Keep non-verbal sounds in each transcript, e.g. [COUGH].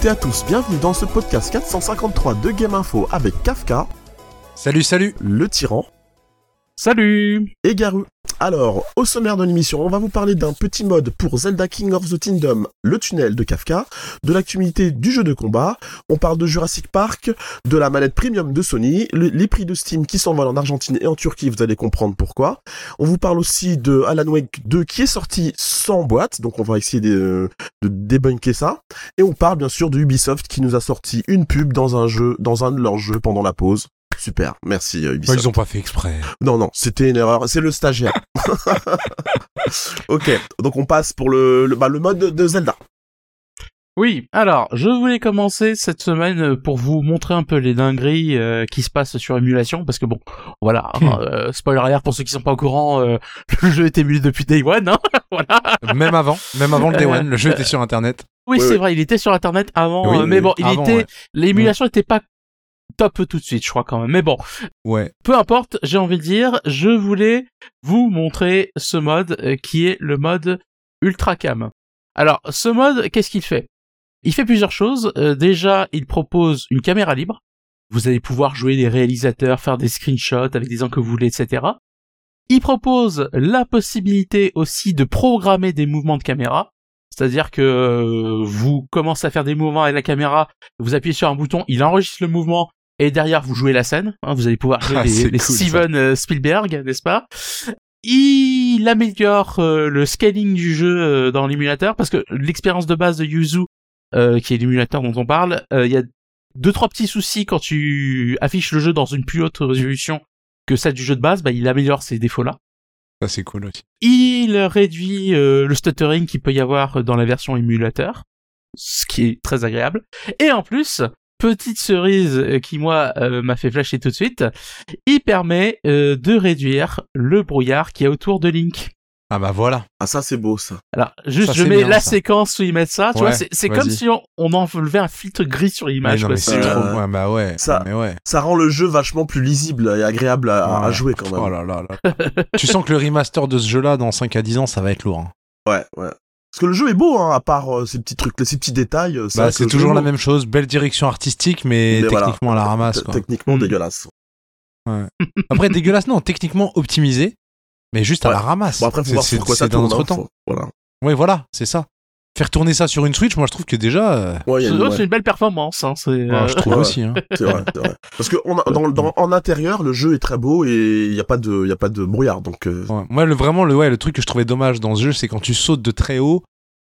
Bonsoir à toutes et à tous, bienvenue dans ce podcast 453 de Game Info avec Kafka, Salut, salut. le tyran Salut. et Garu. Alors, au sommaire de l'émission, on va vous parler d'un petit mode pour Zelda King of the Kingdom, le tunnel de Kafka, de l'actualité du jeu de combat, on parle de Jurassic Park, de la manette premium de Sony, le- les prix de Steam qui s'envolent en Argentine et en Turquie, vous allez comprendre pourquoi. On vous parle aussi de Alan Wake 2 qui est sorti sans boîte, donc on va essayer de, de débunker ça. Et on parle bien sûr de Ubisoft qui nous a sorti une pub dans un jeu, dans un de leurs jeux pendant la pause. Super, merci euh, Bah, Ubisoft. Ils ont pas fait exprès. Non, non, c'était une erreur. C'est le stagiaire. [LAUGHS] ok, donc on passe pour le, le, bah, le mode de Zelda. Oui, alors, je voulais commencer cette semaine euh, pour vous montrer un peu les dingueries euh, qui se passent sur émulation, parce que bon, voilà, Hmm. euh, spoiler alert pour ceux qui sont pas au courant, euh, [LAUGHS] le jeu est émulé depuis Day One, hein, [LAUGHS] voilà. Même avant, même avant le Day Euh, One, le jeu était sur internet. Oui, Oui, c'est oui. vrai, il était sur Internet avant, Oui, euh, mais oui, bon, il avant, était, ouais. l'émulation était pas top tout de suite, je crois quand même. Mais bon, Ouais. peu importe, j'ai envie de dire, je voulais vous montrer ce mode euh, qui est le mode Ultra Cam. Alors, ce mode, qu'est-ce qu'il fait? Il fait plusieurs choses. Euh, déjà, il propose une caméra libre. Vous allez pouvoir jouer les réalisateurs, faire des screenshots avec des angles que vous voulez, etc. Il propose la possibilité aussi de programmer des mouvements de caméra. C'est-à-dire que euh, vous commencez à faire des mouvements avec la caméra, vous appuyez sur un bouton, il enregistre le mouvement et derrière vous jouez la scène. hein, vous allez pouvoir [LAUGHS] jouer Ah, les, c'est les cool. Steven euh, Spielberg, n'est-ce pas? Il améliore euh, le scaling du jeu euh, dans l'émulateur parce que l'expérience de base de Yuzu, euh, qui est l'émulateur dont on parle, euh, il y a deux trois petits soucis quand tu affiches le jeu dans une plus haute résolution que celle du jeu de base. Bah, il améliore ces défauts-là. Ça, c'est cool aussi. Il réduit le stuttering qu'il peut y avoir dans la version émulateur, ce qui est très agréable. Et en plus, petite cerise euh, qui moi euh, m'a fait flasher tout de suite, il permet euh, de réduire le brouillard qui est autour de Link. Ah bah voilà. Ah, ça, c'est beau, ça. Alors, juste, Ça, je mets bien, la ça. séquence où ils mettent ça. Tu Ouais, vois, c'est, comme si on, on enlevait un filtre gris sur Mais l'image. non, quoi. mais c'est Euh, trop. Ouais, bah ouais. ça- Mais ouais. Ça rend le jeu vachement plus lisible et agréable à, jouer quand même. Oh là là là. tu sens que le remaster de ce jeu-là, dans 5 à 10 ans, ça va être lourd. hein. Ouais, ouais. Parce que le jeu est beau, hein, à part euh, ces petits trucs, ces petits détails. euh, Bah, c'est toujours la même chose. Belle direction artistique, mais, Mais voilà. techniquement à la ramasse, quoi. Techniquement Mm. dégueulasse. [LAUGHS] Après, dégueulasse, non. Techniquement optimisé, mais juste à la ramasse. Bon, après, faut C'est- voir c'est- sur quoi c'est ça dans tourne. notre hein, temps. faut- Voilà. Ouais, voilà, c'est ça. Faire tourner ça sur une Switch, moi, je trouve que déjà. euh, Ouais, C'est, une- ouais, belle performance. Hein, c'est, ouais, euh, je trouve ouais. aussi. Hein. c'est vrai, c'est vrai. Parce que on a, dans, dans, en intérieur, le jeu est très beau et il n'y a pas de, il y a pas de brouillard, donc. euh, Ouais. Moi, le, vraiment, le, ouais, le truc que je trouvais dommage dans ce jeu, c'est quand tu sautes de très haut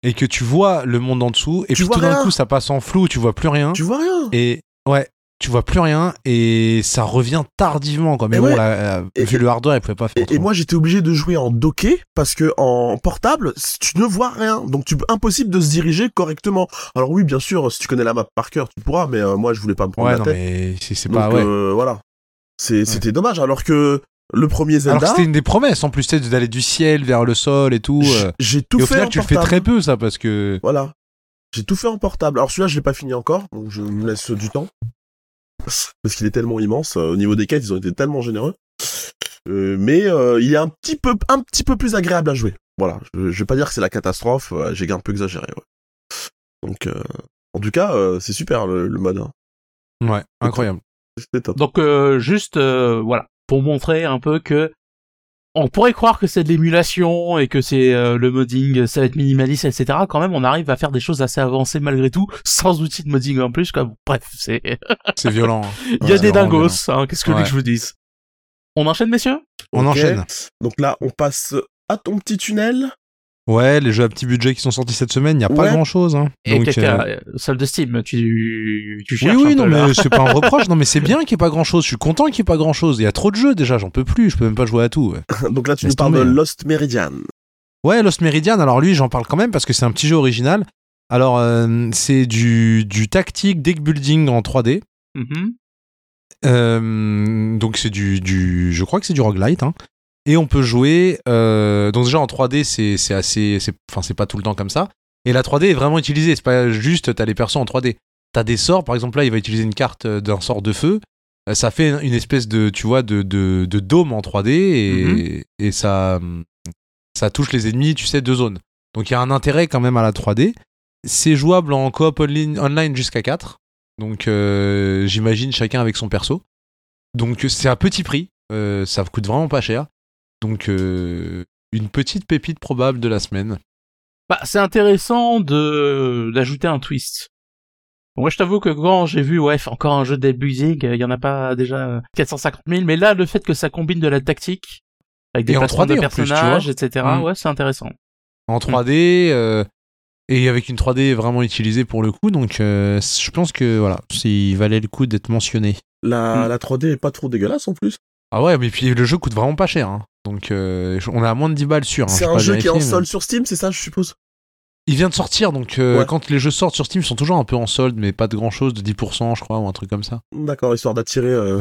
et que tu vois le monde en dessous, et Tu puis tout d'un coup, ça passe en flou, tu vois plus rien. Tu vois rien. Et ouais, tu vois plus rien, et ça revient tardivement, quoi. Mais Et bon, ouais. euh, Et- vu le hardware, il pouvait pas faire. Et, et moi j'étais obligé de jouer en docké parce que en portable tu ne vois rien donc tu impossible de se diriger correctement. Alors oui bien sûr si tu connais la map par cœur tu pourras mais euh, moi je voulais pas me prendre ouais, la non, tête. mais c'est c'est donc pas. Ouais. euh, voilà c'était dommage alors que le premier Alors Zelda que c'était une des promesses, en plus, sais, d'aller du ciel vers le sol et tout. euh, j'ai tout et au fait final, en tu le fais portable. très peu, ça, parce que. Voilà j'ai tout fait en portable. Alors celui-là je l'ai pas fini encore donc je me laisse du temps parce qu'il est tellement immense euh, au niveau des quêtes ils ont été tellement généreux. Euh, mais euh, il est un petit peu un petit peu plus agréable à jouer. Voilà, je, je vais pas dire que c'est la catastrophe, euh, j'ai un peu exagéré. Ouais. Donc euh, en tout cas, euh, c'est super le, le mode. hein. Ouais, incroyable. C'est top. Donc euh, juste euh, voilà pour montrer un peu que on pourrait croire que c'est de l'émulation et que c'est euh, le modding, ça va être minimaliste, etc. Quand même, on arrive à faire des choses assez avancées malgré tout, sans outil de modding en plus. Quoi. Bref, c'est [LAUGHS] C'est violent. hein. il y a Ouais, des dingos. Hein, Qu'est-ce que Ouais. que je vous dise? On enchaîne, messieurs? On enchaîne. Donc là, on passe à ton petit tunnel. Ouais, les jeux à petit budget qui sont sortis cette semaine, il n'y a pas Ouais. grand chose. Hein. Et Donc, quelqu'un, euh, euh, salle de Steam, tu, tu Oui, cherches oui, un non, peu, mais c'est pas un [LAUGHS] reproche. Non, mais c'est bien qu'il n'y ait pas grand chose. Je suis content qu'il n'y ait pas grand chose. Il y a trop de jeux déjà, j'en peux plus. Je peux même pas jouer à tout. Ouais, [LAUGHS] Donc là, tu Laisse nous parles de tomber. Lost Meridian. Ouais, Lost Meridian, alors lui, j'en parle quand même parce que c'est un petit jeu original. Alors, euh, c'est du, du tactique deck building en 3D. Mhm. Euh, donc, c'est du, du. Je crois que c'est du roguelite. Hein. Et on peut jouer. euh, donc, déjà en 3D, c'est assez. Enfin, c'est pas tout le temps comme ça. Et la 3D est vraiment utilisée. C'est pas juste, t'as les persos en 3D. T'as des sorts, par exemple, là, il va utiliser une carte euh, d'un sort de feu. Euh, Ça fait une espèce de, tu vois, de, de, de dôme en 3D et, et ça, ça touche les ennemis, tu sais, de zones. Donc il y a un intérêt quand même à la 3D. c'est jouable en coop online, online jusqu'à 4. Donc euh, j'imagine chacun avec son perso. Donc c'est à petit prix, euh, ça coûte vraiment pas cher. Donc euh, une petite pépite probable de la semaine. Bah, c'est intéressant de d'ajouter un twist. Moi, je t'avoue que quand j'ai vu, ouais, encore un jeu d'abusing, il y en a pas déjà 450 000, mais là, le fait que ça combine de la tactique, avec des Et en placements 3D de en plus, tu personnages, etc., Mm. ouais, c'est intéressant. En 3D euh, et avec une 3D vraiment utilisée pour le coup. Donc euh, je pense que voilà, c'est- il valait le coup d'être mentionné. La, Mm. la 3D est pas trop dégueulasse en plus. Ah ouais, mais puis le jeu coûte vraiment pas cher. hein. Donc euh, on est à moins de 10 balles sûr. hein, c'est un jeu qui est en mais- solde sur Steam, c'est ça, je suppose Il vient de sortir, donc euh, Ouais. quand les jeux sortent sur Steam, ils sont toujours un peu en solde, mais pas de grand chose, de 10%, je crois, ou un truc comme ça. D'accord, histoire d'attirer euh,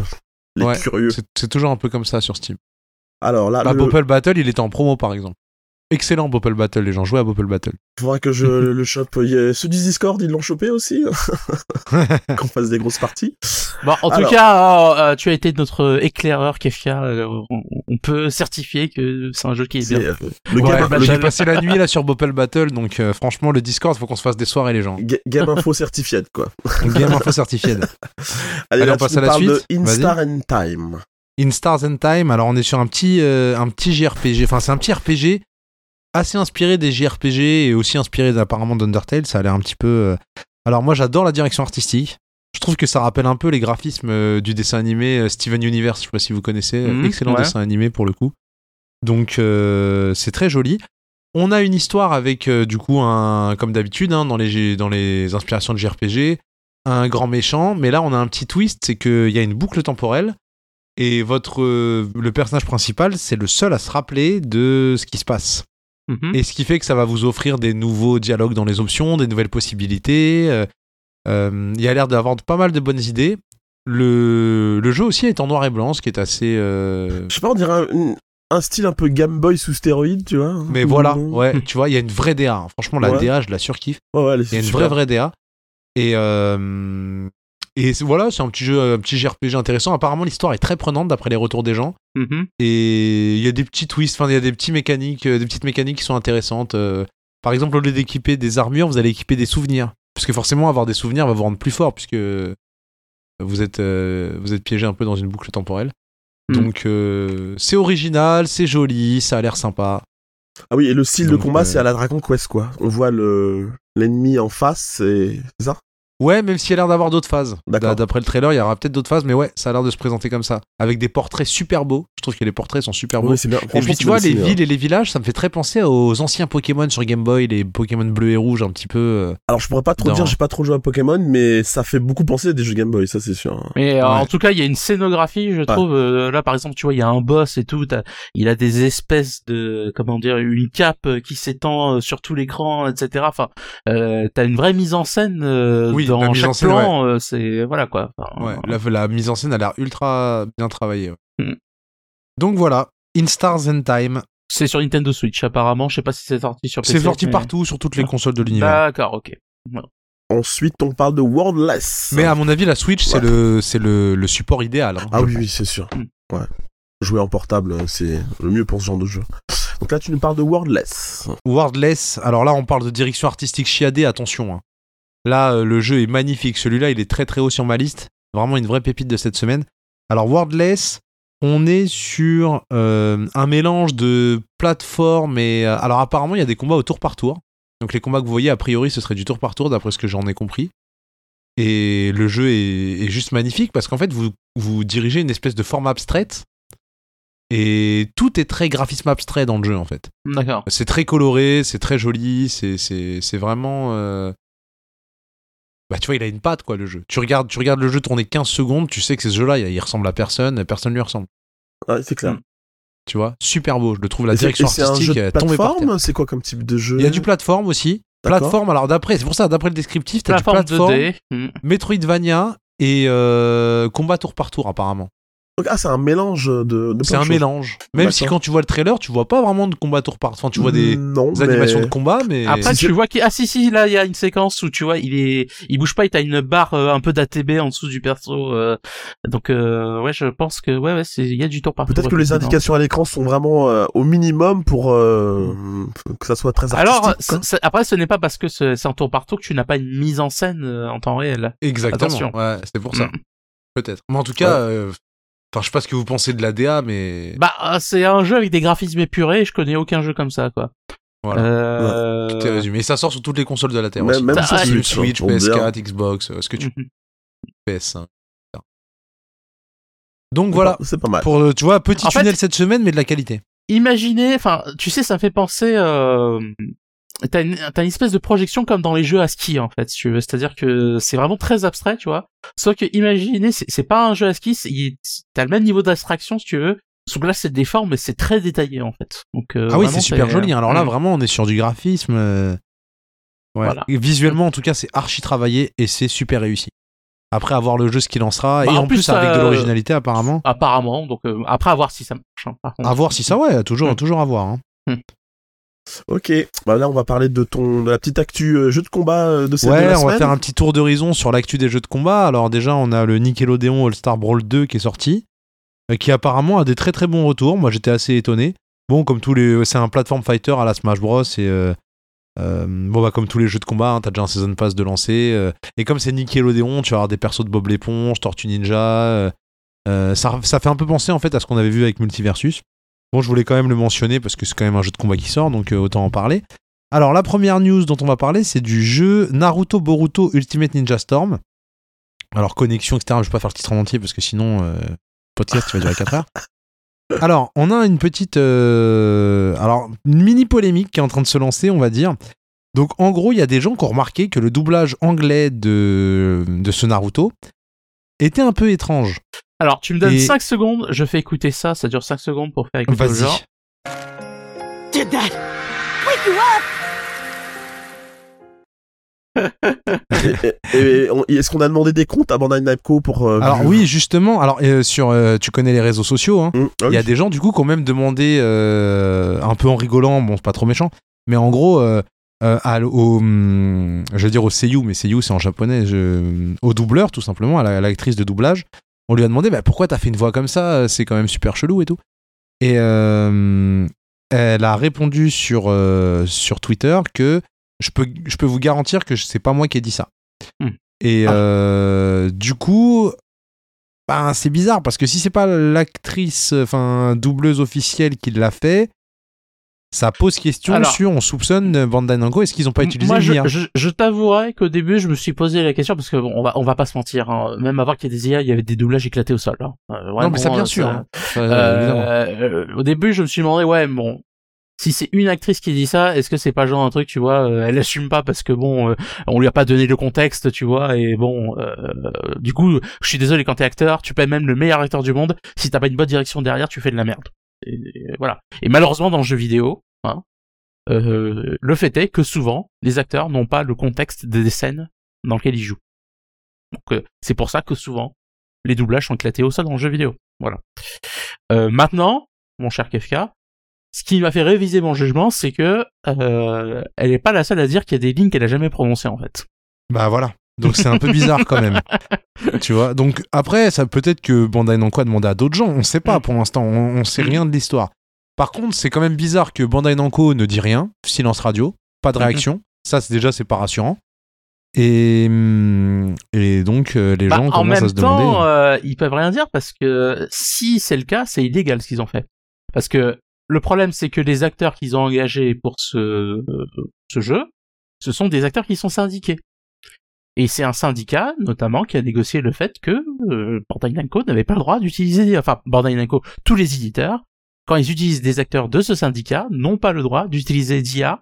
les Ouais, curieux. C'est toujours un peu comme ça sur Steam. Alors là, Bah, le... Battle, il était en promo par exemple. Excellent Bopple Battle, les gens jouaient à Bopple Battle. faudra que je [LAUGHS] le chope. Il y a- Ceux du Discord, ils l'ont chopé aussi [LAUGHS] Qu'on fasse des grosses parties. Bon, en Alors. tout cas, euh, euh, tu as été notre éclaireur, Kefia. euh, on, on peut certifier que c'est un jeu qui est bien. euh, le Ouais, bah, j'ai passé la nuit là sur Bopple Battle, donc euh, franchement, le Discord, faut qu'on se fasse des soirées, les gens. ga- game info [LAUGHS] certifié, quoi. Game Info Certified. Allez, Allez, là, on passe à la suite. de Instar and Time. In Stars and Time, alors on est sur un petit, euh, un petit JRPG, enfin c'est un petit RPG assez inspiré des JRPG et aussi inspiré apparemment d'Undertale, ça a l'air un petit peu... euh, Alors moi j'adore la direction artistique, je trouve que ça rappelle un peu les graphismes euh, du dessin animé euh, Steven Universe, je sais pas si vous connaissez, Mhm, excellent ouais. dessin animé pour le coup. Donc euh, c'est très joli. On a une histoire avec euh, du coup un, comme d'habitude hein, dans les dans les inspirations de JRPG, un grand méchant, mais là on a un petit twist, c'est qu'il y a une boucle temporelle et votre euh, le personnage principal c'est le seul à se rappeler de ce qui se passe. Mhm. Et ce qui fait que ça va vous offrir des nouveaux dialogues dans les options, des nouvelles possibilités. euh, euh, il y a l'air d'avoir pas mal de bonnes idées. Le, le jeu aussi est en noir et blanc, ce qui est assez. euh, Je sais pas, on dirait un, un style un peu Game Boy sous stéroïde, tu vois. Mais voilà, ouais, [LAUGHS] tu vois, il y a une vraie DA. Franchement, la Ouais. DA, je la surkiffe. Ouais, ouais, Il y a une super. vraie, vraie DA. Et, euh, et voilà, c'est un petit jeu, un petit JRPG intéressant. Apparemment, l'histoire est très prenante d'après les retours des gens. Mhm. Et il y a des petits twists, enfin, il y a des petits mécaniques, euh, des petites mécaniques qui sont intéressantes. euh. par exemple, au lieu d'équiper des armures, vous allez équiper des souvenirs. Parce que forcément, avoir des souvenirs va vous rendre plus fort, puisque vous êtes, euh, vous êtes piégé un peu dans une boucle temporelle. Mm. Donc, euh, c'est original, c'est joli, ça a l'air sympa. Ah oui, et le style Donc, de combat, euh, c'est à la Dragon Quest, quoi. On voit le l'ennemi en face, et c'est ça? Ouais, même s'il y a l'air d'avoir d'autres phases. D'après le trailer, il y aura peut-être d'autres phases, mais ouais, ça a l'air de se présenter comme ça. Avec des portraits super beaux. Je trouve que les portraits sont super beaux. Oui, c'est bien. Et puis tu vois, les villes et les villages, ça me fait très penser aux anciens Pokémon sur Game Boy, les Pokémon bleu et rouge, un petit peu. euh. hein. Alors, je pourrais pas trop dans- dire, j'ai pas trop joué à Pokémon, mais ça fait beaucoup penser à des jeux Game Boy, ça c'est sûr. Mais euh, Ouais. en tout cas, il y a une scénographie, je trouve. euh, là, par exemple, tu vois, il y a un boss et tout. Il a des espèces de, comment dire, une cape qui s'étend sur tout l'écran, etc. Enfin, euh, t'as une vraie mise en scène euh, Oui, dans la mise chaque en scène, plan. euh, c'est voilà quoi. Enfin, Ouais, la, la mise en scène a l'air ultra bien travaillée. ouais. Mm. Donc voilà, In Stars and Time. C'est sur Nintendo Switch apparemment. Je sais pas si c'est sorti sur PC. C'est sorti mais- partout sur toutes les consoles de l'univers. D'accord, ok. Ensuite, on parle de Worldless. Mais à mon avis, la Switch, c'est le, c'est le, le support idéal. hein, Ah oui, pense. oui, c'est sûr. Hmm. Ouais. Jouer en portable, c'est le mieux pour ce genre de jeu. Donc là, tu nous parles de Worldless. Wordless, alors là on parle de direction artistique chiadée, attention. hein. Là euh, le jeu est magnifique, celui-là il est très très haut sur ma liste, vraiment une vraie pépite de cette semaine. Alors Wordless, on est sur euh, un mélange de plateforme et... euh, alors apparemment il y a des combats au tour par tour. Donc les combats que vous voyez a priori ce serait du tour par tour d'après ce que j'en ai compris. Et le jeu est, est juste magnifique parce qu'en fait vous, vous dirigez une espèce de forme abstraite. Et tout est très graphisme abstrait dans le jeu en fait. D'accord. C'est très coloré, c'est très joli, c'est, vraiment. euh, Bah, tu vois, il a une patte, quoi, le jeu. Tu regardes, tu regardes le jeu tourner 15 secondes, tu sais que ce jeu-là, il, il ressemble à personne, personne lui ressemble. Ouais, c'est clair. Tu vois, super beau, je le trouve, la Et direction artistique est tombée par terre. C'est quoi comme type de jeu? Il y a du plateforme aussi. Plateforme, alors d'après, c'est pour ça, d'après le descriptif, t'as du Plateforme plateforme, 2D. Hmm. Metroidvania et euh, combat tour par tour, apparemment. Donc, ah, c'est un mélange de. de C'est un de mélange. Même si quand tu vois le trailer, tu vois pas vraiment de combat tour par. Enfin, tu vois des, Non, des animations de combat, mais. Après, Si tu vois qu'il ah si si là il y a une séquence où tu vois il est il bouge pas, il a une barre euh, un peu d'ATB en dessous du perso. euh, donc euh, ouais, je pense que ouais ouais il y a du tour par tour. Peut-être que les indications à l'écran sont vraiment euh, au minimum pour euh, que ça soit très artistique. Alors après ce n'est pas parce que c'est un tour par tour que tu n'as pas une mise en scène euh, en temps réel. Exactement. Attention. Ouais, c'est pour ça. Mm. Peut-être. Mais en tout cas, euh, enfin, je sais pas ce que vous pensez de la DA, mais Bah euh, c'est un jeu avec des graphismes épurés, je connais aucun jeu comme ça quoi. voilà. Euh... Tout est résumé. Et ça sort sur toutes les consoles de la Terre Même- aussi. même sur Switch, Switch, Switch, dirait. PS4, Xbox, euh, ce que tu mhm. PS5. Donc voilà. C'est pas mal. Pour, tu vois, petit En fait- tunnel cette semaine, mais de la qualité. Imaginez, enfin, tu sais, ça me fait penser. Euh... T'as une, espèce de projection comme dans les jeux à ski en fait, si tu veux. C'est-à-dire que c'est vraiment très abstrait, tu vois. Sauf que imaginez, c'est pas un jeu à ski, t'as le même niveau d'abstraction si tu veux. Sauf que là c'est des formes, mais c'est très détaillé en fait. Donc euh, ah oui, c'est super joli. Alors là, Mm. vraiment, on est sur du graphisme. euh, Ouais. Voilà. Visuellement, en tout cas, c'est archi travaillé et c'est super réussi. Après avoir le jeu ce qu'il en sera, Bah, et en en plus, plus, avec de euh, l'originalité apparemment. Apparemment, donc après à voir si ça marche. hein, par. À voir si ça, ouais, toujours, Mm. toujours à voir. hein. Ok. Bah là, on va parler de ton de la petite actu euh, jeu de combat euh, de cette de Ouais, la on va faire un petit tour d'horizon sur l'actu des jeux de combat. Alors déjà, on a le Nickelodeon All-Star Brawl 2 qui est sorti, euh, qui apparemment a des très très bons retours. Moi, j'étais assez étonné. Bon, comme tous les, c'est un platform fighter à la Smash Bros. Et euh, bon, bah comme tous les jeux de combat, hein, t'as déjà un season pass de lancer. et comme c'est Nickelodeon, tu vas avoir des persos de Bob l'éponge, Tortue Ninja. ça, ça fait un peu penser en fait à ce qu'on avait vu avec Multiversus. Bon, je voulais quand même le mentionner parce que c'est quand même un jeu de combat qui sort, donc euh, autant en parler. Alors, la première news dont on va parler, c'est du jeu Naruto Boruto Ultimate Ninja Storm. Alors, connexion, etc. Je vais pas faire le titre en entier parce que sinon, euh, podcast il va durer 4 heures. [LAUGHS] Alors, on a une petite. euh, alors, une mini polémique qui est en train de se lancer, on va dire. Donc, en gros, il y a des gens qui ont remarqué que le doublage anglais de, de ce Naruto était un peu étrange. Alors, tu me donnes Et- 5 secondes, je fais écouter ça, ça dure 5 secondes pour faire écouter le Vas-y. genre. Did that wake you up? [LAUGHS] Et- et- et on- Est-ce qu'on a demandé des comptes à Bandai Namco pour euh, Alors, oui, justement. Alors, euh, sur, euh, tu connais les réseaux sociaux, hein. Hum, ah Il y a des gens du coup qui ont même demandé, euh, un peu en rigolant, bon c'est pas trop méchant, mais en gros, euh, euh, à au, hum, je veux dire au seiyuu, mais seiyuu c'est en japonais, je- au doubleur tout simplement, à la- à l'actrice de doublage, on lui a demandé bah, pourquoi t'as fait une voix comme ça, c'est quand même super chelou et tout. Et euh, elle a répondu sur, euh, sur Twitter que je peux, je peux vous garantir que c'est pas moi qui ai dit ça. Hmm. Et Ah. euh, du coup, ben, c'est bizarre parce que si c'est pas l'actrice, enfin doubleuse officielle qui l'a fait, ça pose question Alors- sur, on soupçonne Bandai Namco, est-ce qu'ils ont pas utilisé Moi, l'IA je, je t'avouerai qu'au début, je me suis posé la question parce que bon, on va, on va pas se mentir. hein, Même avant qu'il y ait des IA, il y avait des doublages éclatés au sol. hein. Euh, Non, mais ça bien euh, sûr. hein. Euh, euh, au début, je me suis demandé, ouais, bon, si c'est une actrice qui dit ça, est-ce que c'est pas genre un truc, tu vois, euh, elle assume pas parce que bon, euh, on lui a pas donné le contexte, tu vois, et bon, euh, du coup, je suis désolé quand t'es acteur, tu peux être même le meilleur acteur du monde, si t'as pas une bonne direction derrière, tu fais de la merde. Et, voilà. Et malheureusement, dans le jeu vidéo, hein, euh, le fait est que souvent, les acteurs n'ont pas le contexte des scènes dans lesquelles ils jouent. Donc, euh, c'est pour ça que souvent, les doublages sont éclatés au sol dans le jeu vidéo. Voilà. Euh, maintenant, mon cher Kefka, ce qui m'a fait réviser mon jugement, c'est que euh, elle est pas la seule à dire qu'il y a des lignes qu'elle a jamais prononcées en fait. Bah voilà. Donc c'est un peu bizarre quand même. [LAUGHS] tu vois? Donc après, ça peut-être que Bandai Namco a demandé à d'autres gens. On sait pas pour l'instant. On, on sait rien de l'histoire. Par contre, c'est quand même bizarre que Bandai Namco ne dit rien. Silence radio. Pas de Mhm. réaction. Ça, c'est déjà c'est pas rassurant. Et, et donc euh, les Bah, gens en commencent même à se demander. temps, euh, ils peuvent rien dire parce que si c'est le cas, c'est illégal ce qu'ils ont fait. Parce que le problème, c'est que les acteurs qu'ils ont engagés pour ce, ce jeu, ce sont des acteurs qui sont syndiqués. Et c'est un syndicat, notamment, qui a négocié le fait que euh, Bandai Namco n'avait pas le droit d'utiliser, enfin Bandai Namco, tous les éditeurs, quand ils utilisent des acteurs de ce syndicat, n'ont pas le droit d'utiliser d'IA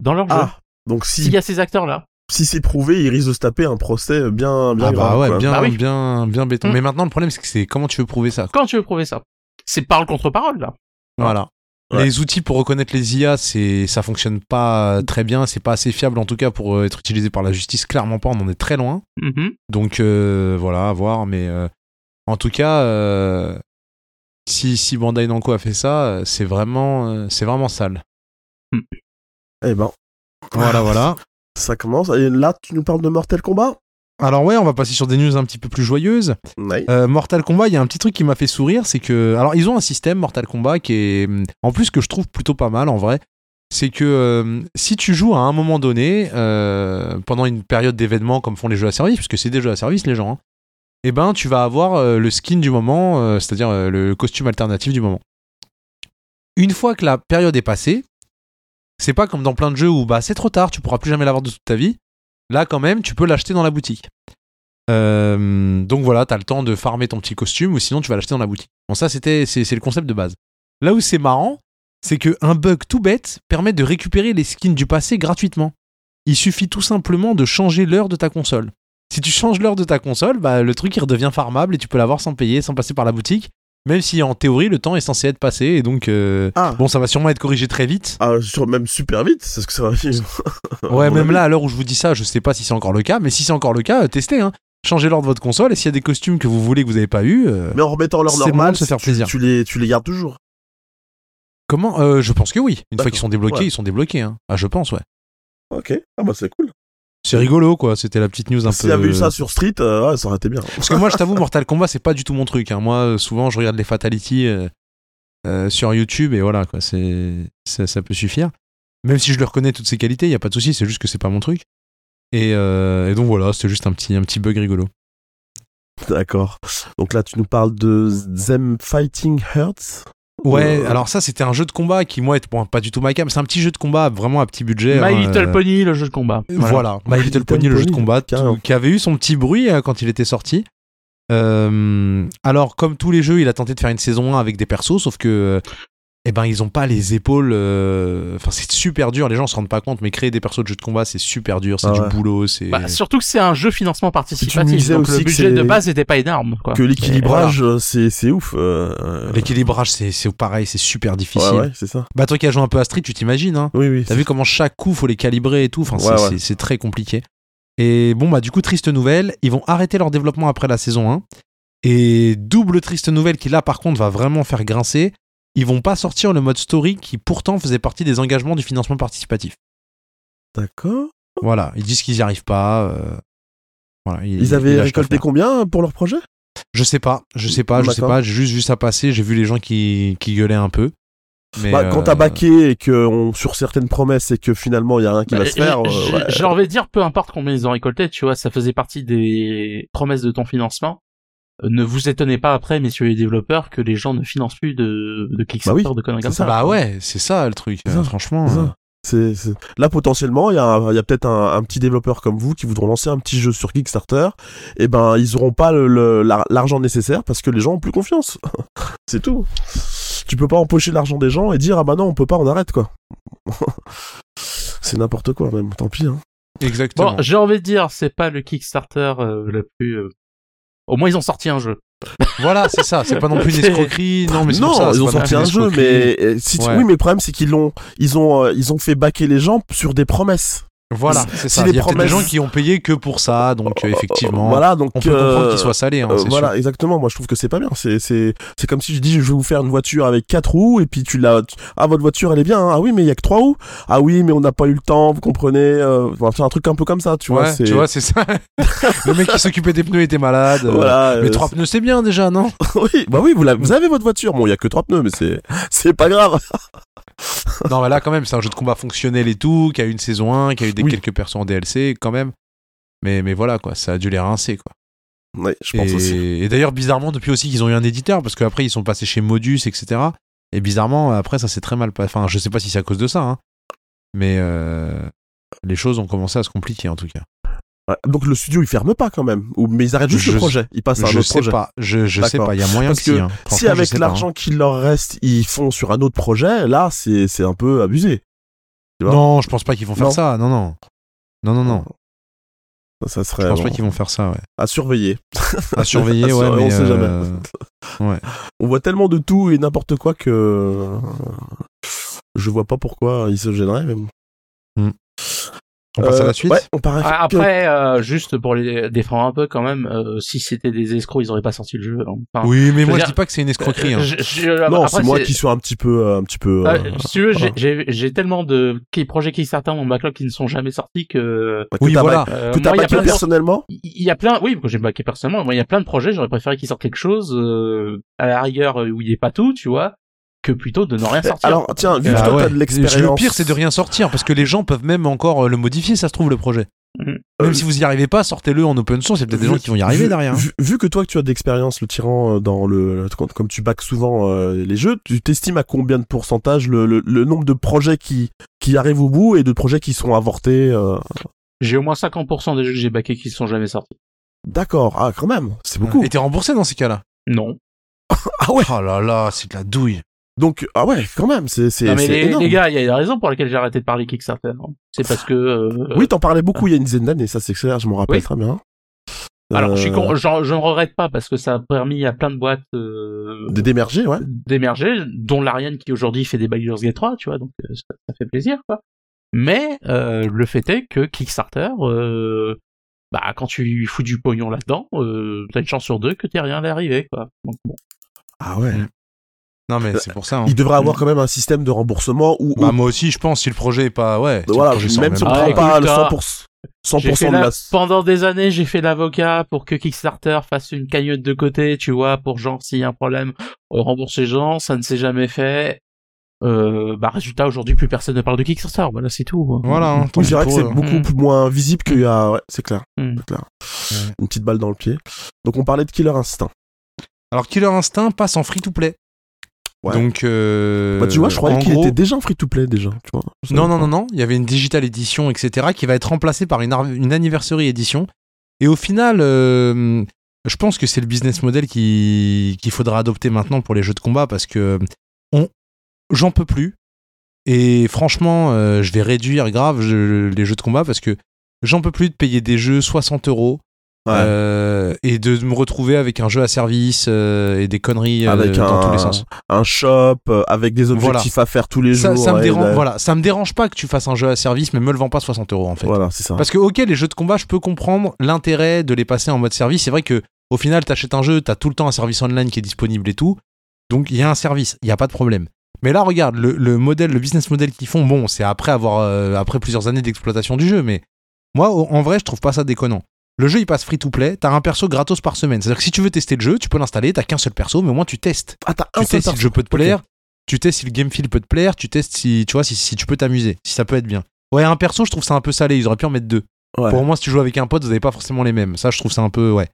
dans leur jeu. Ah, donc si, S'il y a ces acteurs-là. si c'est prouvé, il risque de se taper un procès bien, bien Ah bah grave. ouais, quoi. bien, Bah oui. bien, bien béton. Mm. Mais maintenant, le problème, c'est que c'est comment tu veux prouver ça? Quand tu veux prouver ça? C'est parole contre parole, là. Voilà. Ouais. Les outils pour reconnaître les IA, c'est ça fonctionne pas très bien, c'est pas assez fiable en tout cas pour euh, être utilisé par la justice. Clairement pas, on en est très loin. Mhm. Donc euh, voilà, à voir. Mais euh, en tout cas, euh, si, si Bandai Namco a fait ça, c'est vraiment, euh, c'est vraiment sale. Eh ben, Voilà, voilà. [LAUGHS] ça commence. Et là, tu nous parles de Mortal Kombat? Alors ouais, on va passer sur des news un petit peu plus joyeuses. Euh, Mortal Kombat, il y a un petit truc qui m'a fait sourire, c'est que alors ils ont un système Mortal Kombat qui est en plus que je trouve plutôt pas mal en vrai. C'est que euh, si tu joues à un moment donné euh, pendant une période d'événement comme font les jeux à service, puisque c'est des jeux à service les gens, hein, eh ben tu vas avoir le skin du moment, c'est-à-dire le costume alternatif du moment. Une fois que la période est passée, c'est pas comme dans plein de jeux où bah c'est trop tard, tu pourras plus jamais l'avoir de toute ta vie. Là quand même, tu peux l'acheter dans la boutique. Euh, donc voilà, t'as le temps de farmer ton petit costume ou sinon tu vas l'acheter dans la boutique. Bon, ça c'était c'est le concept de base. Là où c'est marrant, c'est que un bug tout bête permet de récupérer les skins du passé gratuitement. Il suffit tout simplement de changer l'heure de ta console. Si tu changes l'heure de ta console, bah, le truc il redevient farmable et tu peux l'avoir sans payer, sans passer par la boutique. Même si en théorie le temps est censé être passé et donc euh, Ah, bon ça va sûrement être corrigé très vite. ah, sur- même super vite, c'est ce que ça va [LAUGHS] Ouais, même là, à l'heure où je vous dis ça, je sais pas si c'est encore le cas, mais si c'est encore le cas, euh, testez. Hein. Changez l'ordre de votre console et s'il y a des costumes que vous voulez que vous n'avez pas eu, euh, Mais en remettant l'heure normale, se faire tu- plaisir. Tu, les, tu les gardes toujours. comment? Euh, Je pense que oui. Une fois qu'ils sont débloqués, Ouais. ils sont débloqués. Hein. Ah, je pense, ouais. Ok, ah bah c'est cool. C'est rigolo, quoi. C'était la petite news un S'il peu. y avait eu ça sur Street, euh, ouais, ça aurait été bien. Parce que moi, je t'avoue, Mortal Kombat, c'est pas du tout mon truc. Hein. Moi, euh, souvent, je regarde les Fatality euh, euh, sur YouTube et voilà, quoi. C'est ça, ça peut suffire. Même si je le reconnais toutes ses qualités, il y a pas de souci. C'est juste que c'est pas mon truc. Et, euh, et donc voilà, c'était juste un petit, un petit bug rigolo. D'accord. Donc là, tu nous parles de Them Fighting Hearts. Ouais, Euh, alors ça, c'était un jeu de combat qui, moi, est bon, pas du tout ma cam. C'est un petit jeu de combat vraiment à petit budget. My hein, Little euh, Pony, le jeu de combat. Voilà, My My Little Little Pony, le jeu de combat, tout- qui avait eu son petit bruit euh, quand il était sorti. Euh, alors, comme tous les jeux, il a tenté de faire une saison 1 avec des persos, sauf que, euh, eh ben, ils ont pas les épaules. euh, Enfin, c'est super dur. Les gens se rendent pas compte, mais créer des persos de jeux de combat, c'est super dur. C'est Ah du boulot. C'est Bah, surtout que c'est un jeu financement participatif, donc aussi le budget de base n'était pas énorme. Quoi. Que l'équilibrage, euh, c'est c'est ouf. euh, euh, l'équilibrage, c'est c'est pareil, c'est super difficile. Ouais, ouais, c'est ça. Bah, toi qui as joué un peu à Street, tu t'imagines, hein. Oui, oui. T'as vu comment chaque coup faut les calibrer et tout. Enfin, c'est très compliqué. Et bon, bah, du coup, triste nouvelle, ils vont arrêter leur développement après la saison 1. Et double triste nouvelle qui, là, par contre, va vraiment faire grincer. Ils vont pas sortir le mode story qui, pourtant, faisait partie des engagements du financement participatif. D'accord. Voilà, ils disent qu'ils y arrivent pas. euh, Voilà, Ils avaient récolté combien pour leur projet? Je sais pas, je sais pas, je sais pas. J'ai juste vu ça passer. J'ai vu les gens qui, qui gueulaient un peu. Mais, bah, Quand euh, t'as baqué et que on, sur certaines promesses et que finalement il y a rien qui Bah, va se faire, euh, ouais. J'ai envie de dire, peu importe combien ils ont récolté, tu vois, ça faisait partie des promesses de ton financement. Ne vous étonnez pas après, messieurs les développeurs, que les gens ne financent plus de, de Kickstarter, Bah oui, de conneries c'est comme ça. Bah ouais, c'est ça le truc. Euh, ça, franchement. ça. euh, C'est- c'est- Là, potentiellement, il y a, y peut-être un, un petit développeur comme vous qui voudront lancer un petit jeu sur Kickstarter. Et ben, ils auront pas le- le- l'ar- l'argent nécessaire parce que les gens ont plus confiance. [LAUGHS] c'est tout. Tu peux pas empocher l'argent des gens et dire ah bah non, on peut pas, on arrête quoi. [LAUGHS] c'est n'importe quoi même. Tant pis. Hein. Exactement. Bon, j'ai envie de dire, c'est pas le Kickstarter euh, le plus... euh, Au moins, ils ont sorti un jeu. Voilà, c'est ça. C'est pas non plus une [LAUGHS] escroquerie. Non, mais c'est non, pour ça, ils ont sorti un jeu, mais euh, si tu- Ouais. oui, mais le problème c'est qu'ils l'ont, ils ont, euh, ils ont fait baquer les gens sur des promesses. Voilà, c'est ça. les Il y a peut-être des gens qui ont payé que pour ça, donc euh, effectivement, Voilà, donc on peut comprendre euh, qu'ils soient salés. Hein, Euh, voilà, sûr. exactement. Moi, je trouve que c'est pas bien. C'est, c'est, c'est comme si je dis, je vais vous faire une voiture avec quatre roues, et puis tu l'as, ah, votre voiture, elle est bien, hein. Ah oui, mais il y a que trois roues. Ah oui, mais on n'a pas eu le temps, vous comprenez, euh, enfin, c'est un truc un peu comme ça, tu vois, Ouais, c'est, tu vois, c'est ça. [LAUGHS] le mec qui s'occupait des pneus était malade. voilà. Mais trois pneus, c'est bien déjà, non? [LAUGHS] Oui, bah oui, vous avez votre voiture. Bon, il y a que trois pneus, mais c'est, c'est pas grave. Non, mais là, quand même, c'est un jeu de combat fonctionnel et tout, qui a eu une saison 1, qui a eu des Oui. quelques persos en DLC, quand même. Mais, mais voilà, quoi, ça a dû les rincer, quoi. Ouais, je pense et aussi. et d'ailleurs, bizarrement, depuis aussi qu'ils ont eu un éditeur, parce qu'après, ils sont passés chez Modus, etc. Et bizarrement, après, ça s'est très mal passé. Enfin, je sais pas si c'est à cause de ça, hein. Mais euh, les choses ont commencé à se compliquer, en tout cas. Ouais, Donc le studio, il ferme pas quand même, ou mais ils arrêtent juste Je- le projet. Ils passent à un je autre sais projet. pas, je, je sais pas, il y a moyen Parce que, si, hein. Avec hein. l'argent qu'il leur reste, ils font sur un autre projet, là, c'est, c'est un peu abusé. Tu vois Non, je pense pas qu'ils vont faire Non. ça, non, non. Non, non, non. Ça, ça serait Je pense bon, pas qu'ils vont faire ça, ouais. à surveiller. À surveiller, [LAUGHS] À ouais, mais on sait jamais. euh, On voit tellement de tout et n'importe quoi que euh, je vois pas pourquoi ils se gêneraient même. Hmm. On passe à Euh, la suite. Ouais, on part Ah, Après, euh, juste pour les défendre un peu quand même, euh, si c'était des escrocs, ils auraient pas sorti le jeu. hein. Enfin, Oui, mais moi je dis pas que c'est une escroquerie. euh, hein. je- je- Non, c'est moi qui suis un petit peu, euh, un petit peu. Ah, euh, si tu veux, j'ai- voilà. j'ai j'ai tellement de qui- projets Kickstarter dans mon backlog qui ne sont jamais sortis que. que Oui, t'as voilà. euh, Que t'as moi, il y a backé personnellement il y a plein, oui, que j'ai backé personnellement. Moi, il y a plein de projets. J'aurais préféré qu'ils sortent quelque chose euh, à la rigueur euh, où il n'y ait pas tout, tu vois, que plutôt de ne rien sortir. Alors, tiens, vu que Ah toi ouais. t'as de l'expérience. Le pire, c'est de rien sortir parce que les gens peuvent même encore euh, le modifier, ça se trouve, le projet. Mhm. Même Euh, si vous y arrivez pas, sortez-le en open source. Il y a peut-être des gens qui vont y arriver vu- derrière. hein. Vu, vu que toi que tu as d'expérience le tyran euh, dans le comme, comme tu bacs souvent euh, les jeux, tu t'estimes à combien de pourcentage le, le, le nombre de projets qui qui arrivent au bout et de projets qui sont avortés euh, J'ai au moins 50% des jeux que j'ai backés qui ne sont jamais sortis. D'accord, ah quand même, c'est beaucoup. Et t'es remboursé dans ces cas-là? Non. [LAUGHS] Ah ouais. Oh là là, c'est de la douille. Donc ah ouais, quand même, c'est mais les, énorme. les gars, il y a une raison pour laquelle j'ai arrêté de parler Kickstarter. hein. C'est parce que. euh, Oui, t'en parlais beaucoup il y a une dizaine d'années, ça c'est clair, je m'en rappelle Oui. très bien. Alors, je, suis Euh, con- je ne regrette pas parce que ça a permis à plein de boîtes euh, d'émerger, ouais. d'émerger, dont l'Ariane qui aujourd'hui fait des Baldur's Gate 3, tu vois, donc euh, ça, ça fait plaisir, quoi. Mais euh, le fait est que Kickstarter, bah quand tu fous du pognon là-dedans, t'as une chance sur deux que t'aies rien à arriver, quoi. Donc bon. Ah ouais. Non, mais c'est pour ça. hein. Il devrait avoir quand même un système de remboursement où, Bah, où- moi aussi, je pense, si le projet est pas. Ouais. si voilà, projet sort même si on prend pas le hein, 100%, J'ai 100% fait de la- Pendant des années, j'ai fait l'avocat pour que Kickstarter fasse une cagnotte de côté, tu vois, pour genre s'il y a un problème, euh, rembourser les gens, ça ne s'est jamais fait. Euh, bah résultat aujourd'hui plus personne ne parle de Kickstarter, voilà c'est tout. Voilà. hein, Oui, c'est vrai que c'est beaucoup Mm. plus- moins visible qu'il y a. Ouais, c'est clair. Mm. c'est clair. Ouais. Une petite balle dans le pied. Donc on parlait de Killer Instinct. Alors, Killer Instinct passe en free-to-play. Ouais. Donc. euh, bah tu vois, je croyais qu'il gros- était déjà en free-to-play déjà. Tu vois. Je Non, non, non, non. Il y avait une digital edition, etc., qui va être remplacée par une, ar- une anniversary edition. Et au final, euh, je pense que c'est le business model qui- qu'il faudra adopter maintenant pour les jeux de combat parce que on, j'en peux plus. Et franchement, euh, je vais réduire grave je- les jeux de combat parce que j'en peux plus de payer des jeux 60 euros. Ouais. euh, et de me retrouver avec un jeu à service euh, et des conneries euh, Avec dans un- tous les sens. Un shop avec des objectifs à faire tous les Ça, jours. ça me ouais, dérange, là- voilà, ça me dérange pas que tu fasses un jeu à service, mais me le vends pas 60 euros en fait. Voilà, c'est ça. Parce que ok, les jeux de combat, je peux comprendre l'intérêt de les passer en mode service. C'est vrai que au final, t'achètes un jeu, t'as tout le temps un service online qui est disponible et tout. Donc il y a un service, il y a pas de problème. Mais là, regarde, le, le modèle, le business model qu'ils font, bon, c'est après avoir après plusieurs années d'exploitation du jeu, mais moi, en vrai, je trouve pas ça déconnant. Le jeu, il passe free to play. T'as un perso gratos par semaine. C'est-à-dire que si tu veux tester le jeu, tu peux l'installer. T'as qu'un seul perso, mais au moins tu testes. Ah, t'as Tu un seul testes si le jeu peut te plaire. Tu testes si le game feel peut te plaire. Tu testes si tu vois si, si tu peux t'amuser, si ça peut être bien. Ouais, un perso, je trouve ça un peu salé. Ils auraient pu en mettre deux. Ouais. Pour moi, si tu joues avec un pote, vous n'avez pas forcément les mêmes. Ça, je trouve ça un peu, ouais.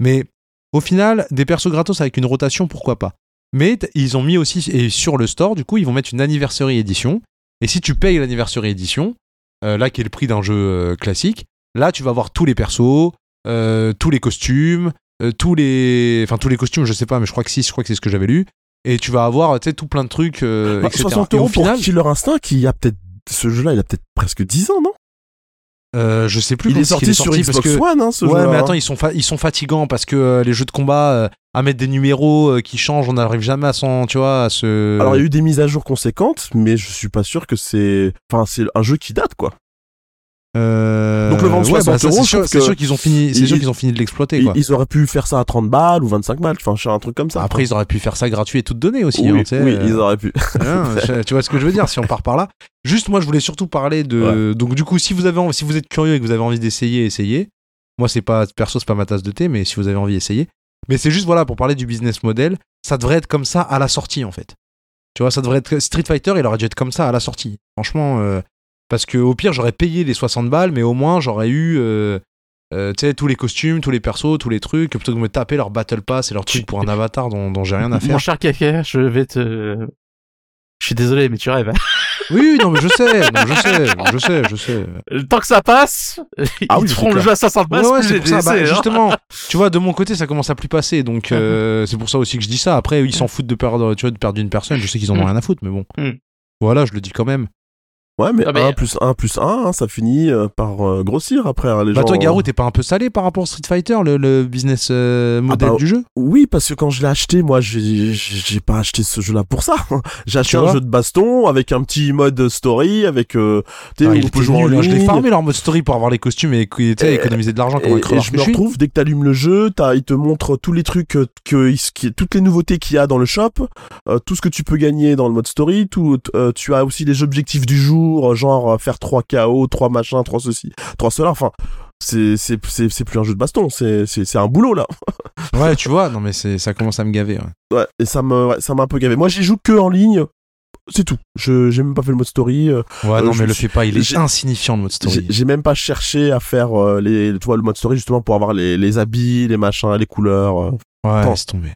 Mais au final, des persos gratos avec une rotation, pourquoi pas Mais ils ont mis aussi, et sur le store, du coup, ils vont mettre une anniversary edition. Et si tu payes l'anniversary edition, euh, là qui est le prix d'un jeu euh, classique, là tu vas avoir tous les persos, euh, tous les costumes, euh, tous les, enfin tous les costumes, je sais pas, mais je crois que si, je crois que c'est ce que j'avais lu. Et tu vas avoir, tu sais, tout plein de trucs, euh, Bah, etc. 60 Et au euros pour final, Killer Instinct qui a peut-être. Ce jeu-là, il a peut-être presque 10 ans, non? Euh, je sais plus Il est sorti sur parce Xbox que One, hein, ce Ouais, mais attends, ils sont, fa- ils sont fatigants parce que euh, les jeux de combat, euh, à mettre des numéros qui changent, on n'arrive jamais à s'en, tu vois, à se. Alors, il y a eu des mises à jour conséquentes, mais je suis pas sûr que c'est. Enfin, c'est un jeu qui date, quoi. Euh, Donc, le vendre ouais, 60 bah, euros, c'est sûr, qu'ils ont fini, c'est sûr qu'ils ont fini de l'exploiter, Ils, quoi. ils auraient pu faire ça à 30 balles ou 25 balles, enfin, un truc comme ça. Après, ils auraient pu faire ça gratuit et tout donner aussi, oui, hein, oui, euh, ils auraient pu. [LAUGHS] hein, tu vois ce que je veux dire si on part par là. Juste, moi, je voulais surtout parler de. Donc, du coup, si vous avez, envie- si vous êtes curieux et que vous avez envie d'essayer, essayez. Moi, c'est pas perso, c'est pas ma tasse de thé, mais si vous avez envie, essayez. Mais c'est juste voilà pour parler du business model, ça devrait être comme ça à la sortie en fait. Tu vois, ça devrait être Street Fighter, il aurait dû être comme ça à la sortie. Franchement, euh, parce que au pire, j'aurais payé les 60 balles, mais au moins j'aurais eu. euh, euh, tu sais, tous les costumes, tous les persos, tous les trucs, plutôt que de me taper leur Battle Pass et leur truc pour un [LAUGHS] avatar dont, dont j'ai rien à faire. Mon cher Kaka, je vais te. Je suis désolé, mais tu rêves. hein. Oui, non, mais je sais, non, je sais, je sais, je sais. Temps que ça passe, Ah ils oui, feront le jeu à 500 balles. Ouais. Bah, laissé, hein. justement, tu vois, de mon côté, ça commence à plus passer, donc euh, [LAUGHS] c'est pour ça aussi que je dis ça. Après, ils s'en foutent de perdre, tu vois, de perdre une personne. Je sais qu'ils en ont Mm. rien à foutre, mais bon. Mm. Voilà, je le dis quand même. Ouais, mais Ah, mais- 1 plus 1 plus 1, ça finit euh, par euh, grossir après. hein, les Bah gens, toi, euh, Garou, t'es pas un peu salé par rapport au Street Fighter, le, le business euh, model bah, du jeu? Oui, parce que quand je l'ai acheté, moi, j'ai pas acheté ce jeu-là pour ça. [LAUGHS] J'ai acheté Tu un jeu de baston avec un petit mode story, avec euh, tu sais, Ah, où il on peut jouer en nul, hein. Je l'ai farmé leur mode story pour avoir les costumes et économiser de l'argent comme Et, un crevard je me retrouve dès que t'allumes le jeu, t'as- il te montre tous les trucs que, qui- toutes les nouveautés qu'il y a dans le shop, euh, tout ce que tu peux gagner dans le mode story, tout, euh, tu as aussi les objectifs du jour, euh, genre euh, faire 3 KO, 3 machins, 3 ceci, 3 cela, enfin c'est c'est plus un jeu de baston, c'est un boulot là. [LAUGHS] Ouais, tu vois, non mais c'est ça commence à me gaver. ouais. Ouais, et ça me ouais, ça m'a un peu gavé. Moi j'y joue que en ligne. C'est tout. Je j'ai même pas fait le mode story. euh, Ouais, Euh, non, mais le suis- fais pas, il est insignifiant le mode story. j'ai même pas cherché à faire euh, les tu vois le mode story justement pour avoir les les habits, les machins, les couleurs. euh. Ouais, laisse tomber.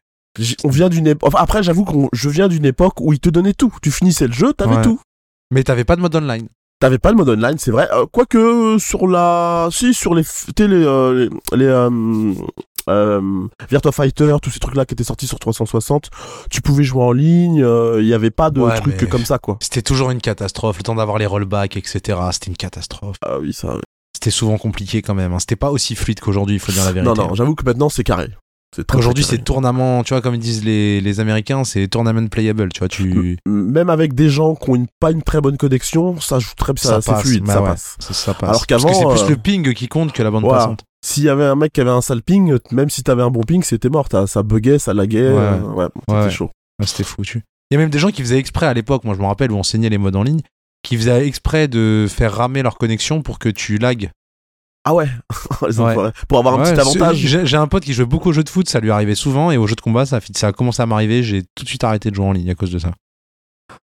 On vient d'une époque. Enfin, après, j'avoue que je viens d'une époque où ils te donnaient tout. Tu finissais le jeu, t'avais Ouais. tout. Mais t'avais pas de mode online. T'avais pas le mode online, c'est vrai. Euh, Quoique euh, sur la, si sur les, les, euh, les, les euh, Virtua Fighter, tous ces trucs-là qui étaient sortis sur 360, tu pouvais jouer en ligne. Il y avait pas de Ouais, trucs comme ça, quoi. C'était toujours une catastrophe. Le temps d'avoir les rollbacks, etc. C'était une catastrophe. Ah oui, ça. C'était souvent compliqué quand même. hein. C'était pas aussi fluide qu'aujourd'hui, il faut dire la vérité. Non, non, j'avoue que maintenant c'est carré. Aujourd'hui, c'est tournament, tu vois, comme ils disent les, les Américains, c'est tournament playable, tu vois, tu. Même avec des gens qui ont une, pas une très bonne connexion, ça joue très, ça, c'est fluide, bah ça ouais, passe. Ça, ça passe. Alors qu'avant, c'est plus euh, le ping qui compte que la bande voilà. passante. S'il y avait un mec qui avait un sale ping, même si t'avais un bon ping, c'était mort. t'as- Ça buguait, ça laguait. Ouais. euh, ouais, c'était Ouais. chaud. Ouais, C'était foutu. Il y a même des gens qui faisaient exprès à l'époque, moi je me rappelle, où on enseignait les modes en ligne, qui faisaient exprès de faire ramer leur connexion pour que tu lagues. Ah ouais. [LAUGHS] Pour avoir un Ouais, petit avantage. J'ai un pote qui jouait beaucoup aux jeux de foot, ça lui arrivait souvent, et aux jeux de combat, ça, a fit- ça a commencé à m'arriver, j'ai tout de suite arrêté de jouer en ligne à cause de ça.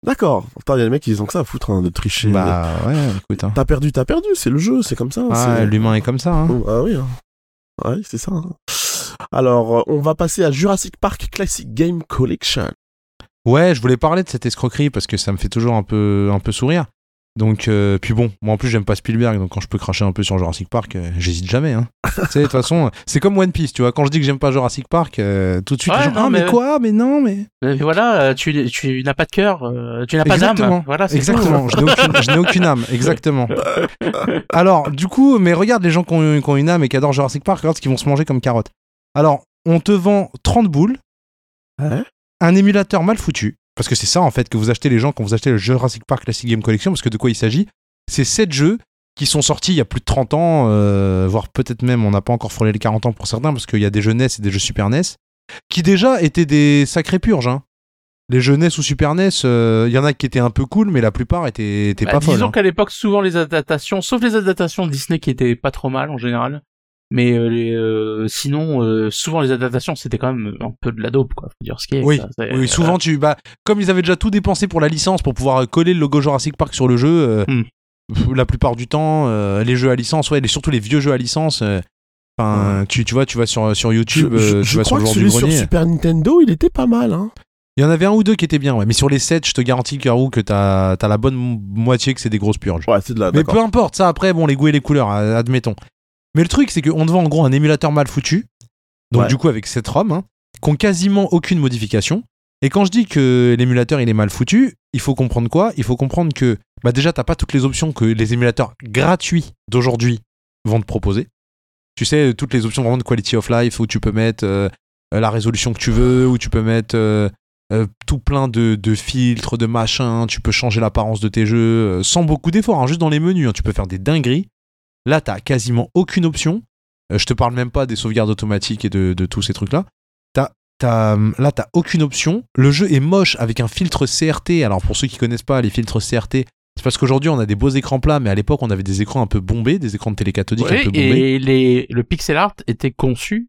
D'accord. Putain, il y a des mecs qui ont que ça à foutre hein, de tricher. Bah ouais, écoute. hein. T'as perdu, t'as perdu. C'est le jeu, c'est comme ça. Ah, L'humain est comme ça. Hein. Oh, Ah oui. Ouais, c'est ça. Alors, on va passer à Jurassic Park Classic Game Collection. Ouais, je voulais parler de cette escroquerie parce que ça me fait toujours un peu, un peu sourire. Donc, euh, puis bon, moi en plus j'aime pas Spielberg, donc quand je peux cracher un peu sur Jurassic Park, euh, j'hésite jamais. Hein. [LAUGHS] tu sais, de toute façon, c'est comme One Piece, tu vois. Quand je dis que j'aime pas Jurassic Park, euh, tout de suite, Ouais, les gens, non, ah, mais, mais- quoi? Mais non, mais. Mais voilà, tu, tu n'as pas de cœur, tu n'as pas d'âme. Voilà, Exactement, je n'ai aucune, âme, [LAUGHS] exactement. Alors, du coup, mais regarde les gens qui ont, qui ont une âme et qui adorent Jurassic Park, regarde ce qu'ils vont se manger comme carottes. Alors, on te vend 30 boules, Ouais. un émulateur mal foutu, parce que c'est ça en fait que vous achetez les gens quand vous achetez le Jurassic Park Classic Game Collection, parce que de quoi il s'agit C'est 7 jeux qui sont sortis il y a plus de 30 ans, euh, voire peut-être même on n'a pas encore frôlé les 40 ans pour certains, parce qu'il y a des jeux NES et des jeux Super NES, qui déjà étaient des sacrées purges. hein. Les jeux NES ou Super NES, euh, il y en a qui étaient un peu cool, mais la plupart étaient, étaient Bah, pas folles. disons hein. qu'à l'époque, souvent les adaptations, sauf les adaptations de Disney qui étaient pas trop mal en général, mais euh, les, euh, sinon, euh, souvent les adaptations c'était quand même un peu de la dope, quoi. Faut dire ce qui est. Oui, ça, Oui, souvent tu bah comme ils avaient déjà tout dépensé pour la licence pour pouvoir coller le logo Jurassic Park sur le jeu euh, Hmm. la plupart du temps euh, les jeux à licence ouais, et surtout les vieux jeux à licence euh, enfin tu, tu vois tu vas sur sur YouTube je, je- je tu vas sur crois le que du celui sur. Super Nintendo, il était pas mal. Hein. Il y en avait un ou deux qui étaient bien ouais, mais sur les 7, je te garantis Garou que t'as as la bonne mo- moitié que c'est des grosses purges. Ouais, c'est de la. Mais peu importe, ça après, bon, les goûts et les couleurs, euh, admettons. Mais le truc, c'est qu'on te vend en gros un émulateur mal foutu, donc Ouais. du coup avec 7 ROM, hein, qui ont quasiment aucune modification. Et quand je dis que l'émulateur il est mal foutu, il faut comprendre quoi? Il faut comprendre que bah déjà t'as pas toutes les options que les émulateurs gratuits d'aujourd'hui vont te proposer. Tu sais, toutes les options vraiment de quality of life où tu peux mettre euh, la résolution que tu veux, où tu peux mettre euh, euh, tout plein de, de filtres, de machins, tu peux changer l'apparence de tes jeux sans beaucoup d'efforts, hein, juste dans les menus, hein, tu peux faire des dingueries. Là, t'as quasiment aucune option. Euh, je te parle même pas des sauvegardes automatiques et de, de tous ces trucs-là. T'as, t'as, hum, là, t'as aucune option. Le jeu est moche avec un filtre CRT. Alors, pour ceux qui connaissent pas les filtres CRT, c'est parce qu'aujourd'hui, on a des beaux écrans plats, mais à l'époque, on avait des écrans un peu bombés, des écrans de télé cathodique Ouais, un peu bombés. et les, le pixel art était conçu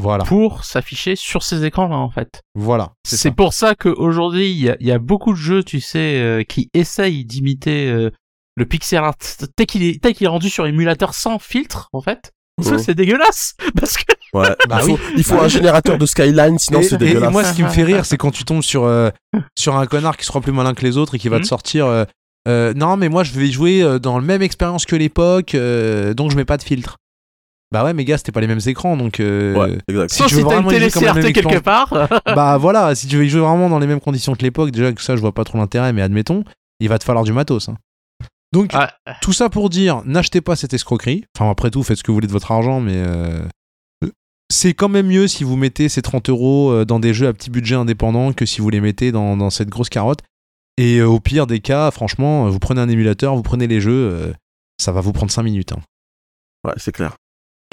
Voilà, pour s'afficher sur ces écrans-là, en fait. voilà. C'est C'est ça. pour ça qu'aujourd'hui, il y a, il y a beaucoup de jeux, tu sais, euh, qui essayent d'imiter euh, le pixel art tel qu'il est, tel qu'il est rendu sur émulateur sans filtre, en fait. Mhm. c'est dégueulasse [LAUGHS] Parce que Ouais. [LAUGHS] Bah il faut, oui. il faut Bah un générateur de Skyline, sinon et, c'est et dégueulasse. moi, ce qui me fait rire, c'est quand tu tombes sur, euh, [LAUGHS] sur un connard qui sera plus malin que les autres et qui va te Mhm. sortir. euh, euh, non, mais moi, je vais jouer dans la même expérience que l'époque, euh, donc je mets pas de filtre. Bah ouais, mais gars, c'était pas les mêmes écrans, donc. euh, Ouais, exact. si sauf tu si veux t'as une vraiment y télé CRT quelque part. bah voilà, si tu veux y jouer vraiment dans les mêmes conditions que l'époque, déjà que ça, je vois pas trop l'intérêt, mais admettons, il va te falloir du matos. hein. Donc, Ah, tout ça pour dire, n'achetez pas cette escroquerie. Enfin, après tout, faites ce que vous voulez de votre argent, mais euh, c'est quand même mieux si vous mettez ces 30 euros euh, dans des jeux à petit budget indépendant que si vous les mettez dans, dans cette grosse carotte. Et euh, au pire des cas, franchement, vous prenez un émulateur, vous prenez les jeux, euh, ça va vous prendre 5 minutes. hein. Ouais, c'est clair.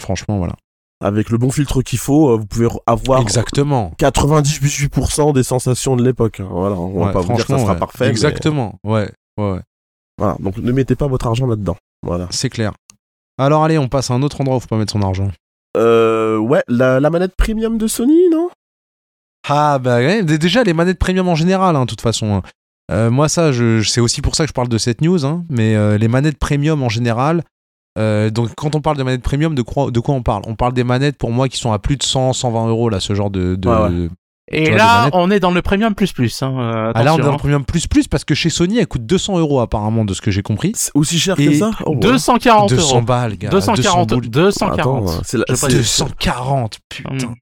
Franchement, voilà. Avec le bon filtre qu'il faut, vous pouvez avoir Exactement. 98% des sensations de l'époque. hein. Voilà, on va pas vous dire que ça sera ouais. parfait. mais Exactement. Ouais, ouais, ouais. Voilà, donc ne mettez pas votre argent là-dedans. Voilà. C'est clair. Alors allez, on passe à un autre endroit où faut pas mettre son argent. Euh, ouais, la, la manette premium de Sony, non? Ah bah ouais, déjà les manettes premium en général, hein, de toute façon. hein. Euh, moi ça, je, c'est aussi pour ça que je parle de cette news, hein, mais euh, les manettes premium en général. euh, donc quand on parle de manettes premium, de quoi, de quoi on parle? On parle des manettes pour moi qui sont à plus de 100, 120 euros là, ce genre de. de- Ouais, Et vois, là, on est dans le premium plus plus. Hein. euh, Ah là on est dans hein. le premium plus plus parce que chez Sony elle coûte 200 euros apparemment de ce que j'ai compris. C'est aussi cher que ça Oh, ouais. 240 200 euros. balles, gars. 240, 200 boules. 240. Attends, c'est la- Je c'est- précise. 240, putain. Hum.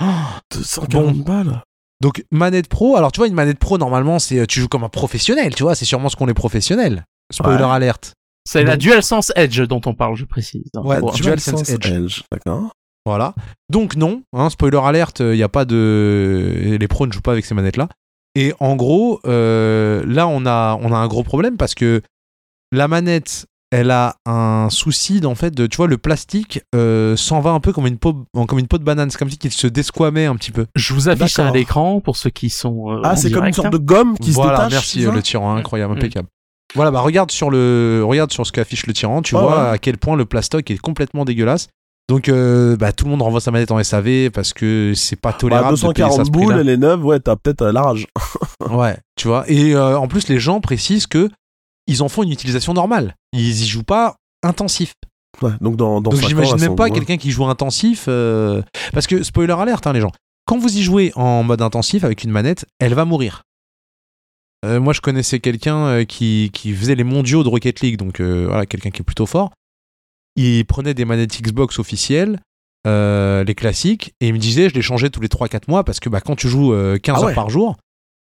Oh. 240 balles. Donc manette pro, alors tu vois une manette pro normalement c'est euh, tu joues comme un professionnel, tu vois, c'est sûrement ce qu'on est professionnel. Spoiler Ouais. alerte. C'est la DualSense Edge dont on parle, je précise. hein. Ouais, tu- DualSense Edge. D'accord. Voilà. Donc non, hein, spoiler alerte, il y a pas de les pros ne jouent pas avec ces manettes là. Et en gros, euh, là on a on a un gros problème parce que la manette elle a un souci en fait de tu vois le plastique euh, s'en va un peu comme une peau comme une peau de banane, c'est comme si qu'il se desquamait un petit peu. Je vous affiche ça à l'écran pour ceux qui sont. euh, Ah, c'est comme une sorte hein. de gomme qui voilà, se détache. merci euh, le tyran, incroyable, Mm. impeccable. Voilà, bah regarde sur le regarde sur ce qu'affiche le tyran, tu vois ouais. à quel point le plastoc est complètement dégueulasse. Donc euh, bah, tout le monde renvoie sa manette en SAV parce que c'est pas Bah, tolérable de payer à 240 ce boules, prix-là. elle est neuve, ouais, t'as peut-être euh, la rage. [LAUGHS] Ouais, tu vois. Et euh, en plus, les gens précisent que ils en font une utilisation normale. Ils y jouent pas intensif. Ouais, donc dans, dans Donc cinq ans, j'imagine même pas quelqu'un qui joue intensif. euh, Parce que, spoiler alerte, hein, les gens, quand vous y jouez en mode intensif avec une manette, elle va mourir. Moi, je connaissais quelqu'un qui, qui faisait les mondiaux de Rocket League, donc voilà, quelqu'un qui est plutôt fort. Il prenait des manettes Xbox officielles, euh, les classiques, et il me disait, je les changeais tous les 3-4 mois parce que bah, quand tu joues euh, 15 Ah heures par jour,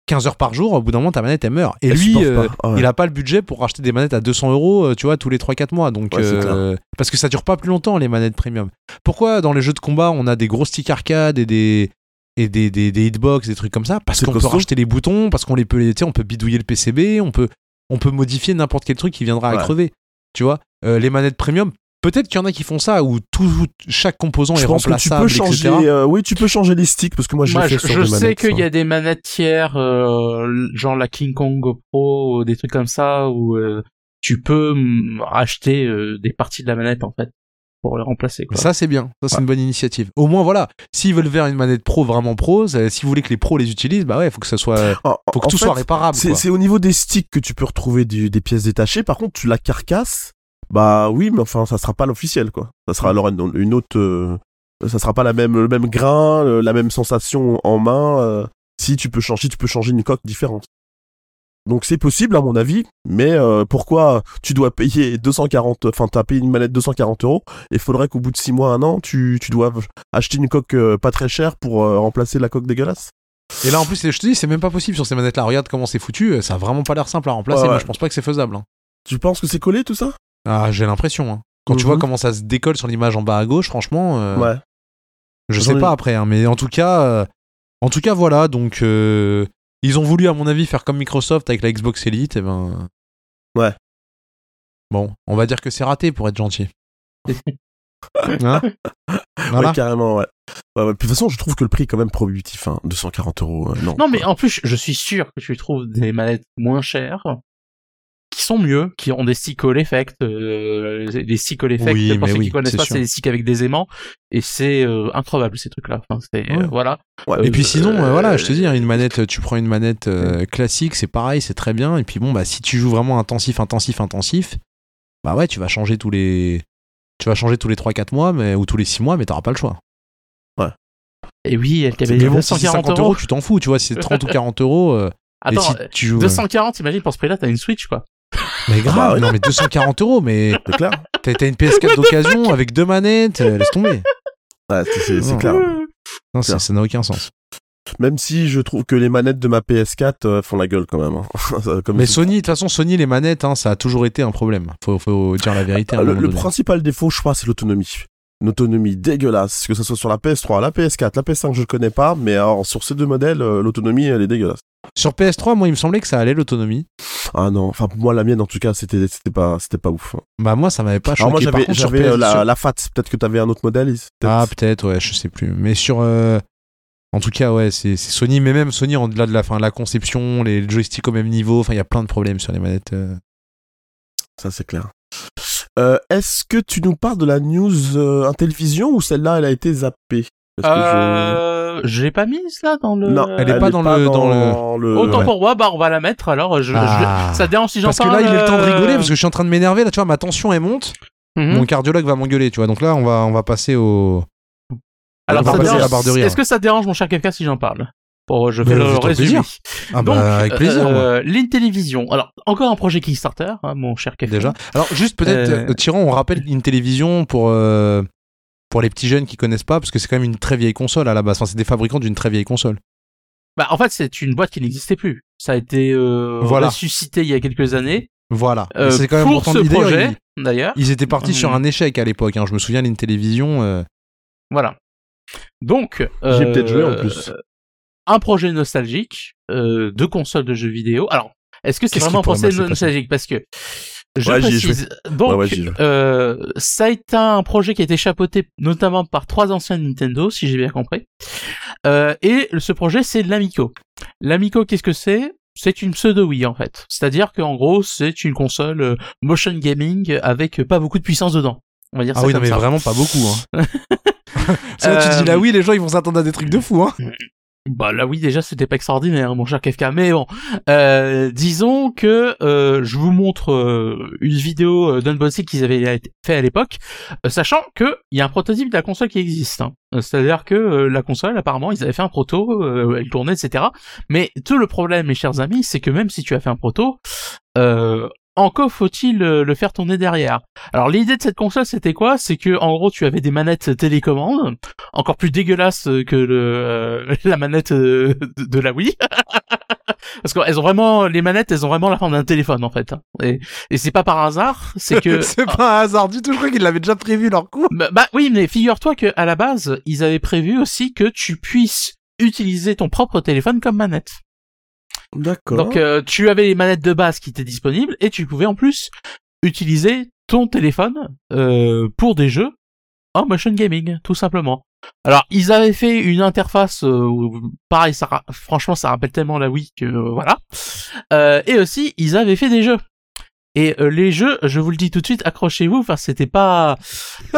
15 heures par jour, au bout d'un moment, ta manette, elle meurt. Et Elle lui, euh. Ah ouais. il a pas le budget pour racheter des manettes à 200 euros, euh, tu vois, tous les 3-4 mois. Donc, Ouais, euh, parce que ça dure pas plus longtemps, les manettes premium. Pourquoi dans les jeux de combat, on a des gros sticks arcade et des et des, des, des hitbox, des trucs comme ça? Parce qu'on peut racheter les boutons, parce qu'on les peut, tu sais, on peut bidouiller le PCB, on peut, on peut modifier n'importe quel truc qui viendra à crever. Tu vois, Euh, les manettes premium, peut-être qu'il y en a qui font ça où tout, chaque composant Je est pense que tu remplaçable, peux changer. etc. euh, oui, tu peux changer les sticks parce que moi, je Moi, je, fait sur je des sais manettes, qu'il y a des manettes tiers, euh, genre la King Kong Pro, ou des trucs comme ça, où euh, tu peux racheter euh, des parties de la manette en fait pour les remplacer. Quoi. Ça, c'est bien. Ça, c'est Ouais. une bonne initiative. Au moins, voilà. S'ils veulent faire une manette pro vraiment pro, ça- si vous voulez que les pros les utilisent, bah ouais, faut que ça soit, En- faut que en tout fait, soit réparable. C'est quoi. c'est au niveau des sticks que tu peux retrouver du- des pièces détachées. Par contre, tu la carcasse. Bah oui, mais enfin, ça sera pas l'officiel, quoi. Ça sera alors une, une autre. euh, ça sera pas la même, le même grain, le- la même sensation en main. euh, si tu peux changer, tu peux changer une coque différente. Donc c'est possible à mon avis, mais euh, pourquoi tu dois payer 240, enfin t'as payé une manette 240 euros, et faudrait qu'au bout de 6 mois, un an, tu, tu dois acheter une coque pas très chère pour remplacer la coque dégueulasse? Et là, en plus, je te dis, c'est même pas possible sur ces manettes-là. Regarde comment c'est foutu. Ça a vraiment pas l'air simple à remplacer. Ouais, Moi, je pense pas que c'est faisable. hein. Tu penses que c'est collé tout ça? Ah, j'ai l'impression. hein. Quand tu Mhm. vois comment ça se décolle sur l'image en bas à gauche, franchement, euh, Ouais. je sais ai- pas après. hein, mais en tout cas, euh, en tout cas, voilà. Donc, euh, ils ont voulu, à mon avis, faire comme Microsoft avec la Xbox Elite. Et ben. Ouais. Bon, on va dire que c'est raté pour être gentil. [LAUGHS] Hein voilà. Ouais, carrément, ouais. Ouais, ouais. Puis, de toute façon, je trouve que le prix est quand même prohibitif, hein. 240 euros. euh, non. Non, mais en plus, je suis sûr que tu trouves des manettes moins chères qui sont mieux, qui ont des stick all effect, euh, des stick all effect. Oui, pour ceux oui, qui connaissent pas, c'est des sticks avec des aimants, et c'est euh, incroyable ces trucs-là. Enfin, c'est euh, Ouais. voilà. Ouais, Et puis euh, sinon, euh, euh, voilà, je te dis, hein, une manette, tu prends une manette euh, classique, c'est pareil, c'est très bien. Et puis bon, bah si tu joues vraiment intensif, intensif, intensif, bah ouais, tu vas changer tous les, tu vas changer tous les 3-4 mois, mais ou tous les 6 mois, mais t'auras pas le choix. Et oui, elle t'avait bon, si c'est 240 50 euros. euros, tu t'en fous, tu vois, si c'est 30 ou 40 euros. euh, [LAUGHS] Attends, et si euh, tu joues, euh, 240, imagine pour ce prix-là, t'as une Switch quoi. Mais grave, Bah ouais. non mais 240 euros, mais C'est clair. t'as une PS4 d'occasion avec deux manettes, euh, laisse tomber. Ouais, c'est- clair. Non, ça Clair. ça n'a aucun sens. Même si je trouve que les manettes de ma PS4 euh, font la gueule quand même. hein. [LAUGHS] Comme Mais. Sony, de toute façon, Sony, les manettes, hein, ça a toujours été un problème. Faut, faut dire la vérité. à Ah, le, le principal défaut, je crois, c'est l'autonomie. Une autonomie dégueulasse, que ce soit sur la PS3, la PS4, la PS5, je ne connais pas, mais alors sur ces deux modèles, euh, l'autonomie, elle est dégueulasse. Sur PS3, moi, il me semblait que ça allait l'autonomie. Ah non, enfin pour moi la mienne en tout cas, c'était c'était pas c'était pas ouf. Bah, moi, ça m'avait pas choqué. Alors moi j'avais euh, la, la FAT, peut-être que t'avais un autre modèle. Ah, peut-être, ouais, je sais plus. Mais sur. euh, En tout cas, ouais, c'est Sony, mais même Sony, en-delà de la, fin, la conception, les joysticks au même niveau, enfin, il y a plein de problèmes sur les manettes. euh. Ça c'est clair. Est-ce que tu nous parles de la news Intellivision ou celle-là elle a été zappée? Parce que je- Euh, je l'ai pas mise là dans le. Non, elle est pas dans le- dans le. Autant ouais. pour moi, bah on va la mettre. Alors, je, Ah. je- ça dérange si j'en Parce que parle là, il est le temps de euh, rigoler, parce que je suis en train de m'énerver, là, tu vois, ma tension, elle monte. mhm. Mon cardiologue va m'engueuler, tu vois. Donc là, on va, on va passer au. Alors, on va ça à dérange- la barre de rire. Est-ce que ça dérange, mon cher Kafka, si j'en parle Bon, je fais Mais le plaisir. Ah Donc, bah, avec plaisir, euh, l'Intellivision. Alors, encore un projet Kickstarter, hein, mon cher Kafka. Déjà. Alors, juste peut-être, Euh, euh, Tyran, on rappelle une télévision pour. euh, Pour les petits jeunes qui connaissent pas, parce que c'est quand même une très vieille console à la base. Enfin, c'est des fabricants d'une très vieille console. Bah, en fait, c'est une boîte qui n'existait plus. Ça a été euh, Voilà. ressuscité il y a quelques années. Voilà. Euh, c'est quand même pour ce projet, d'ailleurs. Ils, ils étaient partis sur Mhm. un échec à l'époque. hein. Je me souviens d'une télévision. euh, Voilà. Donc, J'ai peut-être joué en plus. Un projet nostalgique euh, de console de jeux vidéo. Alors, est-ce que c'est Qu'est-ce vraiment un projet nostalgique? Parce que je Ouais, précise. Donc, Ouais, ouais, euh, ça a été un projet qui a été chapeauté notamment par trois anciens Nintendo, si j'ai bien compris. Euh, et ce projet, c'est l'Amico. L'Amico, qu'est-ce que c'est? C'est une pseudo Wii en fait. C'est-à-dire qu'en gros, c'est une console euh, motion gaming avec pas beaucoup de puissance dedans. On va dire Ah ça oui, non, mais ça. vraiment pas beaucoup. Hein. [LAUGHS] Que là, tu Euh, dis là oui, les gens ils vont s'attendre à des trucs de fou. Hein. Bah là oui déjà c'était pas extraordinaire mon cher Kafka mais bon euh, disons que euh, je vous montre euh, une vidéo euh, d'unboxing qu'ils avaient fait à l'époque euh, sachant que il y a un prototype de la console qui existe hein. c'est à dire que euh, la console apparemment ils avaient fait un proto euh, elle tournait etc mais tout le problème mes chers amis c'est que même si tu as fait un proto euh, encore faut-il euh, le faire tourner derrière? Alors l'idée de cette console c'était quoi? C'est que en gros tu avais des manettes télécommande encore plus dégueulasses que le euh, [LAUGHS] la manette euh, de, la Wii. [LAUGHS] Parce qu'elles ont vraiment les manettes, elles ont vraiment la forme d'un téléphone en fait. hein. Et, et c'est pas par hasard, c'est que [LAUGHS] c'est pas un hasard du tout. Je crois qu'ils l'avaient déjà prévu leur coup. bah, bah oui, mais figure-toi que à la base, ils avaient prévu aussi que tu puisses utiliser ton propre téléphone comme manette. D'accord. Donc euh, tu avais les manettes de base qui étaient disponibles et tu pouvais en plus utiliser ton téléphone euh, pour des jeux en motion gaming, tout simplement. Alors ils avaient fait une interface, euh, pareil, ça, ra- franchement ça rappelle tellement la Wii que euh, voilà. Euh, et aussi ils avaient fait des jeux. Et euh, les jeux, je vous le dis tout de suite, accrochez-vous, enfin c'était pas. [LAUGHS]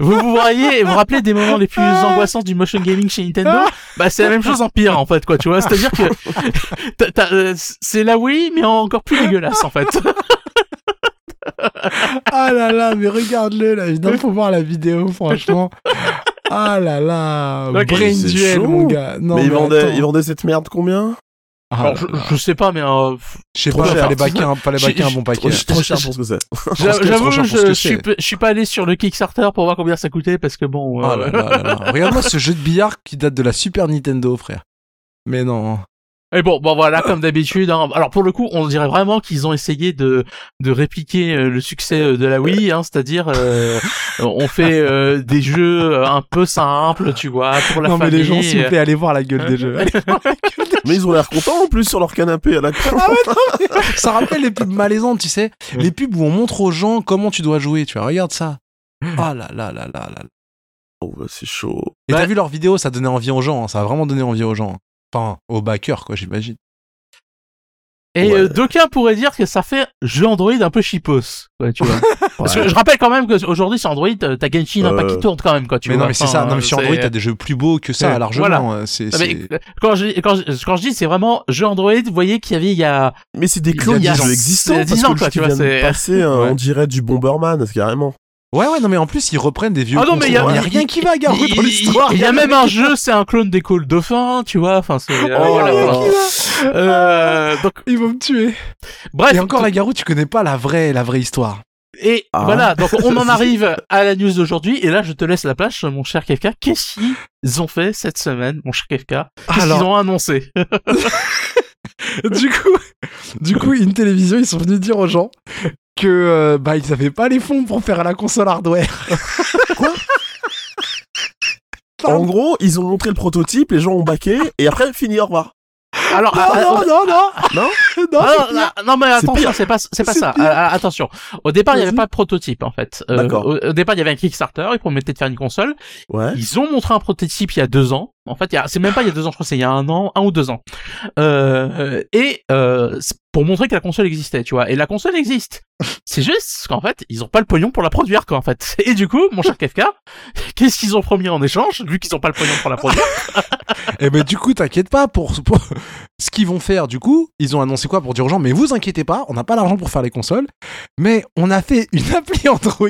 vous, vous voyez, vous vous rappelez des moments les plus angoissants du motion gaming chez Nintendo Bah c'est la même chose en pire en fait quoi, tu vois. C'est-à-dire que [LAUGHS] t'as- t'as, euh, c'est la Wii mais encore plus dégueulasse en fait. Ah là là, mais regarde-le là. Il faut voir la vidéo, franchement. Ah là là, Ok, brain duel, chaud. mon gars. Non, mais ils vendaient, attends. ils vendaient cette merde combien? Ah Alors là je, sais pas mais euh, Je sais pas, cher. fallait baquer un, fallait J'ai- baquer un bon paquet. Trop, trop cher pour ce que c'est. [LAUGHS] j'avoue je, que je suis je pas allé sur le Kickstarter pour voir combien ça coûtait parce que bon. Oh euh, là là là là. [LAUGHS] Regarde-moi ce jeu de billard qui date de la Super Nintendo, frère. Mais non. Et bon, bon voilà, comme d'habitude. hein. Alors pour le coup, on dirait vraiment qu'ils ont essayé de de répliquer euh, le succès euh, de la Wii, hein, c'est-à-dire euh, on fait euh, des jeux un peu simples, tu vois, pour la non, mais famille. les gens, s'il vous plaît, allez voir la gueule des [LAUGHS] jeux. Allez voir la gueule des Mais ils ont l'air contents en plus sur leur canapé à la con. [LAUGHS] Ça rappelle les pubs malaisantes, tu sais. Les pubs où on montre aux gens comment tu dois jouer, tu vois. Regarde ça. Ah là là là là là. Oh, bah, c'est chaud. Et t'as vu leurs vidéos, ça donnait envie aux gens. hein. Ça a vraiment donné envie aux gens. Enfin, aux backers, quoi, j'imagine. Et Ouais. euh, d'aucuns pourraient dire que ça fait jeu Android un peu chipos, ouais, tu vois. [LAUGHS] Parce que Ouais. je rappelle quand même qu'aujourd'hui sur Android, euh, t'as Genshin Impact Euh, qui tourne quand même, quoi. Tu mais vois. non, mais c'est ça. Non, mais sur Android, t'as des jeux plus beaux que ça, euh, largement. voilà. C'est, euh, quand je, quand, je, quand je dis c'est vraiment jeu Android, vous voyez qu'il y avait il y a Mais c'est des Il y a clones de 10 ans. jeux existants. Il y a parce 10 que ans, quoi, tu vois, c'est- passer, hein, [LAUGHS] Ouais. on dirait du Bomberman, carrément. Ouais, ouais, non, mais en plus, ils reprennent des vieux. Ah non, mais il y a- y rien qui va, Garou, dans l'histoire. il y a même un jeu, c'est un clone d'école dauphin, tu vois. Enfin, c'est. euh, Oh voilà, là voilà. là. Euh, donc, Ils vont me tuer. bref. Et encore, la Garou, tu connais pas la vraie, la vraie histoire. Et Ah. voilà, donc [LAUGHS] on en arrive à la news d'aujourd'hui, et là je te laisse la place, mon cher Kefka. Qu'est-ce qu'ils ont fait cette semaine, mon cher Kefka? Qu'est-ce Alors- qu'ils ont annoncé? [LAUGHS] Du coup, du coup, une télévision, ils sont venus dire aux gens que euh, bah ils avaient pas les fonds pour faire la console hardware. [LAUGHS] En gros, ils ont montré le prototype, les gens ont baqué, et après, fini, au revoir. Alors, Non, ah, non, non, non, Non? [LAUGHS] Non, ah, non, pire. non, non, mais attention, c'est pas, c'est pas ça. Ah, ah, attention. Au départ, il n'y avait pas de prototype, en fait. Euh, D'accord. au, au départ, il y avait un Kickstarter, ils promettaient de faire une console. Ouais. Ils ont montré un prototype il y a deux ans. En fait, c'est même pas il y a deux ans, je crois, c'est il y a un an, un ou deux ans. Euh, et euh, pour montrer que la console existait, tu vois. Et la console existe. C'est juste qu'en fait, ils ont pas le pognon pour la produire, quoi, en fait. [LAUGHS] Et du coup, mon cher Kefka, [LAUGHS] qu'est-ce qu'ils ont promis en échange, vu qu'ils ont pas le pognon pour la produire [LAUGHS] Eh ben du coup, t'inquiète pas pour, pour ce qu'ils vont faire. Du coup, ils ont annoncé quoi pour dire aux gens Mais vous inquiétez pas, on n'a pas l'argent pour faire les consoles, mais on a fait une appli Android.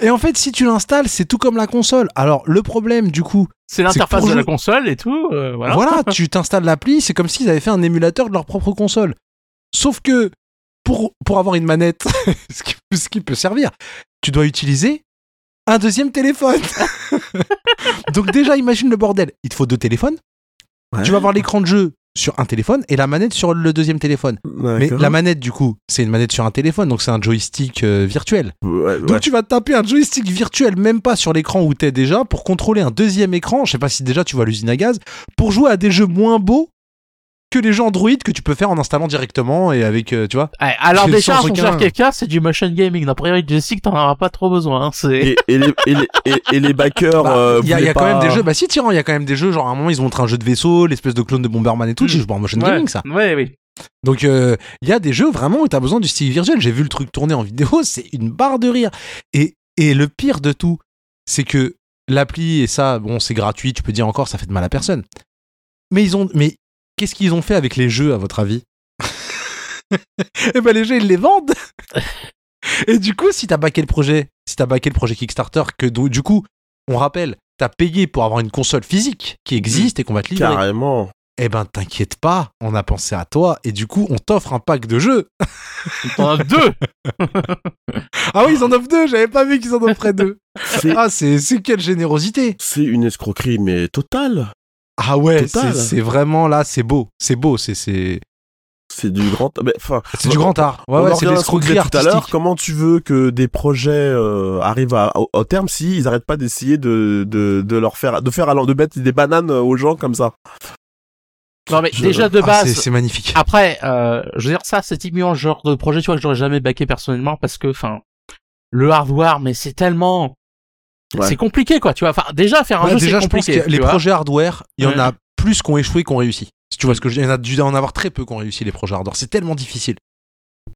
Et en fait, si tu l'installes, c'est tout comme la console. Alors le problème, du coup, C'est l'interface de la console et tout, euh, voilà. voilà, [LAUGHS] tu t'installes l'appli, c'est comme s'ils avaient fait un émulateur de leur propre console. Sauf que pour pour avoir une manette, [LAUGHS] ce qui, ce qui peut servir, tu dois utiliser un deuxième téléphone. [LAUGHS] Donc déjà, imagine le bordel. Il te faut deux téléphones. Ouais. Tu vas avoir l'écran de jeu sur un téléphone et la manette sur le deuxième téléphone. Mais la manette, du coup, c'est une manette sur un téléphone, donc c'est un joystick euh, virtuel. Ouais, Donc ouais. tu vas taper un joystick virtuel, même pas sur l'écran où t'es déjà, pour contrôler un deuxième écran. Je sais pas si déjà tu vois l'usine à gaz, pour jouer à des jeux moins beaux que les jeux Android que tu peux faire en installant directement et avec, euh, tu vois. Ouais, alors déjà, mon aucun- Kefka, c'est du motion gaming. Dans priori, je sais que t'en auras pas trop besoin. Hein, c'est... Et, et les, et, les, et, et les backers. Bah, euh, Il y a, il y a voulaient quand même des jeux, bah si, Tyran, il y a quand même des jeux, genre à un moment ils ont montré un jeu de vaisseau, l'espèce de clone de Bomberman et tout, Mm. tu joues pas en motion ouais. gaming ça. Ouais, oui. Donc euh, il y a des jeux vraiment où t'as besoin du stick virtuel. J'ai vu le truc tourner en vidéo, [LAUGHS] c'est une barre de rire. Et, et le pire de tout, c'est que l'appli et ça, bon, c'est gratuit, tu peux dire encore, ça fait de mal à personne. Mais ils ont, mais qu'est-ce qu'ils ont fait avec les jeux à votre avis [LAUGHS] Eh ben les jeux ils les vendent. [LAUGHS] et du coup, si t'as baqué le projet, si t'as baqué le projet Kickstarter, que du coup, on rappelle, t'as payé pour avoir une console physique qui existe et qu'on va te livrer. Carrément. Eh ben t'inquiète pas, on a pensé à toi et du coup on t'offre un pack de jeux. T'en as deux. [LAUGHS] Ah oui, ils en offrent deux, j'avais pas vu qu'ils en offraient deux. C'est Ah c'est c'est quelle générosité. c'est une escroquerie, mais totale. Ah ouais, c'est c'est vraiment là, c'est beau, c'est beau, c'est c'est C'est du grand. mais, Enfin, c'est du grand art. Ouais ouais, c'est l'escroquerie tout à l'heure. Comment tu veux que des projets euh, arrivent à, au, au terme si ils arrêtent pas d'essayer de, de, de leur faire de faire allant- de mettre des bananes aux gens comme ça? Non, mais Je- déjà de Ah, base. c'est c'est magnifique. Après, euh, je veux dire, ça, c'est typiquement le genre de projet, tu vois, que j'aurais jamais baqué personnellement parce que, enfin, le hardware, mais c'est tellement, Ouais. c'est compliqué, quoi, tu vois. Enfin, déjà, faire un Ouais, jeu, déjà c'est je pense que les vois. projets hardware, il y en a plus qui ont échoué qu'on réussi. Si tu vois ce que je dis, il y en a dû en avoir très peu qui ont réussi les projets hardware. C'est tellement difficile.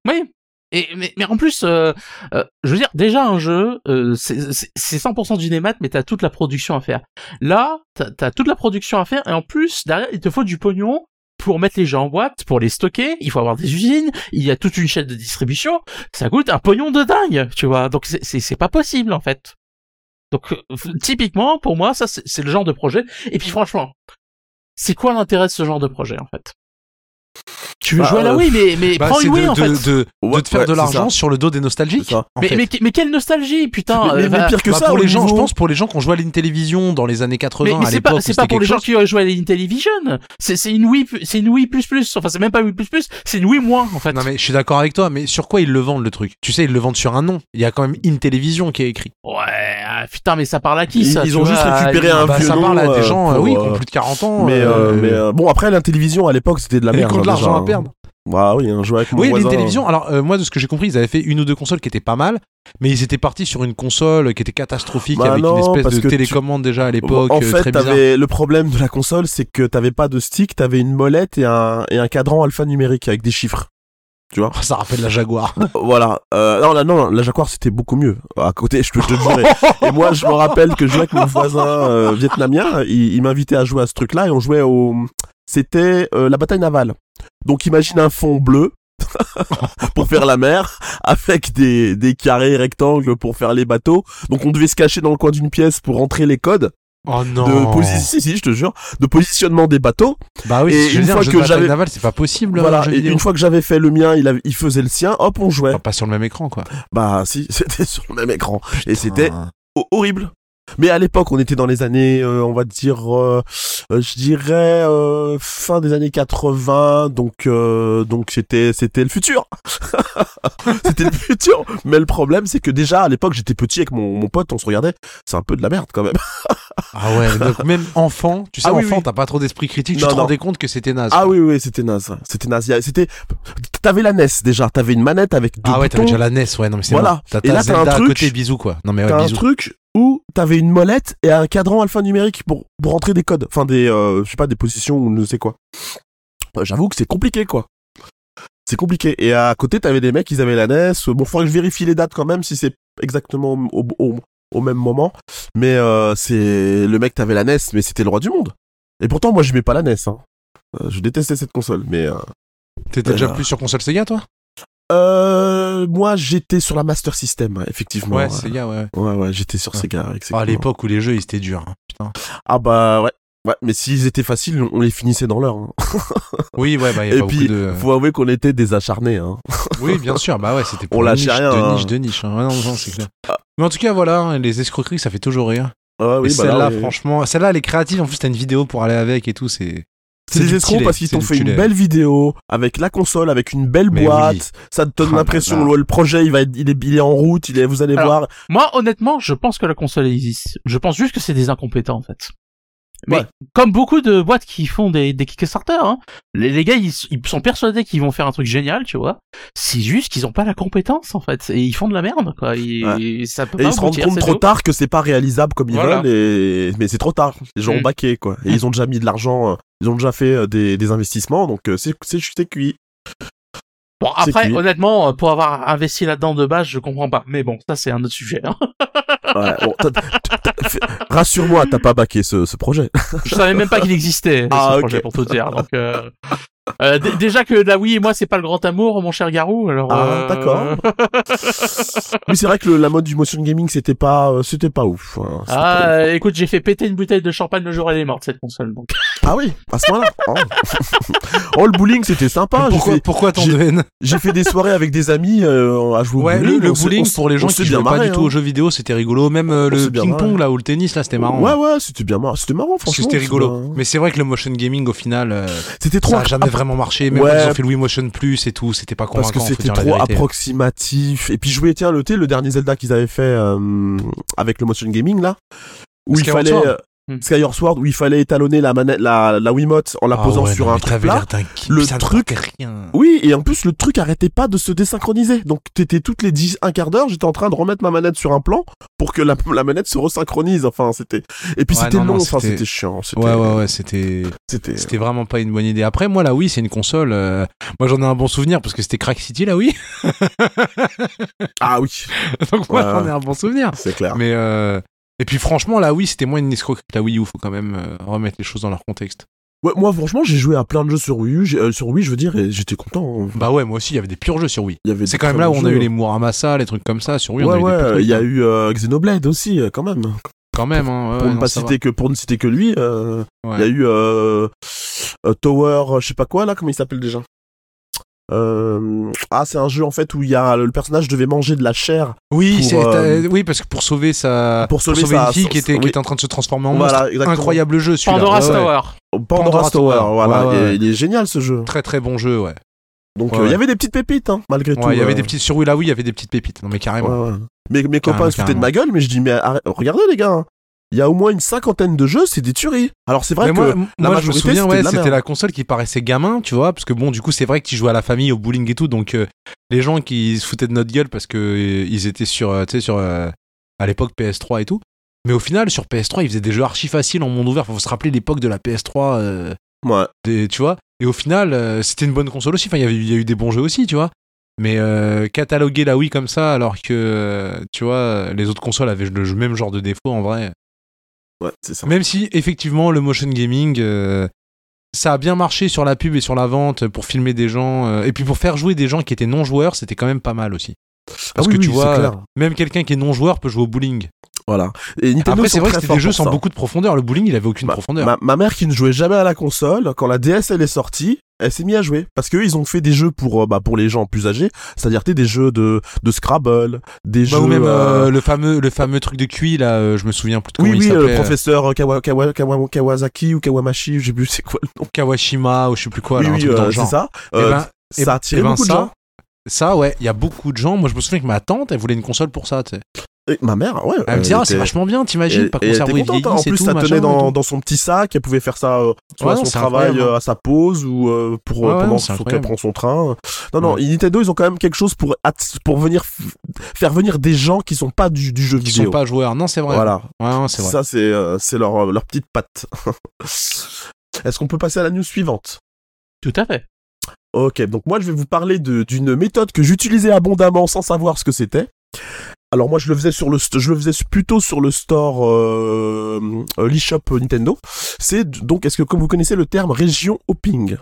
Oui. Et, mais, mais en plus, euh, euh, je veux dire, déjà un jeu, euh, c'est c'est- c'est 100% du démat, mais t'as toute la production à faire. Là, t'as as toute la production à faire, et en plus, derrière, il te faut du pognon pour mettre les jeux en boîte, pour les stocker, il faut avoir des usines, il y a toute une chaîne de distribution, ça coûte un pognon de dingue, tu vois. Donc c'est- c'est c'est pas possible, en fait. Donc, euh, typiquement, pour moi, ça, c'est le genre de projet. Et puis franchement, c'est quoi l'intérêt de ce genre de projet, en fait? Tu veux Bah, jouer à la euh, Wii, mais, mais Bah, prends une Wii, de, en de, fait. de, de Ouais, te faire ouais, de l'argent sur le dos des nostalgiques. Ça. Mais, mais, mais quelle nostalgie, putain Mais- mais- euh, pire que Bah, ça, pour les gens, je pense pour les gens qui ont joué à l'Intellivision dans les années 80 mais, c'est pas l'époque, c'est pas pour les gens qui ont joué à l'Intellivision. C'est c'est une Wii c'est une Wii plus plus. Enfin c'est même pas Wii plus plus. C'est une Wii moins en fait. Non mais je suis d'accord avec toi, mais sur quoi ils le vendent le truc? Tu sais, ils le vendent sur un nom. Il y a quand même Intellivision qui est écrit. Ouais putain mais ça parle à qui Ils- ça ils ont juste récupéré ils- un bah, vieux ça nom, parle à des euh, gens, euh, oui, qui ont plus de 40 ans. Mais, euh, euh, mais euh, bon, après l'Intellivision à l'époque c'était de la merde. qui ont de hein, l'argent à perdre. Bah oui, un jeu avec mon Oui, voisin. l'Intellivision. Alors euh, moi, de ce que j'ai compris, ils avaient fait une ou deux consoles qui étaient pas mal, mais ils étaient partis sur une console qui était catastrophique Bah avec non, une espèce de tu- télécommande déjà à l'époque En fait, très le problème de la console, c'est que t'avais pas de stick, t'avais une molette et un et un cadran alphanumérique avec des chiffres. Tu vois [LAUGHS] Ça rappelle la Jaguar. [LAUGHS] Voilà. Euh, non, la, non, la Jaguar c'était beaucoup mieux. À côté, je peux te le dire. Et moi, je me rappelle que je jouais avec mon voisin euh, vietnamien. Il, il m'invitait à jouer à ce truc-là et on jouait au. C'était euh, la bataille navale. Donc imagine un fond bleu [LAUGHS] pour faire la mer avec des, des carrés rectangles pour faire les bateaux. Donc on devait se cacher dans le coin d'une pièce pour rentrer les codes. Oh non. de si, si, je te jure, de positionnement des bateaux. Bah oui, Et une dire, fois que j'avais- navale, c'est pas possible. voilà. Et une fois que j'avais fait le mien, il, avait- il faisait le sien. Hop, on jouait. Enfin, pas sur le même écran, quoi. Bah si, [LAUGHS] c'était sur le même écran. Et c'était ho- horrible. Mais à l'époque, on était dans les années, euh, on va dire, euh, euh, je dirais euh, fin des années 80, donc euh, donc c'était c'était le futur. [LAUGHS] c'était le futur. Mais le problème, c'est que déjà à l'époque, j'étais petit avec mon, mon pote, on se regardait. C'est un peu de la merde quand même. [LAUGHS] Ah ouais, donc même enfant, tu sais, Ah oui, enfant, oui. t'as pas trop d'esprit critique, Non, tu te non. rendais compte que c'était naze. Ah quoi. oui oui, c'était naze. C'était naze. C'était, t'avais la NES déjà. T'avais une manette avec deux Ah ouais, t'avais déjà la NES, ouais, non mais c'est Voilà. bon. T'as là, t'as un Zelda à truc- côté, bisous quoi. Non mais ouais, un truc où t'avais une molette et un cadran alphanumérique pour, pour rentrer des codes. Enfin, des, euh, je sais pas, des positions ou ne sais quoi. Euh, J'avoue que c'est compliqué, quoi. C'est compliqué. Et à côté, t'avais des mecs, ils avaient la NES. Bon, faudrait que je vérifie les dates quand même, si c'est exactement au, au, au même moment. Mais euh, c'est le mec, t'avais la NES, mais c'était le roi du monde. Et pourtant, moi, j'aimais pas la NES. Hein. Euh, Je détestais cette console, mais... Euh... T'étais déjà Euh, plus sur console Sega toi? Euh, moi, j'étais sur la Master System, effectivement. Ouais. Sega, ouais. Ouais, ouais, j'étais sur. Sega. Ah, à exactement. l'époque où les jeux ils étaient durs. hein, Putain. Ah bah ouais. Ouais, mais s'ils étaient faciles, on les finissait dans l'heure. hein. [LAUGHS] Oui, ouais, bah y a Et pas puis, de. faut avouer qu'on était des acharnés. Hein. [LAUGHS] Oui, bien sûr, bah ouais, c'était On pour lâchait niche, rien, de hein. niche, de niche. hein. Ouais, non, non, c'est clair. Ah. Mais en tout cas, voilà, les escroqueries, ça fait toujours rire. Ah oui, et bah là, celle-là, franchement, celle-là, elle est créative. En plus, t'as une vidéo pour aller avec et tout. C'est. C'est des escrocs parce qu'ils t'ont fait une belle vidéo avec la console, avec une belle Mais boîte. oui. Ça te donne là l'impression là. le projet il va être, il est, il est en route, il est, vous allez Alors, voir. Moi, honnêtement, je pense que la console existe. Je pense juste que c'est des incompétents, en fait. Mais Ouais. comme beaucoup de boîtes qui font des, des Kickstarter, hein, les, les gars, ils, ils sont persuadés qu'ils vont faire un truc génial, tu vois. C'est juste qu'ils ont pas la compétence, en fait. Et ils font de la merde, quoi. Ça peut Et pas ils se rendent compte trop tard que c'est pas réalisable comme ils Voilà. veulent et mais c'est trop tard. Les gens ont Mm. baqué quoi. Et ils ont déjà mis de l'argent, euh, ils ont déjà fait euh, des, des investissements donc euh, c'est c'est c'est cuit. Bon, après, honnêtement, euh, pour avoir investi là-dedans de base, je comprends pas. Mais bon, ça, c'est un autre sujet. hein. Ouais, bon, Rassure-moi, t'as pas baqué ce, ce projet. Je savais même pas qu'il existait, Ah, ce ok. projet, pour tout dire. Donc, euh, euh, déjà que la Wii et moi, c'est pas le grand amour, mon cher Garou. Alors, Ah, euh, d'accord. [LAUGHS] Oui, c'est vrai que le- la mode du motion gaming c'était pas euh, c'était pas ouf. hein. Pas Ah, écoute, j'ai fait péter une bouteille de champagne le jour où elle est morte, cette console. Donc. Ah oui, à ce moment-là. Oh. [LAUGHS] Oh, le bowling, c'était sympa. J'ai pourquoi, fait, pourquoi tant j'ai- de haine j'ai fait des soirées avec des amis euh, à jouer au Ouais, bowling. le, bowling pour les gens qui jouaient bien pas du tout hein. aux jeux vidéo, c'était rigolo. Même euh, le ping-pong marré. là ou le tennis là, c'était marrant. Ouais, ouais, c'était bien marrant. C'était marrant, franchement. c'était c'est rigolo. Mais c'est vrai que le motion gaming au final, C'était trop ça a jamais vraiment marché. Même Ouais. ils ont fait le Wii Motion Plus et tout, c'était pas parce convaincant. que faut c'était trop approximatif. Et puis jouer, tiens, le, le dernier Zelda qu'ils avaient fait euh, avec le motion gaming là, où il fallait Sword. Hmm. Skyward Sword, où il fallait étalonner la manette, la, la Wiimote en la Ah posant ouais, sur non, un truc plat. l'air d'un geek, Le truc- rien. Oui, et en plus, le truc arrêtait pas de se désynchroniser. Donc, t'étais toutes les 10, un quart d'heure, j'étais en train de remettre ma manette sur un plan pour que la, la manette se resynchronise. Enfin, c'était. Et puis, Ouais, c'était non, long, enfin, c'était- chiant. C'était. Ouais, ouais, ouais, c'était. C'était. C'était vraiment pas une bonne idée. Après, moi, la Wii, c'est une console. euh, Moi, j'en ai un bon souvenir parce que c'était Crack City, la Wii. Ah oui, [LAUGHS] Donc, moi, Ouais. j'en ai un bon souvenir. c'est clair. Mais. euh, Et puis, franchement, la Wii, c'était moins une escroquerie que la Wii U. Faut quand même euh, remettre les choses dans leur contexte. Ouais, moi, franchement, j'ai joué à plein de jeux sur Wii U, euh, sur Wii, je veux dire, et j'étais content. hein. Bah ouais, moi aussi, il y avait des purs jeux sur Wii. C'est quand même là où on a eu jeux. les Muramasa, les trucs comme ça. Sur Wii, on a ouais, il y a trucs, eu euh, Xenoblade aussi, quand même. hein. Quand même, hein. ouais, pour, ne pas citer que, pour ne citer que lui, euh, il y a eu Tower, je sais pas quoi, là, comment il s'appelle déjà? Euh, Ah, c'est un jeu, en fait, où il y a le personnage devait manger de la chair. Oui, pour, euh, t'as- oui, parce que pour sauver sa, pour sauver sa- une fille qui était, qui oui. était en train de se transformer en Voilà, monstre. exactement. Incroyable jeu, celui-là. Pandora's Ouais. Tower. Pandora's Tower, Tower, voilà, ouais, il est- ouais. il est génial ce jeu. Très très bon jeu, ouais. Donc Ouais, euh, il y avait des petites pépites, hein, malgré tout. Il y avait euh, des petites sur Wii, là oui, il y avait des petites pépites. Non mais carrément. ouais, ouais. Mes, mes copains se foutaient de ma gueule, mais je dis, mais arrête- regardez les gars, hein. Il y a au moins une cinquantaine de jeux, c'est des tueries. Alors c'est vrai mais que moi, la moi je me souviens, c'était ouais, la console qui paraissait gamin, tu vois, parce que bon, du coup, c'est vrai que tu jouais à la famille, au bowling et tout, donc euh, les gens qui se foutaient de notre gueule parce que euh, ils étaient sur, euh, tu sais, sur à l'époque PS3 et tout. Mais au final, sur PS3, ils faisaient des jeux archi faciles en monde ouvert. Faut se rappeler l'époque de la PS3, euh, Ouais. des- tu vois. Et au final, c'était une bonne console aussi. Enfin, il y avait- il y a eu des bons jeux aussi, tu vois. Mais euh, cataloguer la Wii comme ça, alors que, euh, tu vois, les autres consoles avaient le même genre de défaut, en vrai. Ouais, c'est ça. Même si, effectivement, le motion gaming, euh, ça a bien marché sur la pub et sur la vente pour filmer des gens. euh, et puis pour faire jouer des gens qui étaient non-joueurs, c'était quand même pas mal aussi. Parce Ah oui, que tu vois, clair. même quelqu'un qui est non-joueur peut jouer au bowling. Voilà. Et Nintendo Après, c'est vrai que c'était des jeux sans ça. beaucoup de profondeur. Le bowling, il avait aucune Ma- profondeur. Ma, ma mère qui ne jouait jamais à la console, quand la DS elle est sortie, elle s'est mise à jouer parce qu'eux ils ont fait des jeux pour euh, bah, pour les gens plus âgés, c'est-à-dire des jeux de de Scrabble, des Bah, jeux ou même euh, euh, le fameux le fameux truc de QI là, euh, je me souviens plus de comment oui il oui, s'appelait. le professeur Kawa, Kawa, Kawa- Kawasaki ou Kawamashi, je sais plus c'est quoi le nom. Kawashima ou je sais plus quoi, oui là, un oui, truc dans le c'est ça. Eh Euh, ben, ça a attiré eh ben, beaucoup de ça, gens. Ça, ouais, il y a beaucoup de gens. Moi, je me souviens que ma tante, elle voulait une console pour ça, tu sais. Et ma mère, ouais. Elle me dit, ah, c'est vachement bien, t'imagines, pas contente, hein. vieillisse En plus, tout, ça tenait dans, dans son petit sac. Elle pouvait faire ça euh, soit Ouais, à son travail, incroyable, euh, à sa pause ou euh, pour Ouais, pendant qu'elle prend son train. Non, non. Ouais. Nintendo, ils ont quand même quelque chose pour pour venir faire venir des gens qui sont pas du, du jeu Qui vidéo. sont pas joueurs. Non, c'est vrai. Voilà. C'est vrai. Ça, c'est euh, c'est leur leur petite patte. [LAUGHS] Est-ce qu'on peut passer à la news suivante? Tout à fait. Ok, donc moi je vais vous parler de- d'une méthode que j'utilisais abondamment sans savoir ce que c'était. Alors moi je le faisais sur le je le faisais plutôt sur le store euh, euh, l'eShop Nintendo. C'est donc est-ce que comme vous connaissez le terme région hopping?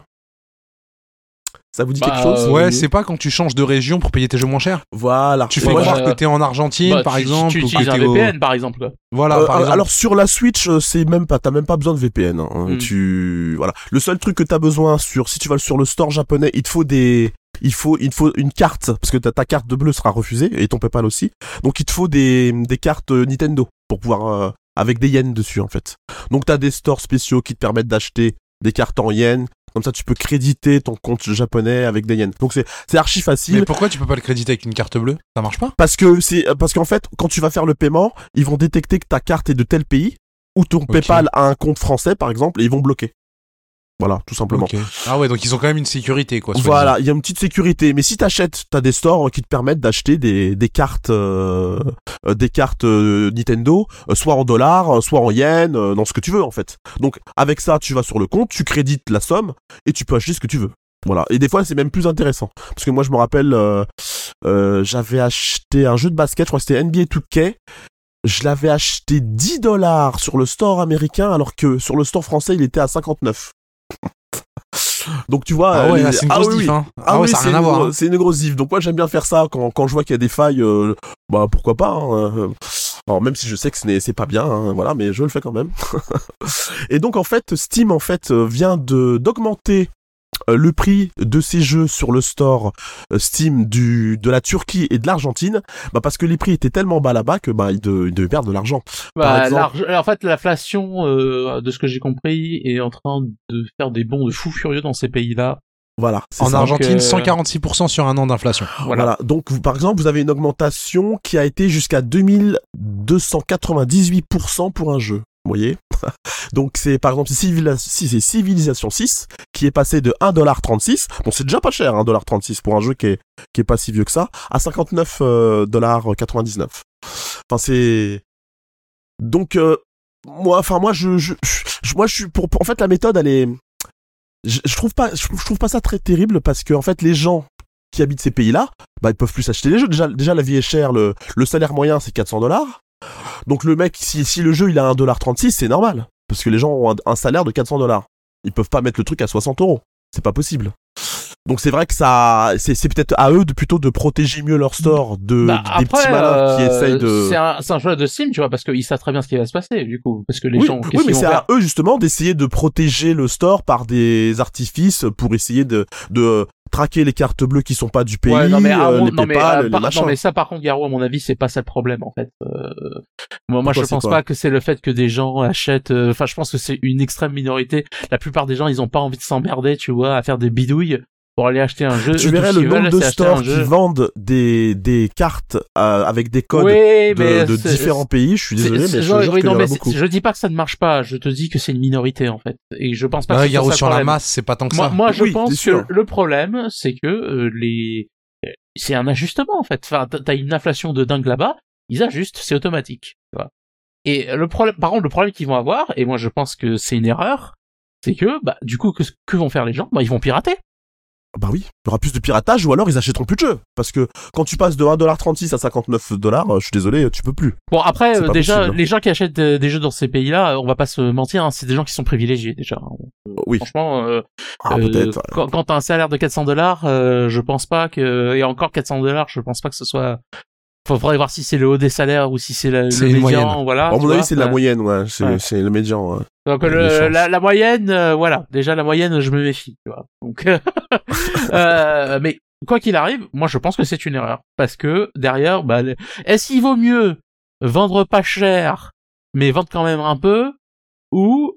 Ça vous dit Bah, quelque chose? euh, Ouais, oui. c'est pas quand tu changes de région pour payer tes jeux moins chers. Voilà. Tu fais croire que t'es en Argentine, Bah, par tu- exemple. Tu ou que utilises un au- VPN, par exemple. quoi. Voilà, Euh, par euh, exemple. alors sur la Switch, euh, c'est même pas, t'as même pas besoin de VPN. hein. Mm. Tu, voilà. Le seul truc que t'as besoin sur, si tu vas sur le store japonais, il te faut des, il faut, il faut une carte parce que ta, ta carte de bleu sera refusée et ton PayPal aussi. Donc il te faut des, des cartes euh, Nintendo pour pouvoir, euh, avec des yens dessus en fait. Donc t'as des stores spéciaux qui te permettent d'acheter des cartes en yens. Comme ça, tu peux créditer ton compte japonais avec des yens. Donc c'est, c'est archi facile. Mais pourquoi tu peux pas le créditer avec une carte bleue? Ça marche pas? Parce que c'est parce qu'en fait, quand tu vas faire le paiement, ils vont détecter que ta carte est de tel pays ou ton PayPal a un compte français par exemple et ils vont bloquer. Voilà, tout simplement. Ah ouais, donc ils ont quand même une sécurité, quoi. Voilà, il y a une petite sécurité. Mais si t'achètes, t'as des stores qui te permettent d'acheter des, des cartes, euh, euh, des cartes euh, Nintendo, euh, soit en dollars, soit en yens, dans ce que tu veux en fait. Donc avec ça, tu vas sur le compte, tu crédites la somme et tu peux acheter ce que tu veux. Voilà. Et des fois, c'est même plus intéressant. Parce que moi, je me rappelle, j'avais acheté un jeu de basket, je crois que c'était NBA 2K. Je l'avais acheté 10 dollars sur le store américain, alors que sur le store français, il était à 59. Donc tu vois, Ah ouais, les- là, c'est une ah grosse oui, oui. diff, hein. Ah, Ah ouais, oui, ça a c'est rien à une voir. hein. C'est une grosse diff. Donc moi j'aime bien faire ça quand, quand je vois qu'il y a des failles. euh, bah pourquoi pas. hein. Alors même si je sais que ce n'est c'est pas bien, hein, voilà, mais je le fais quand même. [LAUGHS] Et donc en fait Steam en fait euh, vient de d'augmenter le prix de ces jeux sur le store euh, Steam du de la Turquie et de l'Argentine, bah parce que les prix étaient tellement bas là-bas que bah ils, de- ils devaient perdre de l'argent. Bah, exemple- l'arg- en fait, l'inflation, euh, de ce que j'ai compris, est en train de faire des bonds de fous furieux dans ces pays-là. Voilà. En ça. Argentine, euh, 146% sur un an d'inflation. Voilà. Voilà. Donc, vous- par exemple, vous avez une augmentation qui a été jusqu'à 2298% pour un jeu. Vous voyez? [LAUGHS] Donc, c'est par exemple c'est Civilization 6 qui est passé de 1,36$. Bon, c'est déjà pas cher, 1,36$ pour un jeu qui est, qui est pas si vieux que ça, à 59,99$. Enfin, c'est. Donc, euh, moi, enfin, moi, je, je, moi, je suis pour, En fait, la méthode, elle est. Je, je trouve pas, je, je trouve pas ça très terrible parce que, en fait, les gens qui habitent ces pays-là, bah, ils peuvent plus acheter les jeux. Déjà, déjà la vie est chère, le, le salaire moyen, c'est 400 dollars. Donc, le mec, si, le jeu, il a 1,36$, c'est normal. Parce que les gens ont un, un salaire de 400 dollars. Ils peuvent pas mettre le truc à 60 euros. C'est pas possible. Donc c'est vrai que ça, c'est c'est peut-être à eux de plutôt de protéger mieux leur store de Bah, des petits malins qui euh, essayent de. C'est un, c'est un jeu de Steam, tu vois, parce qu'ils savent très bien ce qui va se passer, du coup. Parce que les oui, gens, oui, mais c'est à eux justement d'essayer de protéger le store par des artifices pour essayer de, de traquer les cartes bleues qui sont pas du pays, Ouais, non, mais, euh, les non, mais, PayPal, euh, les machins. non, mais ça, par contre, Garou, à mon avis, c'est pas ça le problème, en fait. Euh, moi, moi, je pense pas que c'est le fait que des gens achètent, euh, enfin, je pense que c'est une extrême minorité. La plupart des gens, ils ont pas envie de s'emmerder, tu vois, à faire des bidouilles pour aller acheter un jeu. tu verrais le nombre de stores qui jeu. vendent des, des cartes euh, avec des codes Oui, de, différents pays. Je suis désolé, mais je jure oui, non, mais je dis pas que ça ne marche pas, je te dis que c'est une minorité, en fait. Et je pense pas Ouais, que ça sur la problème. masse, c'est pas tant que Moi, ça. moi, je Oui, pense que le problème, c'est que euh, les, c'est un ajustement en fait. Enfin, t'as- une inflation de dingue là-bas, ils ajustent, c'est automatique. Et le problème, par contre, le problème qu'ils vont avoir, et moi je pense que c'est une erreur, c'est que, bah, du coup, que, que vont faire les gens? Bah, ils vont pirater. Bah oui, il y aura plus de piratage ou alors ils achèteront plus de jeux. Parce que quand tu passes de 1,36$ à 59$, euh, je suis désolé, tu peux plus. Bon, après, euh, déjà, possible. les gens qui achètent euh, des jeux dans ces pays-là, on va pas se mentir, hein, c'est des gens qui sont privilégiés déjà. Oui, Franchement, euh, ah, Euh. Quand, quand t'as un salaire de 400 dollars, euh, je pense pas que et encore 400 dollars, je pense pas que ce soit faudrait voir si c'est le haut des salaires ou si c'est le, médian, moyenne. voilà. à mon avis, c'est de la moyenne, ouais. C'est ouais. c'est le médian. ouais. Donc le- la, la moyenne, euh, voilà. Déjà la moyenne, je me méfie, tu vois. Donc, [LAUGHS] euh, mais quoi qu'il arrive, moi je pense que c'est une erreur parce que derrière, bah, est-ce qu'il vaut mieux vendre pas cher mais vendre quand même un peu ou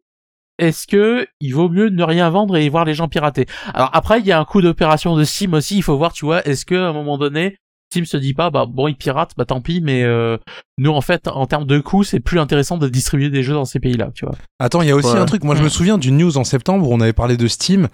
est-ce que il vaut mieux ne rien vendre et voir les gens pirater? Alors après, il y a un coup d'opération de Steam aussi. Il faut voir, tu vois, est-ce que à un moment donné, Steam se dit pas, bah bon, ils piratent, bah tant pis, mais euh, nous en fait, en termes de coûts, c'est plus intéressant de distribuer des jeux dans ces pays-là, tu vois. Attends, il y a aussi Ouais. un truc. Moi, je me souviens d'une news en septembre où on avait parlé de Steam,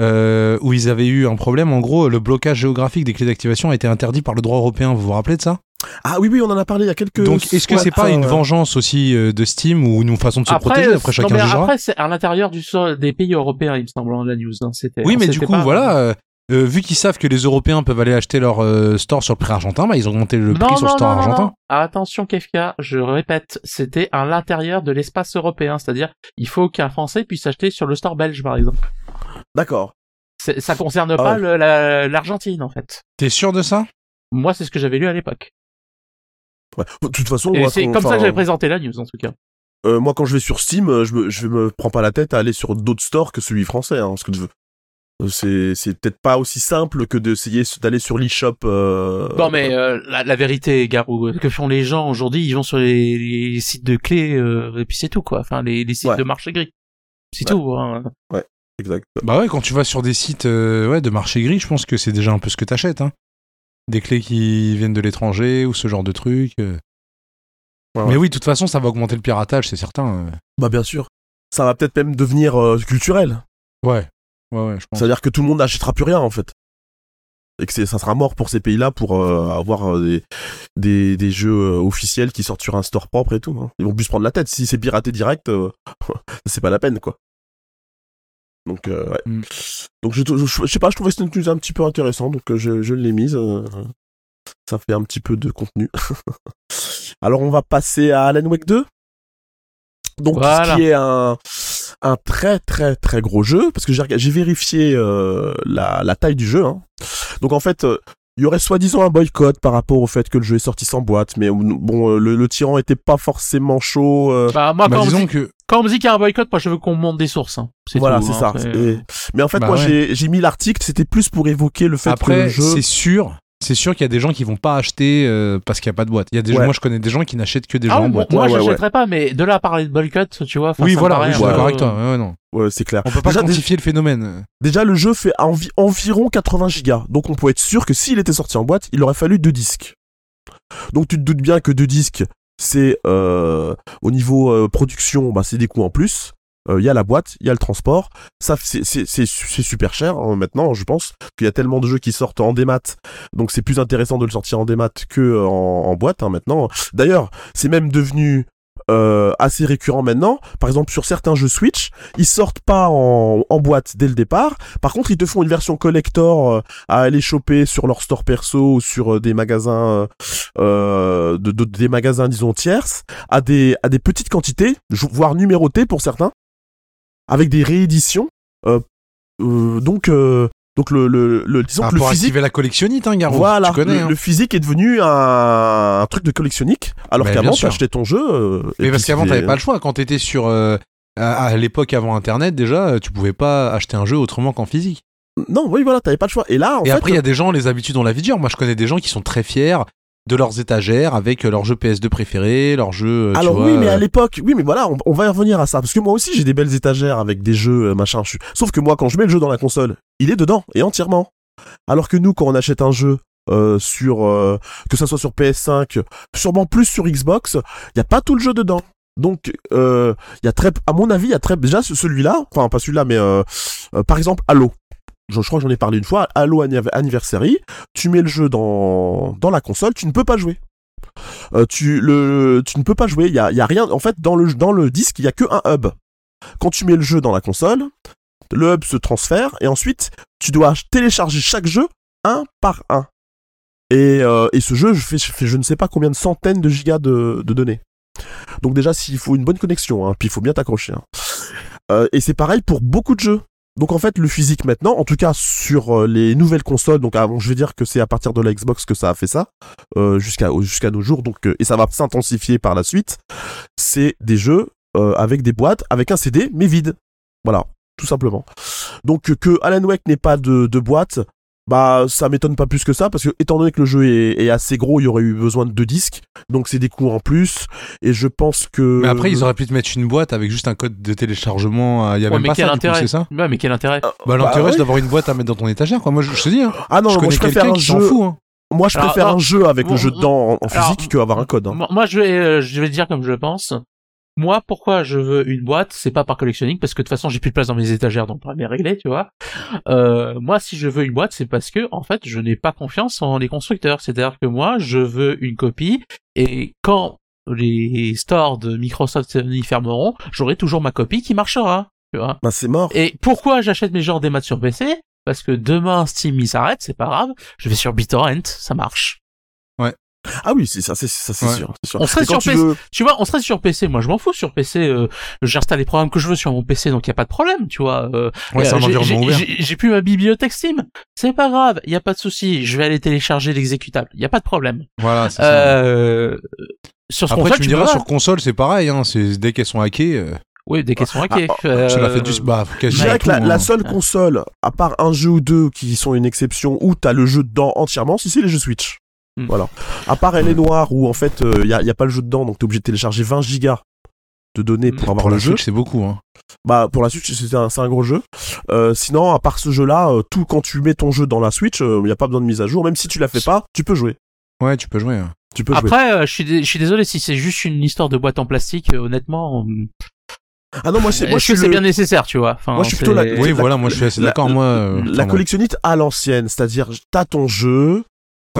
euh, où ils avaient eu un problème. En gros, le blocage géographique des clés d'activation a été interdit par le droit européen. Vous vous rappelez de ça? Ah oui, oui, on en a parlé il y a quelques. Donc, est-ce que c'est pas ça, une ouais. vengeance aussi euh, de Steam ou une façon de se protéger Après, non, chacun mais jugera? après, c'est à l'intérieur du sol des pays européens, il me semble, hein, la news. hein, c'était. oui, mais du coup, pas- voilà. Euh, vu qu'ils savent que les Européens peuvent aller acheter leur euh, store sur le prix argentin, bah, ils ont augmenté le prix non, sur le store non, argentin. non. Attention, Kefka, je répète, c'était à l'intérieur de l'espace européen, c'est-à-dire, il faut qu'un Français puisse acheter sur le store belge, par exemple. D'accord. Ça concerne Ah pas ouais. le- la- l'Argentine, en fait. T'es sûr de ça? Moi, c'est ce que j'avais lu à l'époque. Ouais. De toute façon, c'est quand- comme ça que j'avais présenté la news, en tout cas. euh, moi, quand je vais sur Steam, je me, je me prends pas la tête à aller sur d'autres stores que celui français, hein, parce que c'est, c'est peut-être pas aussi simple que d'essayer d'aller sur l'eShop. Euh... Non, mais euh, la, la vérité, Garou, que font les gens aujourd'hui Ils vont sur les, les sites de clés, euh, et puis c'est tout, quoi. Enfin, les, les sites Ouais. de marché gris. C'est Ouais. tout. Hein. Exact. Bah ouais, quand tu vas sur des sites euh, ouais, de marché gris, je pense que c'est déjà un peu ce que t'achètes. Hein. Des clés qui viennent de l'étranger ou ce genre de trucs. euh. Ouais, ouais. Mais oui, de toute façon, ça va augmenter le piratage, c'est certain. euh. Bah bien sûr. Ça va peut-être même devenir euh, culturel. Ouais. Ouais, ouais, je pense. C'est-à-dire que tout le monde n'achètera plus rien en fait. Et que c'est- ça sera mort pour ces pays-là pour euh, avoir euh, des, des, des jeux euh, officiels qui sortent sur un store propre et tout. hein. Ils vont plus se prendre la tête. Si c'est piraté direct, euh, [LAUGHS] c'est pas la peine quoi. Donc, euh, ouais. Mm. Donc je, je, je sais pas, je trouvais que c'était une news un petit peu intéressant, donc je, je l'ai mise. euh, ça fait un petit peu de contenu. [LAUGHS] Alors on va passer à Alan Wake 2. Donc Voilà. ce qui est un, un très très très gros jeu, parce que j'ai vérifié euh, la, la taille du jeu. hein. Donc en fait, euh, il y aurait soi-disant un boycott par rapport au fait que le jeu est sorti sans boîte, mais bon, euh, le, le tyran était pas forcément chaud. euh, Bah, moi, Bah, quand, on me disons dit, que. quand on me dit qu'il y a un boycott, moi, je veux qu'on monte des sources. Hein. C'est voilà, c'est hein, ça. Et- Mais en fait, Bah moi, ouais. j'ai j'ai mis l'article, c'était plus pour évoquer le fait que le Après, jeu. c'est sûr. C'est sûr qu'il y a des gens qui vont pas acheter euh, parce qu'il y a pas de boîte. Il y a des Ouais. gens, moi je connais des gens qui n'achètent que des Ah jeux oui, en boîte. moi, Ouais, ouais, j'achèterais pas, mais de là à parler de boycott, tu vois. oui, voilà, oui, je suis d'accord peu- avec toi. Ouais, non. Ouais, c'est clair. On peut pas Déjà, quantifier le phénomène. Déjà, le jeu fait envi- environ 80 gigas. Donc, on peut être sûr que s'il était sorti en boîte, il aurait fallu deux disques. Donc, tu te doutes bien que deux disques, c'est euh, au niveau euh, production, bah, c'est des coûts en plus. Il y a la boîte, il y a le transport. Ça, c'est- super cher hein, maintenant, je pense. Qu'il y a tellement de jeux qui sortent en démat. Donc, c'est plus intéressant de le sortir en démat que euh, en, en boîte hein, maintenant. D'ailleurs, c'est même devenu euh, assez récurrent maintenant. Par exemple, sur certains jeux Switch, ils sortent pas en, en boîte dès le départ. Par contre, ils te font une version collector euh, à aller choper sur leur store perso ou sur euh, des magasins, euh, euh, de, de- des magasins disons tierces, à des à des petites quantités, voire numérotées pour certains, avec des rééditions. Euh, euh, donc euh, donc le le, le disons Ah, que le physique la collectionnite, hein, Garou. voilà, Tu connais. le, hein. le physique est devenu un, un truc de collectionnique, alors Bah, qu'avant tu achetais ton jeu. euh, Mais parce qu'avant, t'avais pas le choix. Quand t'étais sur. euh, à, à l'époque avant Internet, déjà, tu pouvais pas acheter un jeu autrement qu'en physique. Non, oui, voilà, t'avais pas le choix. Et là, en Et fait, après, il y a des gens, les habitudes, on la vie dure. Moi, je connais des gens qui sont très fiers de leurs étagères avec leurs jeux PS2 préférés, leurs jeux. euh, tu Alors vois, oui, mais à euh, l'époque, oui, mais voilà, on, on va y revenir à ça. Parce que moi aussi, j'ai des belles étagères avec des jeux, euh, machin. je suis- Sauf que moi, quand je mets le jeu dans la console, il est dedans, et entièrement. Alors que nous, quand on achète un jeu euh, sur... euh, que ça soit sur PS5, sûrement plus sur Xbox, il n'y a pas tout le jeu dedans. Donc, euh, il y a très... À mon avis, il y a très... Déjà, ce- celui-là, enfin, pas celui-là, mais euh, euh, par exemple, Halo. Je, je crois que j'en ai parlé une fois. Halo Anniv- Anniversary, tu mets le jeu dans, dans la console, tu ne peux pas jouer. Euh, tu, le, tu ne peux pas jouer. Il y a, a rien. En fait, dans le, dans le disque, il y a que un hub. Quand tu mets le jeu dans la console, le hub se transfère et ensuite tu dois télécharger chaque jeu un par un. Et, euh, et ce jeu fait, fait je ne sais pas combien de centaines de gigas de, de données. Donc déjà, s'il faut une bonne connexion, hein, puis il faut bien t'accrocher. hein. Euh, et c'est pareil pour beaucoup de jeux. Donc en fait, le physique maintenant, en tout cas sur euh, les nouvelles consoles, donc ah, bon, je vais dire que c'est à partir de la Xbox que ça a fait ça, euh, jusqu'à jusqu'à nos jours, donc euh, et ça va s'intensifier par la suite. C'est des jeux avec des boîtes, avec un CD, mais vide. Voilà, tout simplement. Donc que Alan Wake n'ait pas de, de boîte, bah ça m'étonne pas plus que ça, parce que étant donné que le jeu est, est assez gros, il y aurait eu besoin de deux disques, donc c'est des coûts en plus, et je pense que... Mais après, ils auraient pu te mettre une boîte avec juste un code de téléchargement. euh, Il y a Ouais, même mais pas quel ça, du coup, intérêt c'est ça Ouais, mais quel intérêt Bah, l'intérêt, ouais. c'est d'avoir une boîte à mettre dans ton étagère, quoi. Moi, je, je te dis, hein. Ah non, je moi connais je préfère quelqu'un un qui s'en jeu... fout, hein. Moi je Alors, préfère un jeu avec bon, le jeu dedans en, en alors, physique qu'avoir un code. hein. Moi, moi, je vais, euh, je vais dire comme je le pense. Moi, pourquoi je veux une boîte, c'est pas par collectionning, parce que de toute façon, j'ai plus de place dans mes étagères, donc problème est réglé, tu vois. Euh, moi, si je veux une boîte, c'est parce que, en fait, je n'ai pas confiance en les constructeurs. C'est-à-dire que moi, je veux une copie, et quand les stores de Microsoft et Sony fermeront, j'aurai toujours ma copie qui marchera, tu vois. Bah c'est mort. Et pourquoi j'achète mes genres des maths sur PC Parce que demain, Steam, il s'arrête, c'est pas grave. Je vais sur BitTorrent, ça marche. Ah oui, c'est ça, c'est ça, c'est Ouais. sûr. On serait sur tu PC. veux- Tu vois, on serait sur PC. Moi, je m'en fous sur PC. Euh, J'installe les programmes que je veux sur mon PC, donc il y a pas de problème, tu vois. Euh, Ouais, j'ai- plus ma bibliothèque Steam. C'est pas grave, il y a pas de souci. Je vais aller télécharger l'exécutable. Il y a pas de problème. Voilà, c'est ça. Euh, sur ce Après, console, tu me diras, sur console, c'est pareil, hein. C'est, dès qu'elles sont hackées, euh, Oui, des questions hackées. Ah, Euh, ça l'a fait du, bah, Je quasiment dirais que la, la hein. seule console, à part un jeu ou deux qui sont une exception, où t'as le jeu dedans entièrement, si c'est les jeux Switch. Hmm. Voilà. À part Elle est Noire, où en fait, il y, a, y a pas le jeu dedans, donc t'es obligé de télécharger 20 gigas de données pour Hmm. avoir Pour le la jeu. Switch, c'est beaucoup, hein. Bah, pour la Switch, c'est un, gros jeu. Euh, sinon, à part ce jeu-là, euh, tout quand tu mets ton jeu dans la Switch, il y a pas besoin de mise à jour. Même si tu la fais pas, tu peux jouer. Ouais, tu peux jouer. hein. Tu peux jouer. Après, euh, je suis dé- désolé si c'est juste une histoire de boîte en plastique. euh, honnêtement, euh, Ah non, moi, c'est, moi, je est-ce suis que c'est le- bien nécessaire, tu vois? Enfin, Moi, je suis plutôt la- Oui, la- voilà, moi, je suis assez la- d'accord, moi. euh, la enfin, collectionnite à l'ancienne, c'est-à-dire t'as ton jeu.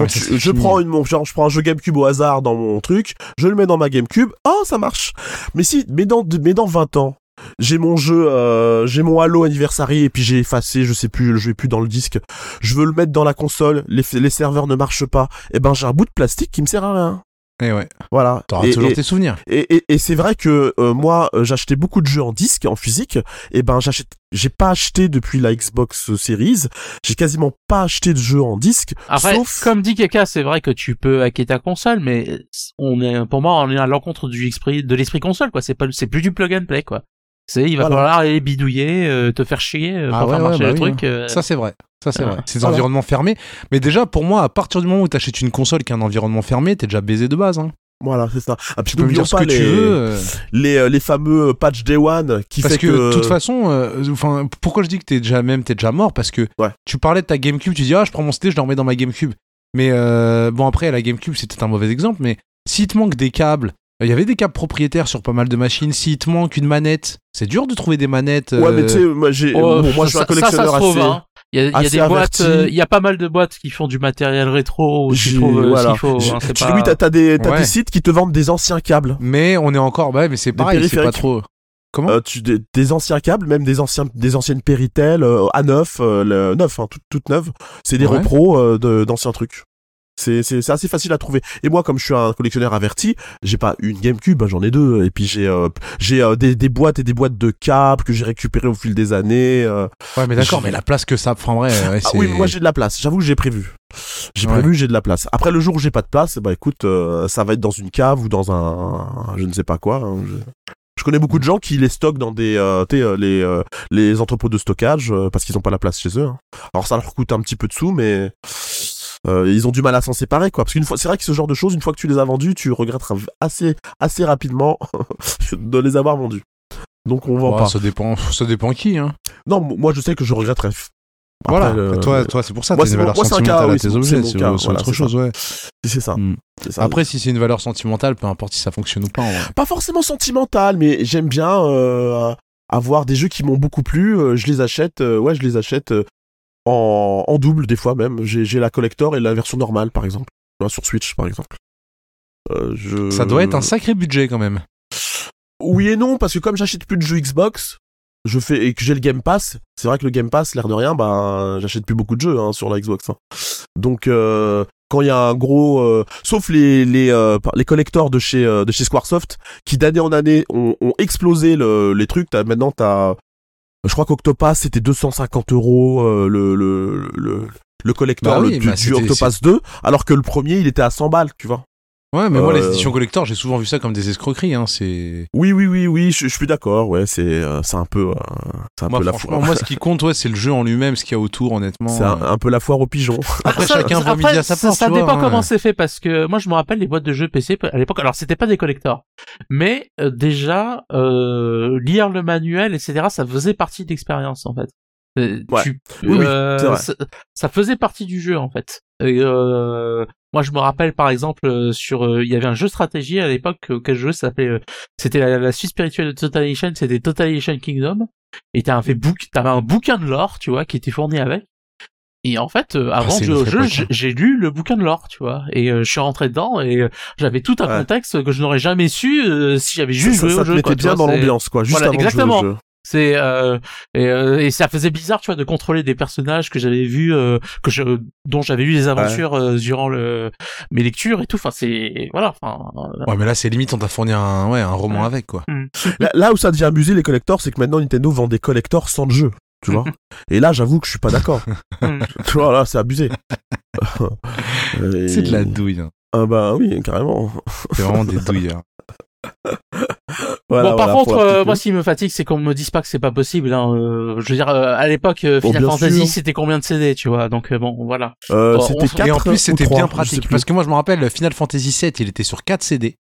Ouais, je prends une, mon- genre, je prends un jeu GameCube au hasard dans mon truc, je le mets dans ma GameCube, oh ça marche. Mais si, mais dans, mais dans 20 ans, j'ai mon jeu, euh, j'ai mon Halo Anniversary et puis j'ai effacé, je sais plus, je vais plus dans le disque. Je veux le mettre dans la console, les, les serveurs ne marchent pas. Et ben j'ai un bout de plastique qui me sert à rien. Eh ouais, Voilà. t'auras Et- toujours et- tes souvenirs. et, et, et c'est vrai que euh, moi, euh, j'achetais beaucoup de jeux en disque, en physique. Et ben, j'achète, j'ai pas acheté depuis la Xbox Series. J'ai quasiment pas acheté de jeux en disque. Après, sauf comme dit Keka, c'est vrai que tu peux hacker ta console, mais on est, pour moi, on est à l'encontre du esprit, de l'esprit console, quoi. C'est pas, c'est plus du plug and play, quoi. C'est, il va Voilà. falloir aller bidouiller, euh, te faire chier euh, pour Ah ouais, faire ouais, marcher bah le oui, truc. euh, Ça, c'est vrai. Ça, c'est Ah, vrai. C'est des voilà. environnements fermés. Mais déjà, pour moi, à partir du moment où t'achètes une console qui a un environnement fermé, t'es déjà baisé de base. Hein. voilà, c'est ça. Ah, puis Tu peux me dire ce pas que les, tu veux. euh, les, euh, les fameux patch Day One qui Parce fait que, que, de toute façon, euh, enfin, pourquoi je dis que t'es déjà même, t'es déjà mort? Parce que Ouais. tu parlais de ta GameCube, tu dis ah, je prends mon CD, je le remets dans ma GameCube. Mais euh, bon, après, la GameCube, c'était un mauvais exemple. Mais s'il te manque des câbles, euh, il y avait des câbles propriétaires sur pas mal de machines. S'il te manque une manette, c'est dur de trouver des manettes. Ouais, mais euh, tu sais, moi, j'ai, oh, bon, moi, je suis un collectionneur ça, ça assez. hein. Il y a, il y a des boîtes, euh, il y a pas mal de boîtes qui font du matériel rétro, où tu J'ai- trouves euh, voilà. ce qu'il faut. J'ai- hein, tu- pas- Oui, t'as, t'as des, t'as Ouais. des sites qui te vendent des anciens câbles. Mais on est encore, bah, ouais, mais c'est Des pareil, c'est pas trop. Comment Euh, tu, des, des anciens câbles, même des anciens, des anciennes Péritel euh, à neuf, euh, le, neuf, hein, toutes toutes neuves. C'est des Ouais. repros euh, de- d'anciens trucs. C'est, c'est, c'est assez facile à trouver. Et moi, comme je suis un collectionneur averti, j'ai pas une GameCube, hein, j'en ai deux. Et puis j'ai, euh, j'ai euh, des, des boîtes et des boîtes de câbles que j'ai récupérées au fil des années. euh. Ouais, mais d'accord, mais la place que ça prendrait. ouais, Ah c'est- oui, moi j'ai de la place. J'avoue que j'ai prévu. J'ai Ouais. prévu, j'ai de la place. Après le jour où j'ai pas de place, bah écoute, euh, ça va être dans une cave ou dans un, je ne sais pas quoi. hein, je... je connais beaucoup de gens qui les stockent dans des, euh, tu sais, euh, les, euh, les entrepôts de stockage euh, parce qu'ils ont pas la place chez eux. hein. Alors ça leur coûte un petit peu de sous, mais euh, ils ont du mal à s'en séparer, quoi. Parce qu'une fois, c'est vrai que ce genre de choses, une fois que tu les as vendus, tu regretteras assez, assez rapidement [LAUGHS] de les avoir vendus. Donc on vend Ouais, pas. ça dépend, ça dépend qui. Hein. Non, moi je sais que je regretterais. Voilà. le- toi, toi, c'est pour ça. c'est une valeur moi, un cas, sentimentale à tes objets. c'est cas, voilà, autre chose, ouais. C'est ça. Mm. c'est ça. Après, si c'est une valeur sentimentale, peu importe si ça fonctionne ou pas. en vrai. pas forcément sentimental, mais j'aime bien euh, avoir des jeux qui m'ont beaucoup plu. euh, je les achète, euh, ouais, je les achète euh, en, en double des fois même. J'ai la collector et la version normale, par exemple, sur Switch, par exemple. Euh, je... Ça doit être un sacré budget quand même. Oui et non, parce que comme j'achète plus de jeux Xbox, je fais et que j'ai le Game Pass. C'est vrai que le Game Pass, l'air de rien, bah j'achète plus beaucoup de jeux hein, sur la Xbox. hein. Donc euh, quand il y a un gros, euh, sauf les les euh, les collectors de chez de chez Squaresoft qui d'année en année ont, ont explosé le, les trucs. T'as, maintenant t'as Je crois qu'Octopass c'était 250 euros euh, le, le, le, le collector Bah oui, le- du, bah du Octopass 2, alors que le premier il était à 100 balles, tu vois. Ouais, mais moi, les Euh, éditions collector, j'ai souvent vu ça comme des escroqueries. Hein. C'est Oui, oui, oui, oui, je, je suis d'accord, ouais, c'est euh, c'est un peu, euh, c'est un moi, peu la foire. moi, ce qui compte, ouais, c'est le jeu en lui-même, ce qu'il y a autour, honnêtement. C'est un, un peu la foire aux pigeons. Après, Ça- chacun midi à sa porte. Ça vois, dépend hein. comment c'est fait parce que moi je me rappelle les boîtes de jeux PC à l'époque. Alors c'était pas des collectors, mais euh, déjà euh, lire le manuel, etc. Ça faisait partie de l'expérience en fait. Euh, Ouais. tu- Oui, euh, ça, ça faisait partie du jeu en fait. Et, euh, moi je me rappelle par exemple euh, sur euh, il y avait un jeu stratégie à l'époque auquel je jouais, ça s'appelait euh, c'était la, la suite spirituelle de Totalization, c'était Totalization Kingdom. Et t'avais un, bouc- t'avais un bouquin de lore, tu vois, qui était fourni avec. Et en fait, euh, avant c'est de jouer au jeu, j'ai- hein. j'ai lu le bouquin de lore, tu vois. Et euh, je suis rentré dedans et euh, j'avais tout un Ouais. contexte que je n'aurais jamais su euh, si j'avais juste ça, joué ça au te jeu. mettait quoi, tu bien dans l'ambiance, quoi, juste Voilà, avant de jouer exactement. au jeu. C'est euh, et, euh, et ça faisait bizarre, tu vois, de contrôler des personnages que j'avais vus, euh, que je, dont j'avais lu les aventures euh, durant le, mes lectures et tout. Enfin, c'est voilà. Enfin, euh, Ouais, mais là, c'est limite, on t'a fourni un, ouais, un roman Ouais. avec, quoi. [LAUGHS] Là, là où ça devient abusé les collectors, c'est que maintenant Nintendo vend des collectors sans le jeu, tu vois. [LAUGHS] Et là, j'avoue que je suis pas d'accord. [LAUGHS] Mm. tu vois, là, c'est abusé. Et- C'est de la douille. hein. Ah bah oui, carrément. C'est vraiment des douilles. hein. Voilà, bon, par voilà, contre, euh, moi, ce qui me fatigue, c'est qu'on me dise pas que c'est pas possible. Hein. euh, je veux dire, euh, à l'époque, euh, Bon, Final Fantasy, c'était combien de CD, tu vois Donc euh, bon, voilà. Euh, Bon, c'était on- 4 Et en plus, c'était bien pratique. Parce que moi, je me rappelle, le Final Fantasy VII, il était sur 4 CD.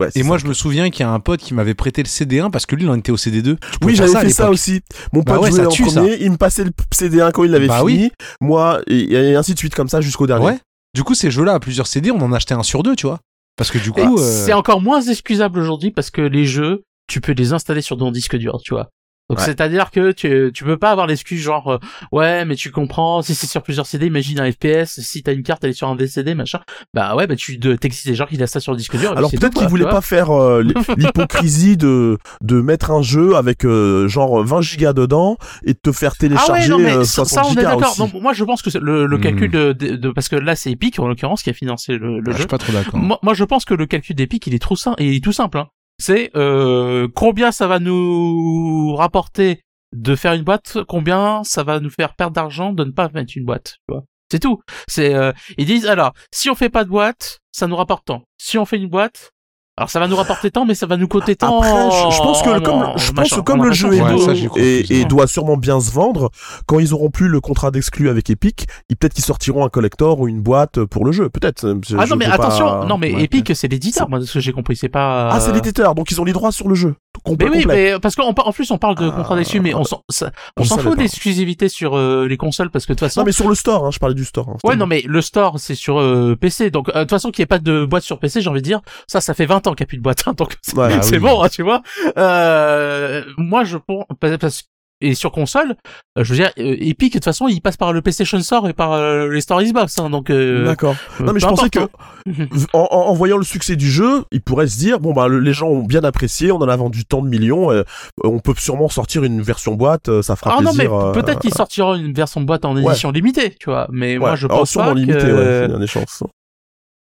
Ouais, Et moi, ça. je me souviens qu'il y a un pote qui m'avait prêté le CD1 parce que lui, il en était au CD2. Tu pouvais Oui, j'avais fait ça aussi. Mon Bah pote ouais, jouait ça en tue, premier, il me passait le CD1 quand il l'avait Bah fini. Moi, et, et ainsi de suite, comme ça, jusqu'au dernier. Ouais. Du coup, ces jeux-là, à plusieurs CD, on en achetait un sur deux, tu vois. Parce que du coup, euh, C'est encore moins excusable aujourd'hui parce que les jeux, tu peux les installer sur ton disque dur, tu vois. Donc Ouais. c'est-à-dire que tu, tu peux pas avoir l'excuse genre euh, ouais mais tu comprends si c'est sur plusieurs CD imagine un FPS si t'as une carte elle est sur un VCD machin bah ouais bah tu de- t'excites des gens qui laissent ça sur le disque dur Alors c'est peut-être tout, qu'il quoi, voulait tu pas faire euh, [LAUGHS] l'hypocrisie de de mettre un jeu avec euh, genre 20 gigas dedans et de te faire Ah télécharger ouais non mais ça, 60 ça, on est gigas d'accord. aussi. Donc moi je pense que c'est le, le Hmm. calcul de, de, de- parce que là c'est Epic en l'occurrence qui a financé le, le je jeu. suis pas trop d'accord. Moi, moi, je pense que le calcul d'Epic, il est trop simple. Il est tout simple. Hein. C'est euh, combien ça va nous rapporter de faire une boîte, combien ça va nous faire perdre d'argent de ne pas mettre une boîte. C'est tout. C'est euh, ils disent alors si on fait pas de boîte, ça nous rapporte tant. Si on fait une boîte, alors ça va nous rapporter tant, mais ça va nous coûter tant. Après, je, je pense que le- comme, je pense machin, que comme le jeu est Ouais, beau et, plus, et doit sûrement bien se vendre, quand ils auront plus le contrat d'exclus avec Epic, ils peut-être qu'ils sortiront un collector ou une boîte pour le jeu, peut-être. Ah je non mais pas- attention, non mais Ouais. Epic c'est l'éditeur, moi de ce que j'ai compris, c'est pas. Ah, c'est euh, l'éditeur, donc ils ont les droits sur le jeu. Complet, Mais oui, complet. mais parce qu'en en plus on parle de Ah. contrat d'exclus, mais on s'en on s'en fout d'exclusivité sur euh, les consoles parce que de toute façon. Non, mais sur le store, hein, je parlais du store. hein, Ouais, non, mais le store, c'est sur euh, PC. Donc, euh, de toute façon, qu'il n'y ait pas de boîte sur PC, j'ai envie de dire, ça, ça fait 20 ans qu'il n'y a plus de boîte. hein, donc, [LAUGHS] c'est Ouais, c'est oui. bon, hein, tu vois. Euh, moi, je pense... Parce, et sur console, euh, je veux dire, euh, Epic, de toute façon, il passe par le PlayStation Store et par euh, les Store Xbox. Hein, donc, euh, D'accord. Non, mais je pensais que hein. en, en- en voyant le succès du jeu, ils pourraient se dire bon bah le- les gens ont bien apprécié, on en a vendu tant de millions, euh, on peut sûrement sortir une version boîte, euh, ça fera Ah non, mais plaisir. euh, peut-être qu'ils sortiront une version boîte en édition limitée, tu vois. Mais moi, je Alors, pense sûrement pas limité, que... ouais, il y a des chances.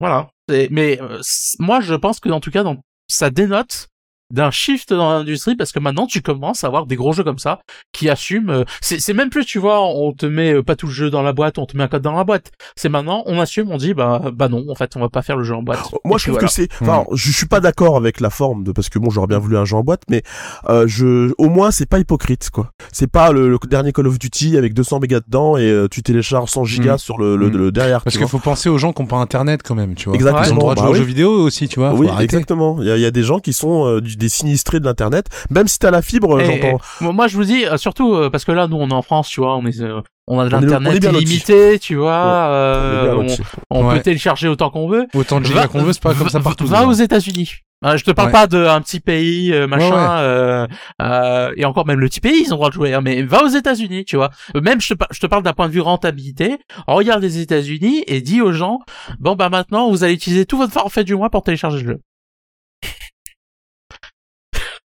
Voilà. C'est- Mais euh, moi, je pense que en tout cas, dans... ça dénote d'un shift dans l'industrie parce que maintenant tu commences à avoir des gros jeux comme ça qui assument euh, c'est c'est même plus tu vois on te met euh, pas tout le jeu dans la boîte on te met un code dans la boîte c'est maintenant on assume on dit bah bah non en fait on va pas faire le jeu en boîte Moi, Et je trouve voilà. que c'est. Enfin, je suis pas d'accord avec la forme de parce que bon, j'aurais bien voulu un jeu en boîte, mais euh, je, au moins, c'est pas hypocrite, quoi. C'est pas le, le dernier Call of Duty avec 200 mégas dedans et euh, tu télécharges 100 gigas Mm. sur le, le, Mm. le derrière. Parce qu'il faut penser aux gens qui n'ont pas internet quand même, tu vois. Exactement, Ils ont le droit de bah jouer aux jeux vidéo aussi, tu vois. oui, exactement. Il y, a, il y a des gens qui sont euh, du- des sinistrés de l'internet, même si t'as la fibre, j'entends. Moi, je vous dis, euh, surtout euh, parce que là, nous, on est en France, tu vois, on est, euh, on a de l'internet illimité, tu vois, euh, on, lotis. on Ouais. peut télécharger autant qu'on veut. Autant de gigas qu'on veut, c'est pas comme ça va- partout. Va déjà. aux États-Unis. Je te parle Ouais. pas d'un petit pays machin Ouais, ouais. euh, euh, et encore même le petit pays ils ont le droit de jouer hein, mais va aux États-Unis tu vois même je te, par- je te parle d'un point de vue rentabilité regarde les États-Unis et dis aux gens bon bah maintenant vous allez utiliser tout votre forfait du mois pour télécharger le jeu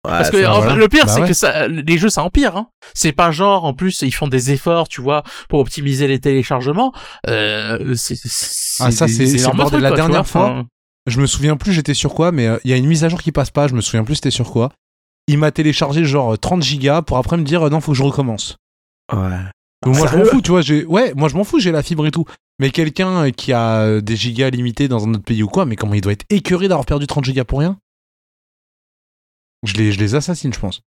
parce que ça, enfin, voilà. le pire Bah c'est ouais. que ça, les jeux ça empire hein. c'est pas genre en plus ils font des efforts tu vois pour optimiser les téléchargements euh, c'est Ah, ça, c'est- bordel. La quoi, dernière vois. fois, Enfin, Je me souviens plus, j'étais sur quoi, mais euh, il y a une mise à jour qui passe pas, je me souviens plus c'était sur quoi. il m'a téléchargé genre 30 gigas pour après me dire euh, non, faut que je recommence. Ouais. Donc moi je m'en fous, tu vois, j'ai ouais, moi je m'en fous, j'ai la fibre et tout. Mais quelqu'un euh, qui a euh, des gigas limités dans un autre pays ou quoi, mais comment il doit être écœuré d'avoir perdu 30 gigas pour rien? Je les je les assassine, je pense.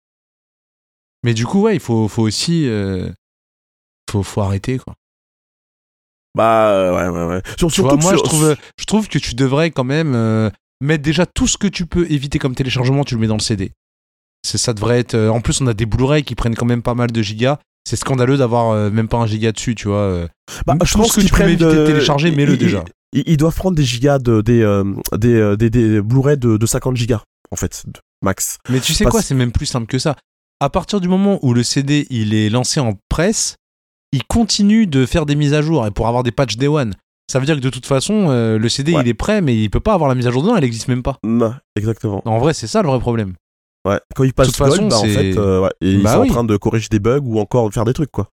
Mais du coup, ouais, il faut faut aussi euh, faut faut arrêter quoi. Bah, euh, ouais, ouais, ouais. Sur- Tu surtout vois, moi je trouve je trouve que tu devrais quand même euh, mettre déjà tout ce que tu peux éviter comme téléchargement, tu le mets dans le CD. C'est ça devrait être euh, en plus on a des Blu-ray qui prennent quand même pas mal de gigas. C'est scandaleux d'avoir même pas un giga dessus, tu vois. Bah, Tout je pense ce que tu peux éviter de télécharger, mets-le déjà. Ils, doivent prendre des gigas de, des, des, des, des Blu-ray de, de 50 gigas, en fait, max. Mais tu sais Parce- quoi, c'est même plus simple que ça. À partir du moment où le CD il est lancé en presse, il continue de faire des mises à jour et pour avoir des patchs Day One. Ça veut dire que de toute façon, euh, le CD Ouais. il est prêt, mais il peut pas avoir la mise à jour dedans, elle existe même pas. Non, exactement. En vrai, c'est ça le vrai problème. Ouais. Quand ils passent façon, gold, bah, en fait, euh, ouais, et ils Bah sont oui. en train de corriger des bugs ou encore de faire des trucs, quoi.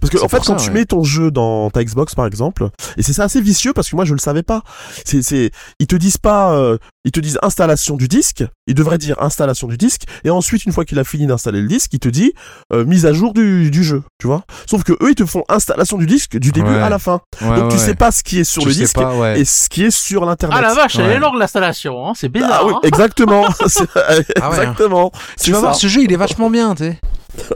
Parce que, en fait, quand tu mets ton jeu dans ta Xbox, par exemple, et c'est ça assez vicieux parce que moi, je le savais pas. C'est, c'est, ils te disent pas, euh, ils te disent installation du disque, ils devraient dire installation du disque, et ensuite, une fois qu'il a fini d'installer le disque, il te dit, euh, mise à jour du, du jeu, tu vois. Sauf que eux, ils te font installation du disque du début Ouais. à la fin. Ouais, Donc, tu sais pas ce qui est sur Tu le disque pas, ouais. et ce qui est sur l'internet. Ah la vache, elle est longue l'installation, hein. c'est bizarre. Ah oui, hein. exactement. [LAUGHS] [LAUGHS] Ah exactement. Tu vas ça. voir, ce jeu il est vachement bien, tu sais. [LAUGHS]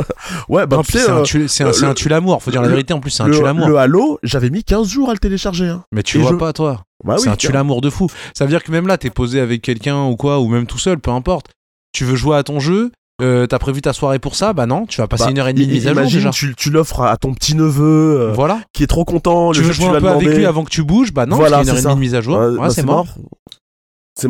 Ouais, bah, c'est un euh, un, tue-l'amour, faut dire la vérité en plus, c'est un tue-l'amour. le Halo, j'avais mis 15 jours à le télécharger. Hein. Mais tu Et vois je- pas, toi. Bah c'est oui, un tue-l'amour de fou. Ça veut dire que même là, t'es posé avec quelqu'un ou quoi, ou même tout seul, peu importe. Tu veux jouer à ton jeu, euh, t'as prévu ta soirée pour ça, bah non, tu vas passer Bah, une heure et demie de mise à jour déjà. tu, tu l'offres à ton petit neveu euh, Voilà. qui est trop content. tu le veux jeu jouer un peu avec lui avant que tu bouges, bah non, Voilà, parce une heure et demie de mise à jour. Ouais, Ouais, bah, c'est mort.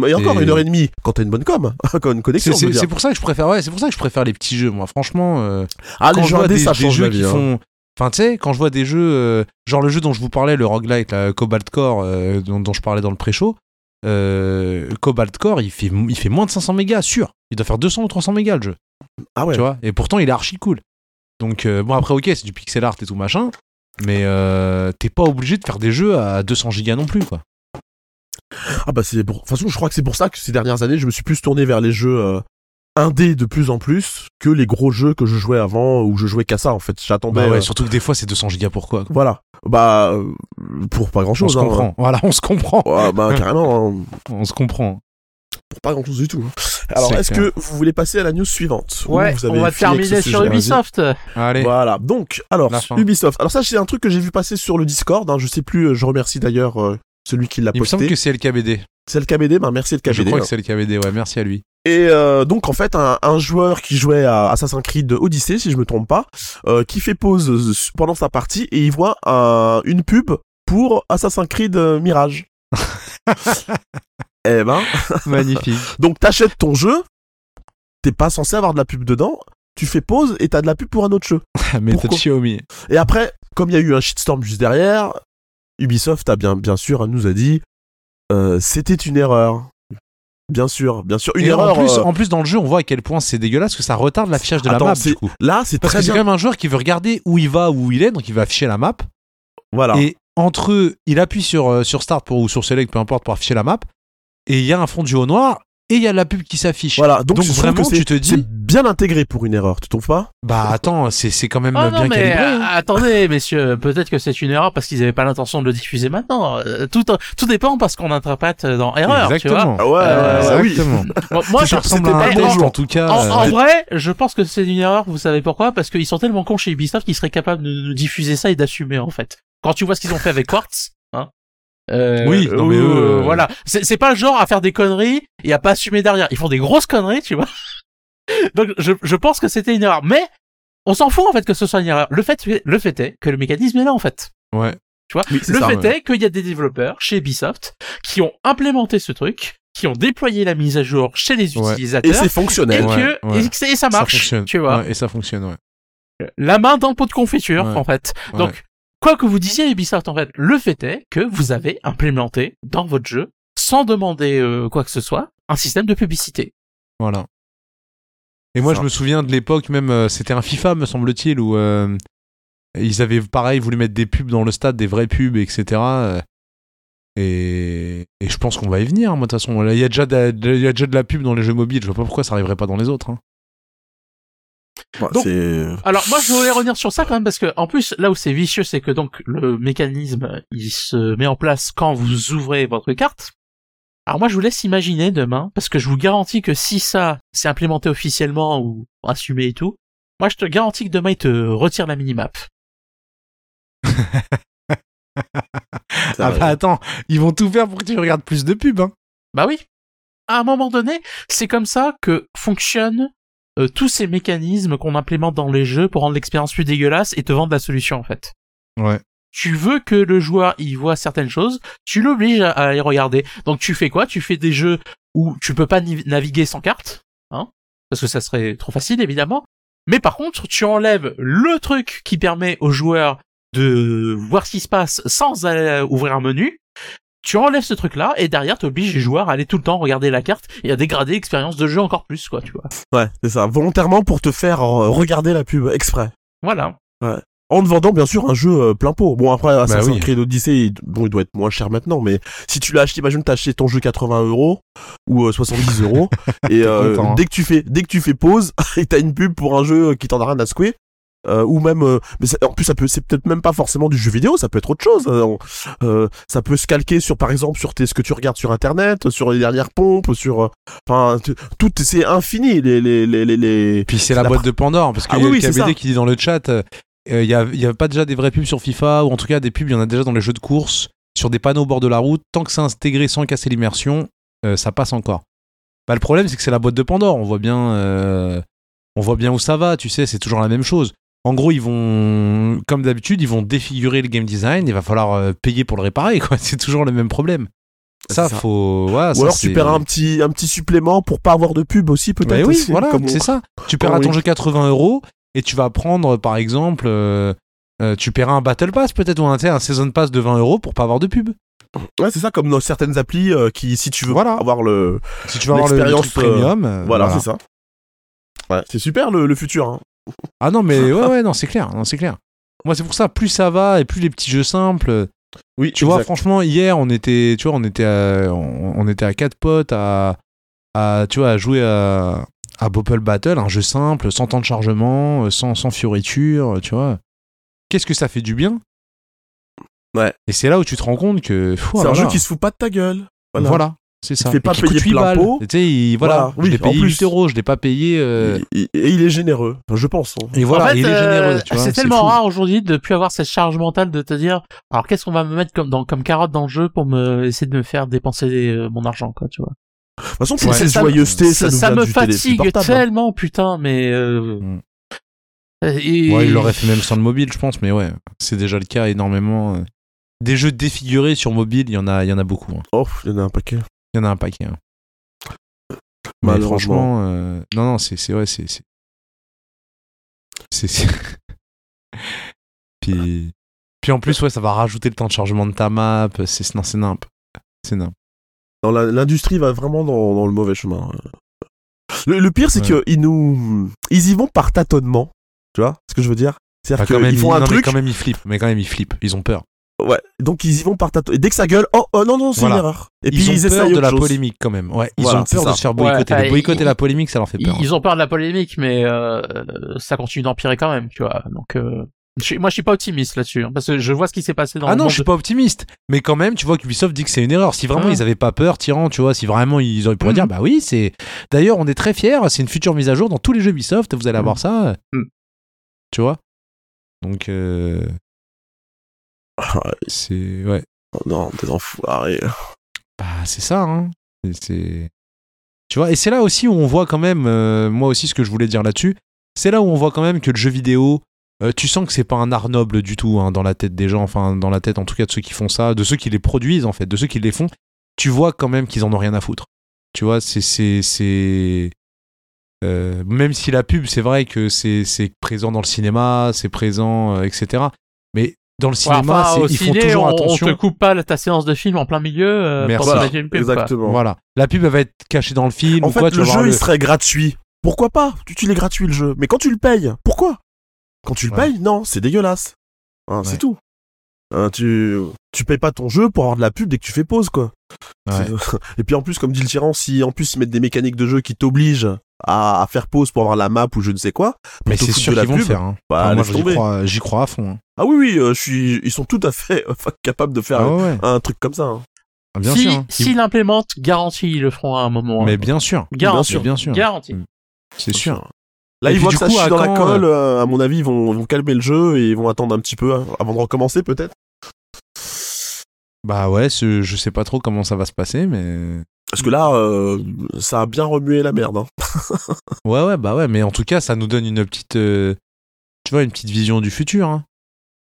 C'est et encore Et- une heure et demie quand t'as une bonne com, [LAUGHS] quand une connexion. c'est- pour ça que je préfère, ouais, c'est pour ça que je préfère les petits jeux, moi. Franchement, euh, Ah, quand les je jeux vois indés, des, ça change jeux la qui vie. hein. font, enfin, tu sais, quand je vois des jeux, euh, genre le jeu dont je vous parlais, le roguelite, la Cobalt Core, euh, dont, dont je parlais dans le pré-show, euh, Cobalt Core, il fait, il fait moins de 500 mégas, sûr. Il doit faire 200 ou 300 mégas le jeu. Ah ouais. tu vois et pourtant il est archi cool donc bon après ok c'est du pixel art et tout machin mais t'es pas obligé de faire des jeux à 200 gigas non plus quoi Ah bah c'est pour... De toute façon, je crois que c'est pour ça que ces dernières années, je me suis plus tourné vers les jeux euh, indés de plus en plus que les gros jeux que je jouais avant où je jouais qu'à ça en fait. J'attendais. bah ouais euh, surtout que des fois c'est 200 gigas pourquoi quoi. Voilà. Bah euh, pour pas grand on chose. se comprend voilà on se comprend Ouais, bah [LAUGHS] carrément. hein. on se comprend pour pas grand chose du tout. hein. Alors, est-ce que vous voulez passer à la news suivante? Ou Ouais, vous avez on va terminer sur sujet? Ubisoft. allez Voilà, donc, alors. Ubisoft. Alors, ça, c'est un truc que j'ai vu passer sur le Discord. hein, je sais plus, euh, je remercie d'ailleurs euh, celui qui l'a il me semble posté. que c'est LKBD C'est le KBD, ben merci le je crois hein. que c'est LKBD ouais merci à lui Et euh, donc, en fait, un, un joueur qui jouait à Assassin's Creed Odyssey, si je me trompe pas, euh, qui fait pause euh, pendant sa partie et il voit un- une pub pour Assassin's Creed euh, Mirage. [LAUGHS] eh ben, magnifique [LAUGHS] Donc t'achètes ton jeu, t'es pas censé avoir de la pub dedans, tu fais pause et t'as de la pub pour un autre jeu. [LAUGHS] Pourquoi? Xiaomi Et après, comme il y a eu un shitstorm juste derrière, Ubisoft a bien, bien sûr nous a dit euh, c'était une erreur. Bien sûr, bien sûr, une Et erreur. en plus, euh, en plus dans le jeu on voit à quel point c'est dégueulasse que ça retarde l'affichage de la map c'est- du coup Là, c'est parce très que c'est bien. quand même un joueur qui veut regarder où il va où il est donc il va afficher la map Voilà. Et entre eux, il appuie sur, euh, sur Start pour, ou sur Select, peu importe, pour afficher la map. Et il y a un fond du haut noir et il y a la pub qui s'affiche. Voilà. Donc, Donc je vraiment, que c'est- tu te dis- c'est bien intégré pour une erreur, tu trouves pas? Bah attends, c'est c'est quand même Ah euh, bien non mais calibré. euh, hein. attendez messieurs, peut-être que c'est une erreur parce qu'ils n'avaient pas l'intention de le diffuser maintenant. Euh, Tout tout dépend parce qu'on interprète dans erreur, tu vois. Exactement. Ah ouais, Euh, oui. Exactement. Bon, [LAUGHS] moi, sûr, ressemble à pas un bon en tout cas. en, euh, en vrai, je pense que c'est une erreur. Vous savez pourquoi? Parce qu'ils sont tellement cons chez Ubisoft qu'ils seraient capables de diffuser ça et d'assumer en fait. Quand tu vois ce qu'ils ont fait avec Quartz. Euh, Oui, non, mais euh, eux, euh, voilà. C'est pas le genre à faire des conneries et à pas assumer derrière. Ils font des grosses conneries, tu vois. [LAUGHS] Donc je, je pense que c'était une erreur, mais on s'en fout en fait que ce soit une erreur. Le fait, le fait est que le mécanisme est là en fait. Ouais. Tu vois, Oui, le ça, fait ouais. est qu'il y a des développeurs chez Ubisoft qui ont implémenté ce truc, qui ont déployé la mise à jour chez les Ouais. Et utilisateurs. c'est Et, fonctionnel. Ouais, que ouais. et, et ça marche, tu vois. Ouais, et ça fonctionne, ouais. La main dans le pot de confiture, en fait. Donc, quoi que vous disiez Ubisoft, en fait, le fait est que vous avez implémenté dans votre jeu, sans demander euh, quoi que ce soit, un système de publicité. Voilà. Et moi, Ça. je me souviens de l'époque, même, euh, c'était un FIFA, me semble-t-il, où euh, ils avaient, pareil, voulu mettre des pubs dans le stade, des vraies pubs, etc. Et, et je pense qu'on va y venir, moi, de toute façon. Il y, a déjà de, il y a déjà de la pub dans les jeux mobiles, je vois pas pourquoi ça arriverait pas dans les autres. hein. Ouais, Donc- c'est... Alors moi je voulais revenir sur ça quand même parce que en plus là où c'est vicieux c'est que donc le mécanisme il se met en place quand vous ouvrez votre carte. Alors moi je vous laisse imaginer demain parce que je vous garantis que si ça c'est implémenté officiellement ou assumé et tout, moi je te garantis que demain il te retire la minimap. [LAUGHS] Ah bah attends, ils vont tout faire pour que tu regardes plus de pubs. Hein. Bah oui. À un moment donné, c'est comme ça que fonctionnent euh, tous ces mécanismes qu'on implémente dans les jeux pour rendre l'expérience plus dégueulasse et te vendre la solution en fait. Ouais. tu veux que le joueur y voit certaines choses, tu l'obliges à, à les regarder. Donc tu fais quoi? Tu fais des jeux où tu peux pas naviguer sans carte, hein Parce que ça serait trop facile évidemment. Mais par contre, tu enlèves le truc qui permet aux joueurs de voir ce qui se passe sans euh, ouvrir un menu. Tu enlèves ce truc-là et derrière t'obliges les joueurs à aller tout le temps regarder la carte et à dégrader l'expérience de jeu encore plus, quoi, tu vois. Ouais, c'est ça. Volontairement pour te faire euh, regarder la pub exprès. Voilà. En te vendant bien sûr un jeu euh, plein pot. Bon après Assassin's oui. Creed Odyssey, il, bon il doit être moins cher maintenant, mais si tu l'as acheté, imagine t'as acheté ton jeu 80 euros ou euh, 70 euros [LAUGHS] et euh, content, hein. dès que tu fais dès que tu fais pause [LAUGHS] et t'as une pub pour un jeu qui t'en a rien à secouer. Euh, ou même, euh, mais ça- en plus ça peut, c'est peut-être même pas forcément du jeu vidéo, ça peut être autre chose. on- euh, ça peut se calquer sur, par exemple, sur tes, ce que tu regardes sur internet, sur les dernières pompes, sur, enfin, tout, c'est infini les les les les. les... Puis c'est la La boîte de Pandore, parce qu'il Ah y a oui, le KBD qui dit dans le chat, il y, a, y a pas déjà des vraies pubs sur FIFA, ou en tout cas des pubs, il y en a déjà dans les jeux de course, sur des panneaux au bord de la route, tant que c'est intégré sans casser l'immersion, ça passe encore. Bah, le problème, c'est que c'est la boîte de Pandore, on voit bien, on voit bien où ça va, tu sais, c'est toujours la même chose. En gros, ils vont, comme d'habitude, ils vont défigurer le game design, il va falloir euh, payer pour le réparer, quoi. [LAUGHS] C'est toujours le même problème. Ça, C'est ça. faut. ouais, Ou ça, alors tu perds un petit un petit supplément pour pas avoir de pub aussi peut-être. Bah oui, aussi, voilà, on- c'est ça. Tu paieras on ton jeu 80 euros et tu vas prendre, par exemple, euh, euh, tu paieras un Battle Pass peut-être ou un, un Season Pass de 20 euros pour pas avoir de pub. Ouais, c'est ça, comme dans certaines applis euh, qui, si tu veux Voilà. avoir le. Si tu vas avoir le, le L'expérience, truc premium. Voilà, c'est ça. Ouais, c'est super le, le futur. Hein. Ah non, mais [LAUGHS] ouais, ouais, non, c'est clair, non, c'est clair. Moi, c'est pour ça, plus ça va et plus les petits jeux simples. Oui, Tu vois, franchement, hier, on était, tu vois, on était, à, on, on était à quatre potes à, à, tu vois, à jouer à, à Bopple Battle, un jeu simple, sans temps de chargement, euh, sans, sans fioriture, tu vois. Qu'est-ce que ça fait du bien? Ouais. Et c'est là où tu te rends compte que. c'est un jeu qui se fout pas de ta gueule. Voilà, Voilà. C'est ça. fait pas Et qui coûte payer 8 plein balles. pot. Tu sais, il- voilà, Voilà, je oui, l'ai en payé plus. 8 euros, je l'ai pas payé. euh, Et, et il est généreux. Enfin, je pense. hein. Et voilà, en fait, il est euh, généreux. tu vois, c'est tellement fou. rare aujourd'hui de plus avoir cette charge mentale de te dire, alors qu'est-ce qu'on va me mettre comme dans comme carotte dans le jeu pour me essayer de me faire dépenser euh, mon argent, quoi, tu vois. De toute façon, Ouais. toutes ces Ça- nous ça me fatigue hein. tellement, putain, mais. Euh... Mm. Et... Ouais, il l'aurait fait même sans le mobile, je pense, mais ouais, c'est déjà le cas énormément. euh. Des jeux défigurés sur mobile, il y en a, il y en a beaucoup. hein. Oh, il y en a un paquet. Il y en a un paquet. hein. Mais Malheureusement. franchement, euh, non, non, c'est, c'est, ouais, c'est, c'est, [LAUGHS] puis, puis en plus, ouais, ça va rajouter le temps de chargement de ta map. C'est, non, c'est nimp, c'est nimp. L'industrie va vraiment dans, dans le mauvais chemin. Le, le pire, c'est Ouais. qu'ils nous, ils y vont par tâtonnement. Tu vois ce que je veux dire? C'est-à-dire Bah, qu'ils font un non, mais truc. quand même, ils flippent. Mais quand même, ils flippent. Ils ont peur. Ouais. Donc ils y vont par tâtonnement. Et dès que ça gueule, oh, oh non non, c'est Voilà. une erreur. Et ils puis ont ils peur de la chose. polémique quand même. Ouais, ils Voilà, ont peur de se faire boycotter. le boycott ils- et la polémique, ça leur fait peur. hein. Ils ont peur de la polémique, mais euh, ça continue d'empirer quand même, tu vois. Donc, euh, je suis- moi, je suis pas optimiste là-dessus, hein, parce que je vois ce qui s'est passé dans Ah le non, monde je suis pas optimiste. Mais quand même, tu vois qu'Ubisoft dit que c'est une erreur. Si vraiment Ouais. ils avaient pas peur, Tyran, tu vois, si vraiment ils auraient pourraient Mhm. dire, bah oui, c'est. D'ailleurs, on est très fiers. C'est une future mise à jour dans tous les jeux Ubisoft. Vous allez avoir ça. Tu vois? Donc, euh, c'est ouais. oh non, des enfoirés. Bah, c'est ça. Hein. C'est-. Tu vois. Et c'est là aussi où on voit quand même. euh, moi aussi, ce que je voulais dire là-dessus, c'est là où on voit quand même que le jeu vidéo. euh, tu sens que c'est pas un art noble du tout hein, dans la tête des gens, enfin dans la tête en tout cas de ceux qui font ça, de ceux qui les produisent en fait, de ceux qui les font. Tu vois quand même qu'ils en ont rien à foutre. Tu vois, c'est c'est euh, même si la pub, c'est vrai que c'est c'est présent dans le cinéma, c'est présent, euh, etc. Mais dans le Ouais, cinéma, enfin, c'est- au ils font ciné, toujours on, attention. on te coupe pas ta séance de film en plein milieu euh, Merci. pour Voilà, une pub, quoi. Exactement. Voilà, la pub elle va être cachée dans le film En ou fait, quoi. tu le jeu, le- il serait gratuit. Pourquoi pas? Tu tu l'es gratuit le jeu. Mais quand tu le payes, pourquoi? Quand tu le Ouais. payes, non, c'est dégueulasse. Hein, Ouais. C'est tout. Hein, tu tu payes pas ton jeu pour avoir de la pub dès que tu fais pause quoi. Ouais. [LAUGHS] Et puis en plus, comme dit le tyran, si en plus ils mettent des mécaniques de jeu qui t'obligent à, à faire pause pour avoir la map ou je ne sais quoi. Mais c'est sûr qu'ils vont le faire. Hein. bah, Enfin, moi, j'y crois, j'y crois à fond. hein. Ah oui, oui, euh, je suis, ils sont tout à fait euh, capables de faire Ah ouais, un truc comme ça. hein. Ah, bien si, sûr. hein. s'ils l'implémentent, garanti, ils le feront à un moment. Mais bien sûr, garanti, Mais bien sûr. garanti. Mm. c'est sûr. Là, Et ils voient que ça coup, chie à dans la colle. euh, à mon avis, ils vont, calmer le jeu et ils vont attendre un petit peu avant de recommencer, peut-être. Bah ouais, je sais pas trop comment ça va se passer, mais Parce que là, euh, ça a bien remué la merde. hein. [LAUGHS] ouais, ouais, bah ouais, mais en tout cas, ça nous donne une petite, euh, tu vois, une petite vision du futur. hein.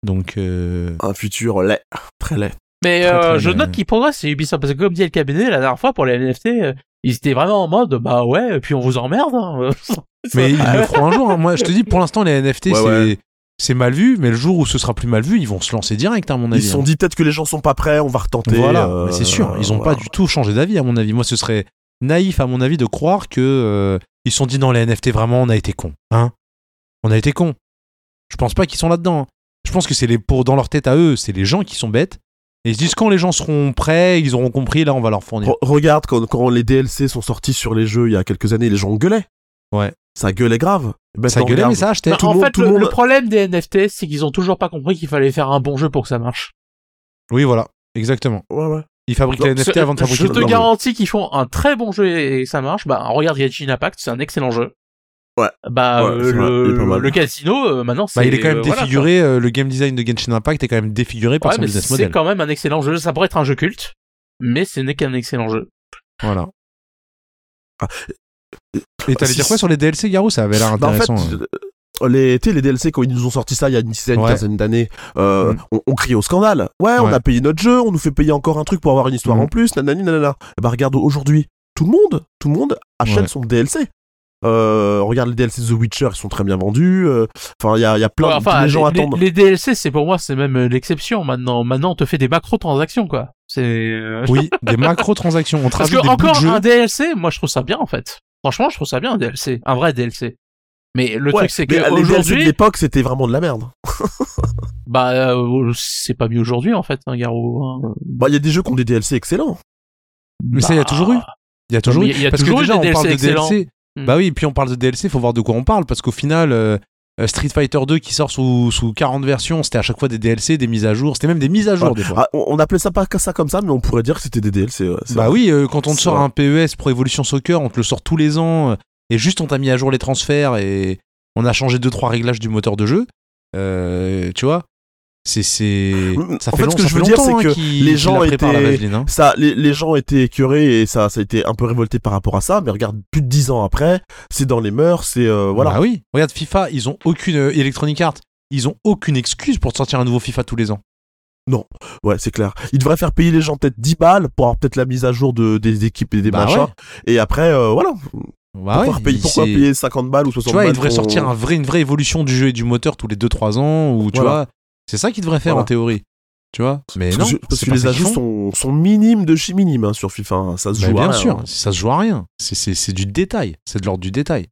Donc, euh, Un futur laid, très laid. Mais Très, euh, très je note qu'ils progressent chez Ubisoft parce que comme dit El Cabinet la dernière fois pour les NFT, euh, ils étaient vraiment en mode bah ouais, et puis on vous emmerde. hein. [LAUGHS] mais ils le feront un jour. hein. Moi, je te dis, pour l'instant, les NFT, Ouais, c'est ouais. C'est mal vu, mais le jour où ce sera plus mal vu, ils vont se lancer direct, à mon Ils avis. se sont hein. dit peut-être que les gens sont pas prêts, on va retenter. Voilà, euh, c'est sûr, ils ont voilà. pas du tout changé d'avis, à mon avis. Moi, ce serait naïf, à mon avis, de croire que euh, ils se sont dit non, les NFT, vraiment, on a été cons, hein On a été cons. Je pense pas qu'ils sont là-dedans. hein. Je pense que c'est les pour dans leur tête à eux, c'est les gens qui sont bêtes. Et ils se disent quand les gens seront prêts, ils auront compris, là, on va leur fournir. Re- regarde quand, quand les DLC sont sortis sur les jeux il y a quelques années, les gens gueulaient. Ouais. Ça gueulait grave. Et ça maintenant, gueulait, regarde. mais ça achetait. Bah, tout le en monde- fait, tout le le, monde- le problème des NFT, c'est qu'ils ont toujours pas compris qu'il fallait faire un bon jeu pour que ça marche. Oui, voilà, exactement. Ouais, ouais. Ils fabriquent les NFT avant de fabriquer je le te non, mais- garantis qu'ils font un très bon jeu et ça marche. Bah regarde Genshin Impact, c'est un excellent jeu. Ouais. Bah Ouais, euh, c'est est le, casino, euh, maintenant c'est. Bah, il est quand même euh, voilà, défiguré, euh, le game design de Genshin Impact est quand même défiguré par Ouais, son business c'est model. quand même un excellent jeu. Ça pourrait être un jeu culte, mais ce n'est qu'un excellent jeu. Voilà. Ah, Et t'allais si- dire quoi sur les DLC, Garou? Ça avait l'air Bah, en fait, intéressant. hein. euh, les, tu sais, les DLC, quand ils nous ont sorti ça il y a une dizaine, Ouais. quinzaine d'années, euh, Mm. on, on criait au scandale. Ouais, on a payé notre jeu, on nous fait payer encore un truc pour avoir une histoire Mm. en plus, nanani, nanana. Et bah, regarde, aujourd'hui, tout le monde, tout le monde achète Ouais. son DLC. Euh, regarde les DLC de The Witcher, ils sont très bien vendus. euh, Enfin, il y a, il y a plein Ouais, de enfin, les gens les, attendent. les DLC, c'est pour moi, c'est même l'exception maintenant. Maintenant, on te fait des macro-transactions, quoi. C'est. euh, Oui, [LAUGHS] des macro-transactions. On Parce que des encore un DLC, moi je trouve ça bien en fait. Franchement, je trouve ça bien un DLC, un vrai DLC. Mais le Ouais, truc c'est que DLC aujourd'hui, l'époque, c'était vraiment de la merde. [LAUGHS] bah euh, c'est pas mieux aujourd'hui en fait, hein, Garou. hein. Bah, il y a des jeux qui ont des DLC excellents. Mais ça, il y a Bah, toujours eu. Il y a toujours eu. il y a parce toujours que eu déjà, des on parle de DLC DLC. Hmm. Bah oui, puis on parle de DLC, faut voir de quoi on parle. Parce qu'au final, euh, Street Fighter 2 qui sort sous, sous 40 versions, c'était à chaque fois des DLC, des mises à jour. C'était même des mises à jour Ouais. des fois. Ah, on, appelait ça pas ça comme ça, mais on pourrait dire que c'était des DLC. ouais, Bah vrai. oui, euh, quand on te sort vrai. un PES Pro Evolution Soccer, on te le sort tous les ans. euh, et juste on t'a mis à jour les transferts et on a changé deux trois réglages du moteur de jeu. Euh, tu vois c'est c'est ça en fait, fait, long- ce que je veux dire, c'est que qu'il- les gens étaient- Vaseline, hein. ça, les, les gens étaient écœurés et ça, ça a été un peu révolté par rapport à ça. Mais regarde, plus de dix ans après, c'est dans les mœurs, c'est euh, voilà. Bah oui, regarde FIFA, ils ont aucune euh, Electronic Arts, ils ont aucune excuse pour sortir un nouveau FIFA tous les ans. Ouais, c'est clair. Ils devraient faire payer les gens peut-être 10 balles pour avoir peut-être la mise à jour de, des équipes et des Bah machins. ouais. Et après, euh, voilà. Bah pourquoi ouais, payer, pourquoi c'est- payer 50 balles ou 60 Tu vois, balles ils devraient pour- sortir un vrai, une vraie évolution du jeu et du moteur tous les 2-3 ans, ou tu Voilà. vois, c'est ça qu'ils devraient faire Voilà. en théorie. Tu vois, mais Parce non, que, parce que les ajouts sont, sont minimes de chez minimes hein, sur FIFA. hein. Ça se Bah, joue à bien rien, sûr, hein. ça se joue à rien. C'est- du détail. C'est de l'ordre du détail.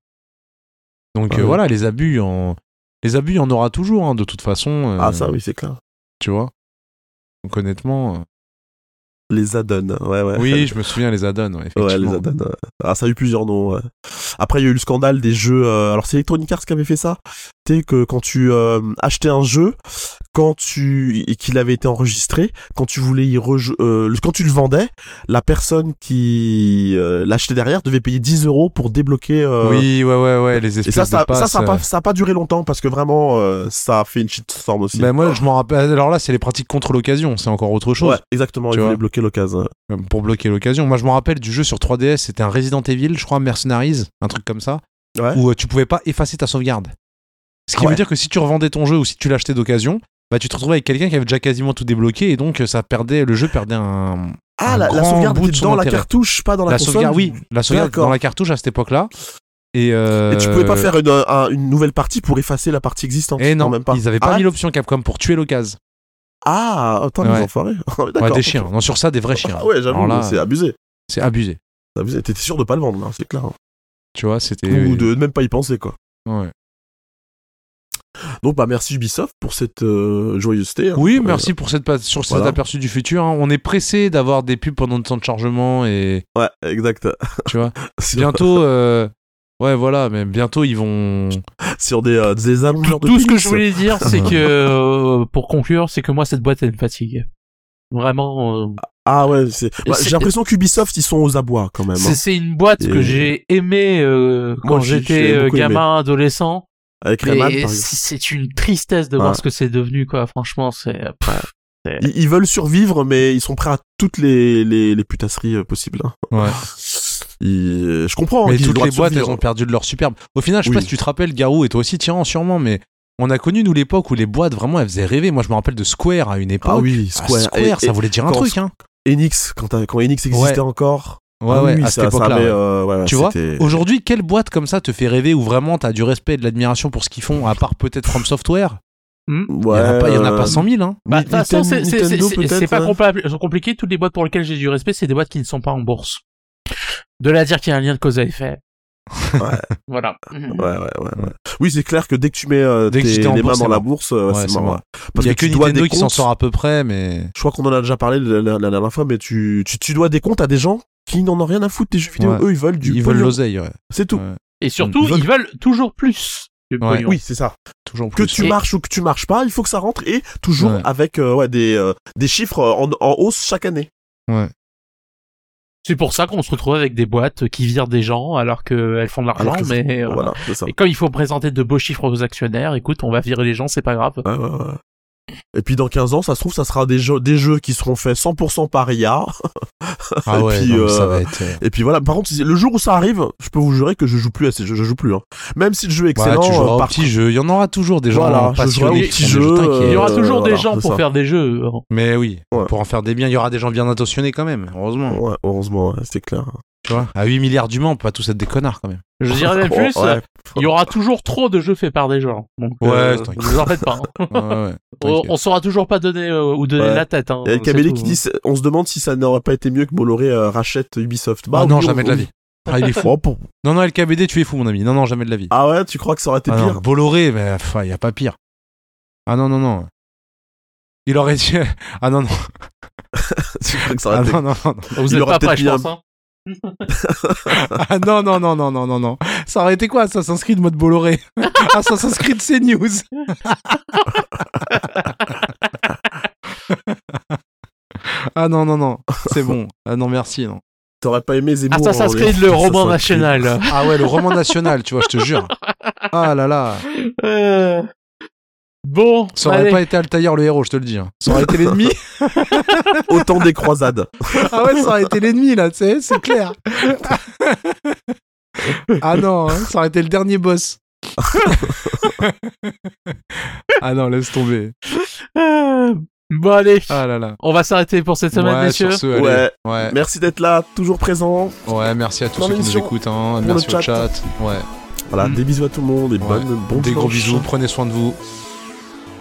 Donc Ah euh, voilà, les abus, en... les abus, il y en aura toujours, hein, de toute façon. euh, Ah, ça, oui, c'est clair. Tu vois? Donc honnêtement, euh, Les add-ons, ouais, ouais. oui, je me souviens les add-ons, ouais, effectivement. Ouais, les add-ons. ouais. Ah, ça a eu plusieurs noms. ouais. Après, il y a eu le scandale des jeux. euh, alors, c'est Electronic Arts qui avait fait ça. Tu sais que quand tu euh, achetais un jeu, quand tu et qu'il avait été enregistré, quand tu voulais y euh, le- quand tu le vendais, la personne qui l'achetait derrière devait payer 10 euros pour débloquer. Oui, ouais, ouais, ouais, les Et espèces ça, ça, de passes, ça, ça, a pas, ça a pas duré longtemps parce que vraiment, ça a fait une shitstorm aussi. Ben moi, je m'en rappelle. Alors là, c'est les pratiques contre l'occasion. C'est encore autre chose. ouais, exactement. Tu Il bloquer l'occasion. Pour bloquer l'occasion. Moi, je me rappelle du jeu sur 3DS. C'était un Resident Evil, je crois, Mercenaries, un truc comme ça, Ouais. où euh, tu pouvais pas effacer ta sauvegarde. Ce qui Ouais. veut dire que si tu revendais ton jeu ou si tu l'achetais d'occasion, bah tu te retrouvais avec quelqu'un qui avait déjà quasiment tout débloqué et donc euh, ça perdait, le jeu perdait un. Ah, un la, sauvegarde bout de était son dans la cartouche, pas dans la, La console. sauvegarde, oui, la sauvegarde dans la cartouche à cette époque-là. Et, euh, Et tu pouvais pas faire une, un- une nouvelle partie pour effacer la partie existante. Eh non, même pas. ils avaient pas Ah, mis l'option Capcom pour tuer l'occasion. Ah, attends, Ouais. les enfoirés. Ah ouais, des chiens. Non, sur ça, des vrais chiens. Ah ouais, j'avoue, là, c'est abusé. c'est abusé. C'est abusé. T'étais sûr de pas le vendre, là, c'est clair. Tu vois, c'était. Ou de même pas y penser, quoi. Ouais. Donc, bah, merci Ubisoft pour cette euh, joyeuseté. hein. Oui, Euh, merci pour cette sur cet voilà. aperçu du futur. hein. On est pressé d'avoir des pubs pendant le temps de chargement et Ouais, exact. tu vois. [LAUGHS] Bientôt, euh, Ouais, voilà, mais bientôt ils vont. Sur des, euh, des allongeurs de Tout ce que je voulais dire, c'est [LAUGHS] que pour conclure, c'est que moi cette boîte elle me fatigue. Vraiment, Ah ouais, c'est... bah, j'ai l'impression qu'Ubisoft, ils sont aux abois quand même. hein. c'est c'est une boîte Et- que j'ai aimé euh, Moi quand j'étais j'ai euh, aimé. gamin, adolescent. Avec Rayman, Mais par exemple. c'est une tristesse de Ouais. voir ce que c'est devenu, quoi. Franchement, c'est. pff, Ils, ils veulent survivre, mais ils sont prêts à toutes les, les, les putasseries euh, possibles. hein. Ouais. Ils- Je comprends. hein, Mais toutes les boîtes, elles ont perdu de leur superbe. Au final, je sais Oui. pas si tu te rappelles, Garou, et toi aussi, tiens, sûrement, mais on a connu, nous, l'époque où les boîtes, vraiment, elles faisaient rêver. Moi, je me rappelle de Square à une époque. Ah oui, Ah, Square. Square, Et- ça et voulait dire un truc, hein. Enix, quand, quand Enix existait Ouais. encore. Ouais, Ah ouais, oui, à ça, cette époque-là. euh, ouais, Tu vois, aujourd'hui, quelle boîte comme ça te fait rêver où vraiment t'as du respect et de l'admiration pour ce qu'ils font, à part peut-être From Software Ouais, Il y en a pas, il y en a euh, pas 100 000, hein. Bah, de toute façon, c'est pas compla- compliqué. Toutes les boîtes pour lesquelles j'ai du respect, c'est des boîtes qui ne sont pas en bourse. De là à dire qu'il y a un lien de cause à effet. Ouais. Voilà. Ouais, ouais, ouais, ouais. Oui, c'est clair que dès que tu mets euh, Dès que tes- tu les mains bourse, dans la bourse, euh, Ouais, c'est mort. ouais. Il Parce y a que que tu dois qui s'en sort à peu près, mais. Je crois qu'on en a déjà parlé la, la- la dernière fois, mais tu, tu, tu dois des comptes à des gens qui n'en ont rien à foutre des jeux vidéo. Ouais. Eux, ils veulent du Ils veulent pognon. l'oseille, ouais. C'est tout. Ouais. Et surtout, Ils veulent- ils veulent toujours plus. que Ouais. Oui, c'est ça. Toujours Que plus. tu Et- marches ou que tu marches pas, il faut que ça rentre et toujours Ouais. avec euh, ouais, des, euh, des chiffres en, en hausse chaque année. Ouais. C'est pour ça qu'on se retrouve avec des boîtes qui virent des gens alors qu'elles font de l'argent, mais euh, Voilà, c'est ça. Et comme il faut présenter de beaux chiffres aux actionnaires, écoute, on va virer les gens, c'est pas grave. Ouais, ouais, ouais. Et puis dans 15 ans, ça se trouve, ça sera des jeux, des jeux qui seront faits 100% par IA. Ah Et ouais, puis, non, mais ça euh, va être. euh, Et puis voilà, par contre, le jour où ça arrive, je peux vous jurer que je joue plus à ces jeux, je joue plus. Hein. Même si le jeu est excellent, tu joueras euh. Il y en aura toujours des gens Voilà, je passionnés jeux, t'inquiète. Il y aura euh, toujours des voilà, gens pour ça. faire des jeux. Mais oui, Ouais. pour en faire des biens, il y aura des gens bien intentionnés quand même, heureusement. Ouais, heureusement, ouais, c'est clair. Tu vois, à 8 milliards d'humains, on peut pas tous être des connards quand même. Je dirais [LAUGHS] même plus, ouais. il y aura toujours trop de jeux faits par des gens. Donc, Ouais, euh, vous en faites pas. hein. [LAUGHS] Ouais, ouais, on, on saura toujours pas donner euh, ou donner Ouais. la tête. Hein, Il y a c'est Kamélé tout. qui dit, on se demande si ça n'aurait pas été mieux que Bolloré euh, rachète Ubisoft. Ah oui, non, on- jamais de la vie. Ah, il est fou. [LAUGHS] Oh, Non, non, LKBD, tu es fou, mon ami. Non, non, jamais de la vie. Ah ouais, tu crois que ça aurait été Ah non, pire Bolloré, mais enfin, il y a pas pire. Ah non, non, non. Il aurait dit. Ah non, non. Tu crois que ça aurait Ah été non, non, non. Vous Il êtes aurait pas prêts, je pense. Hein. Ah non, non, non, non, non, non, non. Ça aurait été quoi Ça s'inscrit de mode Bolloré? [LAUGHS] Ah, ça s'inscrit de CNews. [LAUGHS] ah non, non, non. C'est bon. Ah non, merci, non. T'aurais pas aimé Zemmour Ah, ça en- s'inscrit de le roman national. Ah ouais, le roman national, tu vois, je te jure. Ah là là. Euh, Bon, Ça aurait allez. pas été Altaïr le héros, je te le dis. hein. Ça aurait été l'ennemi. [LAUGHS] Autant des croisades. Ah ouais, ça aurait été l'ennemi, là, tu sais, c'est clair. [LAUGHS] ah non, hein, ça aurait été le dernier boss. [LAUGHS] ah non, laisse tomber. Euh, Bon, allez. Ah là là. On va s'arrêter pour cette semaine, ouais, messieurs. sur ce, allez. Ouais. ouais. Merci d'être là, toujours présent. Ouais, merci à tous Dans ceux qui nous écoutent. Hein. Merci au chat. chat. Ouais. Voilà, Mm. des bisous à tout le monde et Ouais. bonne, bon Des gros bisous, prenez soin de vous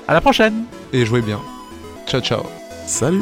À la prochaine. et jouez bien. Ciao, ciao. Salut